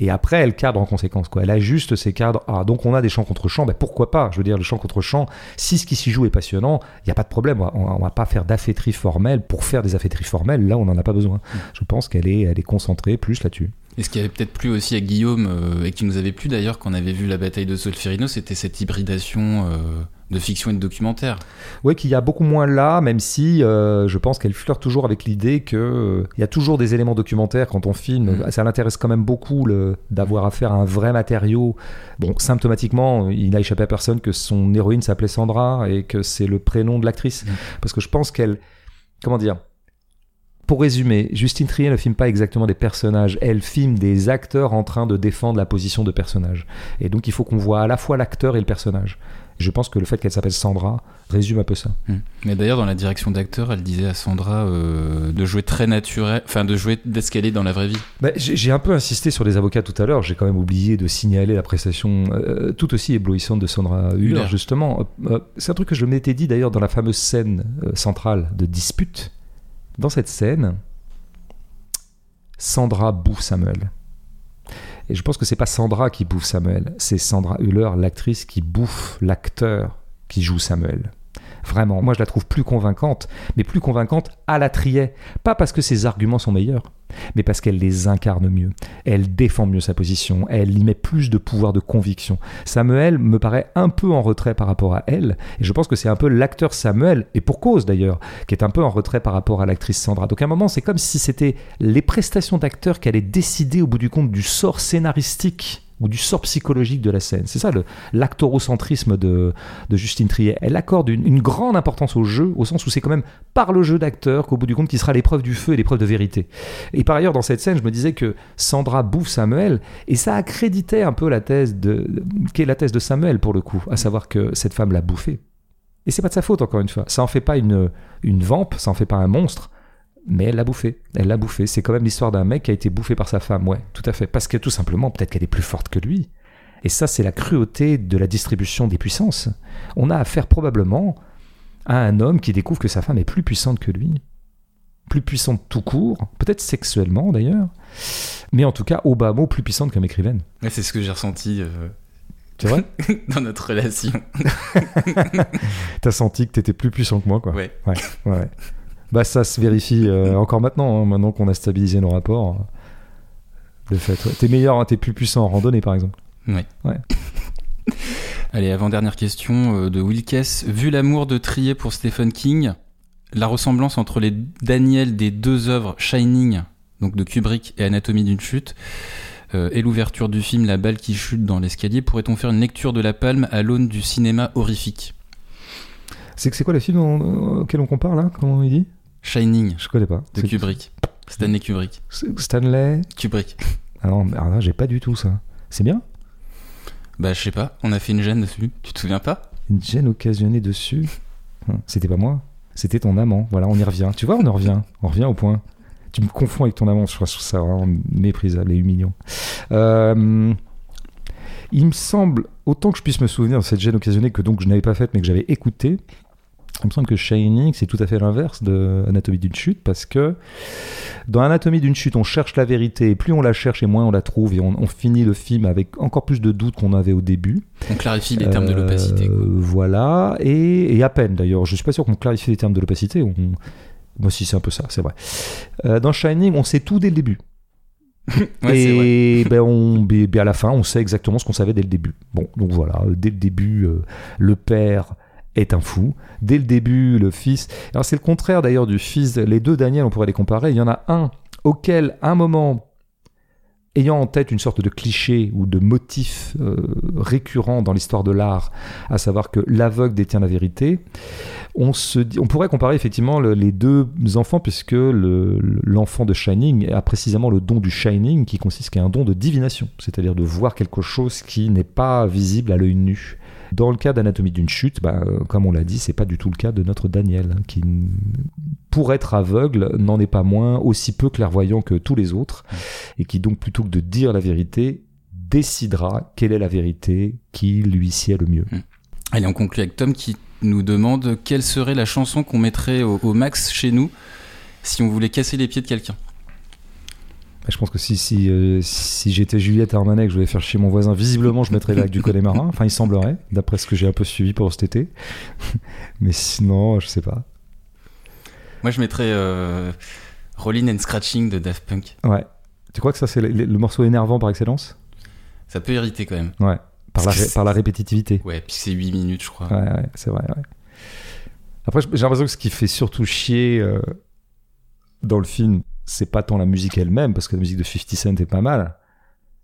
Et après, elle cadre en conséquence. Quoi. Elle ajuste ses cadres. Ah, donc on a des chants contre chants. Ben, pourquoi pas? Je veux dire, le chant contre chant, si ce qui s'y joue est passionnant, il n'y a pas de problème. On ne va pas faire d'afféterie formelle pour faire des afféteries formelles. Là, on n'en a pas besoin. Je pense qu'elle est, elle est concentrée plus là-dessus. Et ce qui avait peut-être plu aussi à Guillaume, euh, et qui nous avait plu d'ailleurs quand on avait vu la bataille de Solferino, c'était cette hybridation euh, de fiction et de documentaire. Oui, qu'il y a beaucoup moins là, même si euh, je pense qu'elle flirte toujours avec l'idée que euh, il y a toujours des éléments documentaires quand on filme. Mm. Ça l'intéresse quand même beaucoup d'avoir affaire à un vrai matériau. Bon, symptomatiquement, il n'a échappé à personne que son héroïne s'appelait Sandra et que c'est le prénom de l'actrice. Mm. Parce que je pense qu'elle, comment dire. Pour résumer, Justine Trier ne filme pas exactement des personnages, elle filme des acteurs en train de défendre la position de personnage. Et donc il faut qu'on voit à la fois l'acteur et le personnage. Je pense que le fait qu'elle s'appelle Sandra résume un peu ça. Hmm. Mais d'ailleurs, dans la direction d'acteur, elle disait à Sandra euh, de jouer très naturel, enfin de jouer d'escalier dans la vraie vie. Bah, j'ai un peu insisté sur les avocats tout à l'heure. J'ai quand même oublié de signaler la prestation euh, tout aussi éblouissante de Sandra Hüller, justement. Euh, c'est un truc que je m'étais dit d'ailleurs dans la fameuse scène centrale de dispute. Dans cette scène, Sandra bouffe Samuel. Et je pense que c'est pas Sandra qui bouffe Samuel, c'est Sandra Hüller, l'actrice, qui bouffe l'acteur qui joue Samuel. Vraiment, moi je la trouve plus convaincante, mais plus convaincante à la trier. Pas parce que ses arguments sont meilleurs, mais parce qu'elle les incarne mieux. Elle défend mieux sa position, elle y met plus de pouvoir de conviction. Samuel me paraît un peu en retrait par rapport à elle, et je pense que c'est un peu l'acteur Samuel, et pour cause d'ailleurs, qui est un peu en retrait par rapport à l'actrice Sandra. Donc à un moment, c'est comme si c'était les prestations d'acteurs qui allaient décider au bout du compte du sort scénaristique ou du sort psychologique de la scène. C'est ça l'actorocentrisme de, de Justine Trier. Elle accorde une, grande importance au jeu, au sens où c'est quand même par le jeu d'acteur qu'au bout du compte qui sera l'épreuve du feu et l'épreuve de vérité. Et par ailleurs, dans cette scène, je me disais que Sandra bouffe Samuel, et ça accréditait un peu la thèse de, qui est la thèse de Samuel pour le coup, à savoir que cette femme l'a bouffé. Et c'est pas de sa faute, encore une fois. Ça en fait pas une, une vampe, ça en fait pas un monstre, mais elle l'a bouffé. Elle l'a bouffé. C'est quand même l'histoire d'un mec qui a été bouffé par sa femme, ouais, tout à fait. Parce que tout simplement, peut-être qu'elle est plus forte que lui. Et ça, c'est la cruauté de la distribution des puissances. On a affaire probablement à un homme qui découvre que sa femme est plus puissante que lui. Plus puissante tout court, peut-être sexuellement d'ailleurs, mais en tout cas, au bas mot, plus puissante comme écrivaine. Ouais, c'est ce que j'ai ressenti euh, C'est vrai *laughs* dans notre relation. *laughs* T'as senti que t'étais plus puissant que moi, quoi. Ouais. Ouais, ouais, ouais. Bah ça se vérifie euh, encore maintenant, hein, maintenant qu'on a stabilisé nos rapports. euh, De fait, ouais. t'es meilleur, hein, t'es plus puissant en randonnée par exemple. Ouais. *laughs* Allez, avant-dernière question euh, de Wilkes. Vu l'amour de Trier pour Stephen King, la ressemblance entre les Daniel des deux œuvres Shining, donc de Kubrick, et Anatomie d'une chute, euh, et l'ouverture du film La balle qui chute dans l'escalier, pourrait-on faire une lecture de La Palme à l'aune du cinéma horrifique? C'est que c'est quoi le film auquel on compare là? Comment il dit? Shining, Je connais pas. de Kubrick. Stanley Kubrick. Stanley Kubrick. Ah non, ah j'ai pas du tout ça. C'est bien Bah, je sais pas, on a fait une gêne dessus. Tu te souviens pas Une gêne occasionnée dessus Hum, C'était pas moi, c'était ton amant. Voilà, on y revient. Tu vois, on y revient. On revient au point. Tu me confonds avec ton amant, je trouve ça vraiment méprisable et humiliant. Euh, il me semble, autant que je puisse me souvenir de cette gêne occasionnée que donc je n'avais pas faite mais que j'avais écoutée, il me semble que Shining, c'est tout à fait l'inverse de Anatomie d'une chute, parce que dans Anatomie d'une chute, on cherche la vérité, et plus on la cherche, et moins on la trouve, et on, on finit le film avec encore plus de doutes qu'on avait au début. On clarifie les termes de l'opacité. Euh, voilà, et, et à peine d'ailleurs. Je suis pas sûr qu'on clarifie les termes de l'opacité. On... Moi, si, c'est un peu ça, c'est vrai. Euh, dans Shining, on sait tout dès le début. *laughs* Ouais, et ben, on, ben, ben, à la fin, on sait exactement ce qu'on savait dès le début. Bon, donc voilà, dès le début, euh, le père est un fou. Dès le début, le fils. Alors, c'est le contraire d'ailleurs du fils. Les deux Daniel, on pourrait les comparer. Il y en a un auquel, à un moment, ayant en tête une sorte de cliché ou de motif euh, récurrent dans l'histoire de l'art, à savoir que l'aveugle détient la vérité, on, se on pourrait comparer effectivement le- les deux enfants, puisque le- l'enfant de Shining a précisément le don du Shining, qui consiste à un don de divination, c'est-à-dire de voir quelque chose qui n'est pas visible à l'œil nu. Dans le cas d'Anatomie d'une chute, bah, euh, comme on l'a dit, c'est pas du tout le cas de notre Daniel, hein, qui, pour être aveugle, n'en est pas moins aussi peu clairvoyant que tous les autres, et qui donc, plutôt que de dire la vérité, décidera quelle est la vérité qui lui sied le mieux. Allez, on conclut avec Tom qui nous demande quelle serait la chanson qu'on mettrait au, au max chez nous si on voulait casser les pieds de quelqu'un. Je pense que si, si, euh, si j'étais Juliette Armanet et que je voulais faire chier mon voisin, visiblement, je mettrais l'acte du Connemara. Enfin, il semblerait, d'après ce que j'ai un peu suivi pour cet été. *laughs* Mais sinon, je sais pas. Moi, je mettrais euh, Rollin' and Scratching de Daft Punk. Ouais. Tu crois que ça, c'est le, le morceau énervant par excellence? Ça peut irriter quand même. Ouais. Par la, par répétitivité. Ouais, puis c'est 8 minutes, je crois. Ouais, ouais, c'est vrai. ouais. Après, j'ai l'impression que ce qui fait surtout chier euh, dans le film, c'est pas tant la musique elle-même, parce que la musique de 50 Cent est pas mal,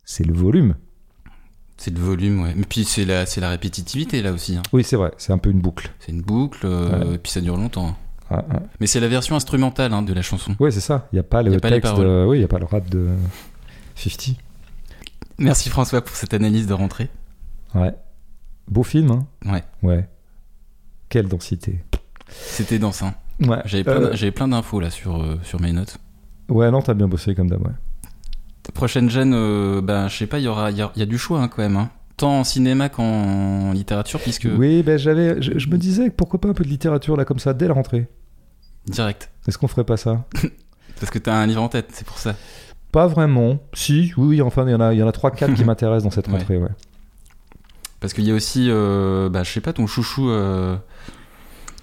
c'est le volume. C'est le volume, ouais. Mais puis c'est la, c'est la répétitivité là aussi. hein. Oui, c'est vrai, c'est un peu une boucle. C'est une boucle, euh, Ouais. et puis ça dure longtemps. Ouais, ouais. Mais c'est la version instrumentale hein, de la chanson. Ouais, c'est ça. Il n'y a pas le Y a pas les texte. Oui, il n'y a pas le rap de 50. Merci François pour cette analyse de rentrée. Ouais. Beau film, hein Ouais, Ouais. Quelle densité. c'était dense. hein. Ouais. J'avais plein, Euh, plein d'infos là sur, euh, sur mes notes. Ouais, non, t'as bien bossé comme d'hab, ouais. Prochaine gêne, euh, ben, je sais pas, il y aura, il y, a- y a du choix hein, quand même. hein. Tant en cinéma qu'en littérature, puisque Oui, ben j'avais, je, je me disais pourquoi pas un peu de littérature là comme ça dès la rentrée. direct. Est-ce qu'on ferait pas ça? *laughs* Parce que t'as un livre en tête, c'est pour ça. Pas vraiment. Si, oui, oui. Enfin, il y en a, il y en a trois, quatre qui *laughs* m'intéressent dans cette Ouais. rentrée, ouais. Parce qu'il y a aussi, euh, bah, je sais pas, ton chouchou, euh,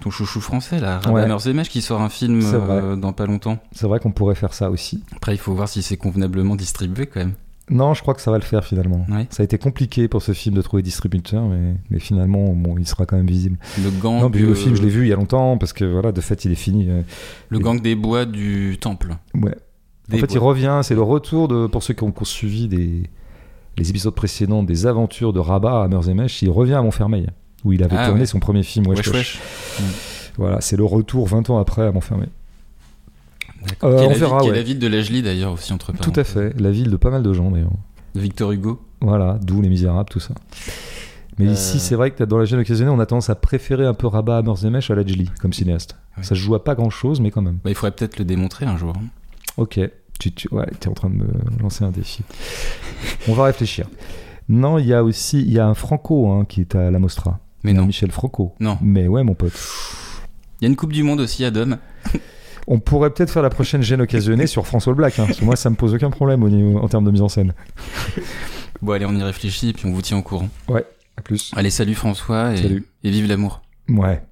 ton chouchou français, là, Ouais. Rabat Zemech, qui sort un film euh, dans pas longtemps. C'est vrai qu'on pourrait faire ça aussi. Après, il faut voir si c'est convenablement distribué quand même. Non, je crois que ça va le faire finalement. Ouais. Ça a été compliqué pour ce film de trouver distributeur, mais, mais finalement, bon, il sera quand même visible. Le gang, non, puis le euh, film, je l'ai vu il y a longtemps parce que voilà, de fait, il est fini. euh, le gang des bois du temple. Ouais. Des en fait, il revient. C'est le retour de pour ceux qui ont, qui ont suivi des, les épisodes précédents des aventures de Rabat à Meurzemesh. Il revient à Montfermeil où il avait Ah, tourné ouais. son premier film. Wesh Wesh, Wesh. wesh. Voilà, c'est le retour 20 ans après à Montfermeil. D'accord. Euh, on la, verra, est la ville de Lajli d'ailleurs aussi entre Tout à fait. La ville de pas mal de gens d'ailleurs. De Victor Hugo. Voilà, d'où Les Misérables, tout ça. Mais Euh. ici, c'est vrai que dans la gêne occasionnelle, on a tendance à préférer un peu Rabat à Meurzemesh à Lajli comme cinéaste. Ouais. Ça se joue à pas grand chose, mais quand même. Bah, il faudrait peut-être le démontrer un jour. hein. Ok, tu, tu ouais, es en train de me lancer un défi. on va réfléchir. Non, il y a aussi il y a un Franco hein, qui est à la Mostra. Mais non. Michel Franco. Non. Mais ouais, mon pote. Il y a une Coupe du Monde aussi à Dom. *laughs* On pourrait peut-être faire la prochaine gêne occasionnée sur François le Black. hein, parce que moi, ça me pose aucun problème au niveau, en termes de mise en scène. *laughs* Bon, allez, on y réfléchit et puis on vous tient au courant. À plus. Allez, salut François et, Salut. et vive l'amour. Ouais.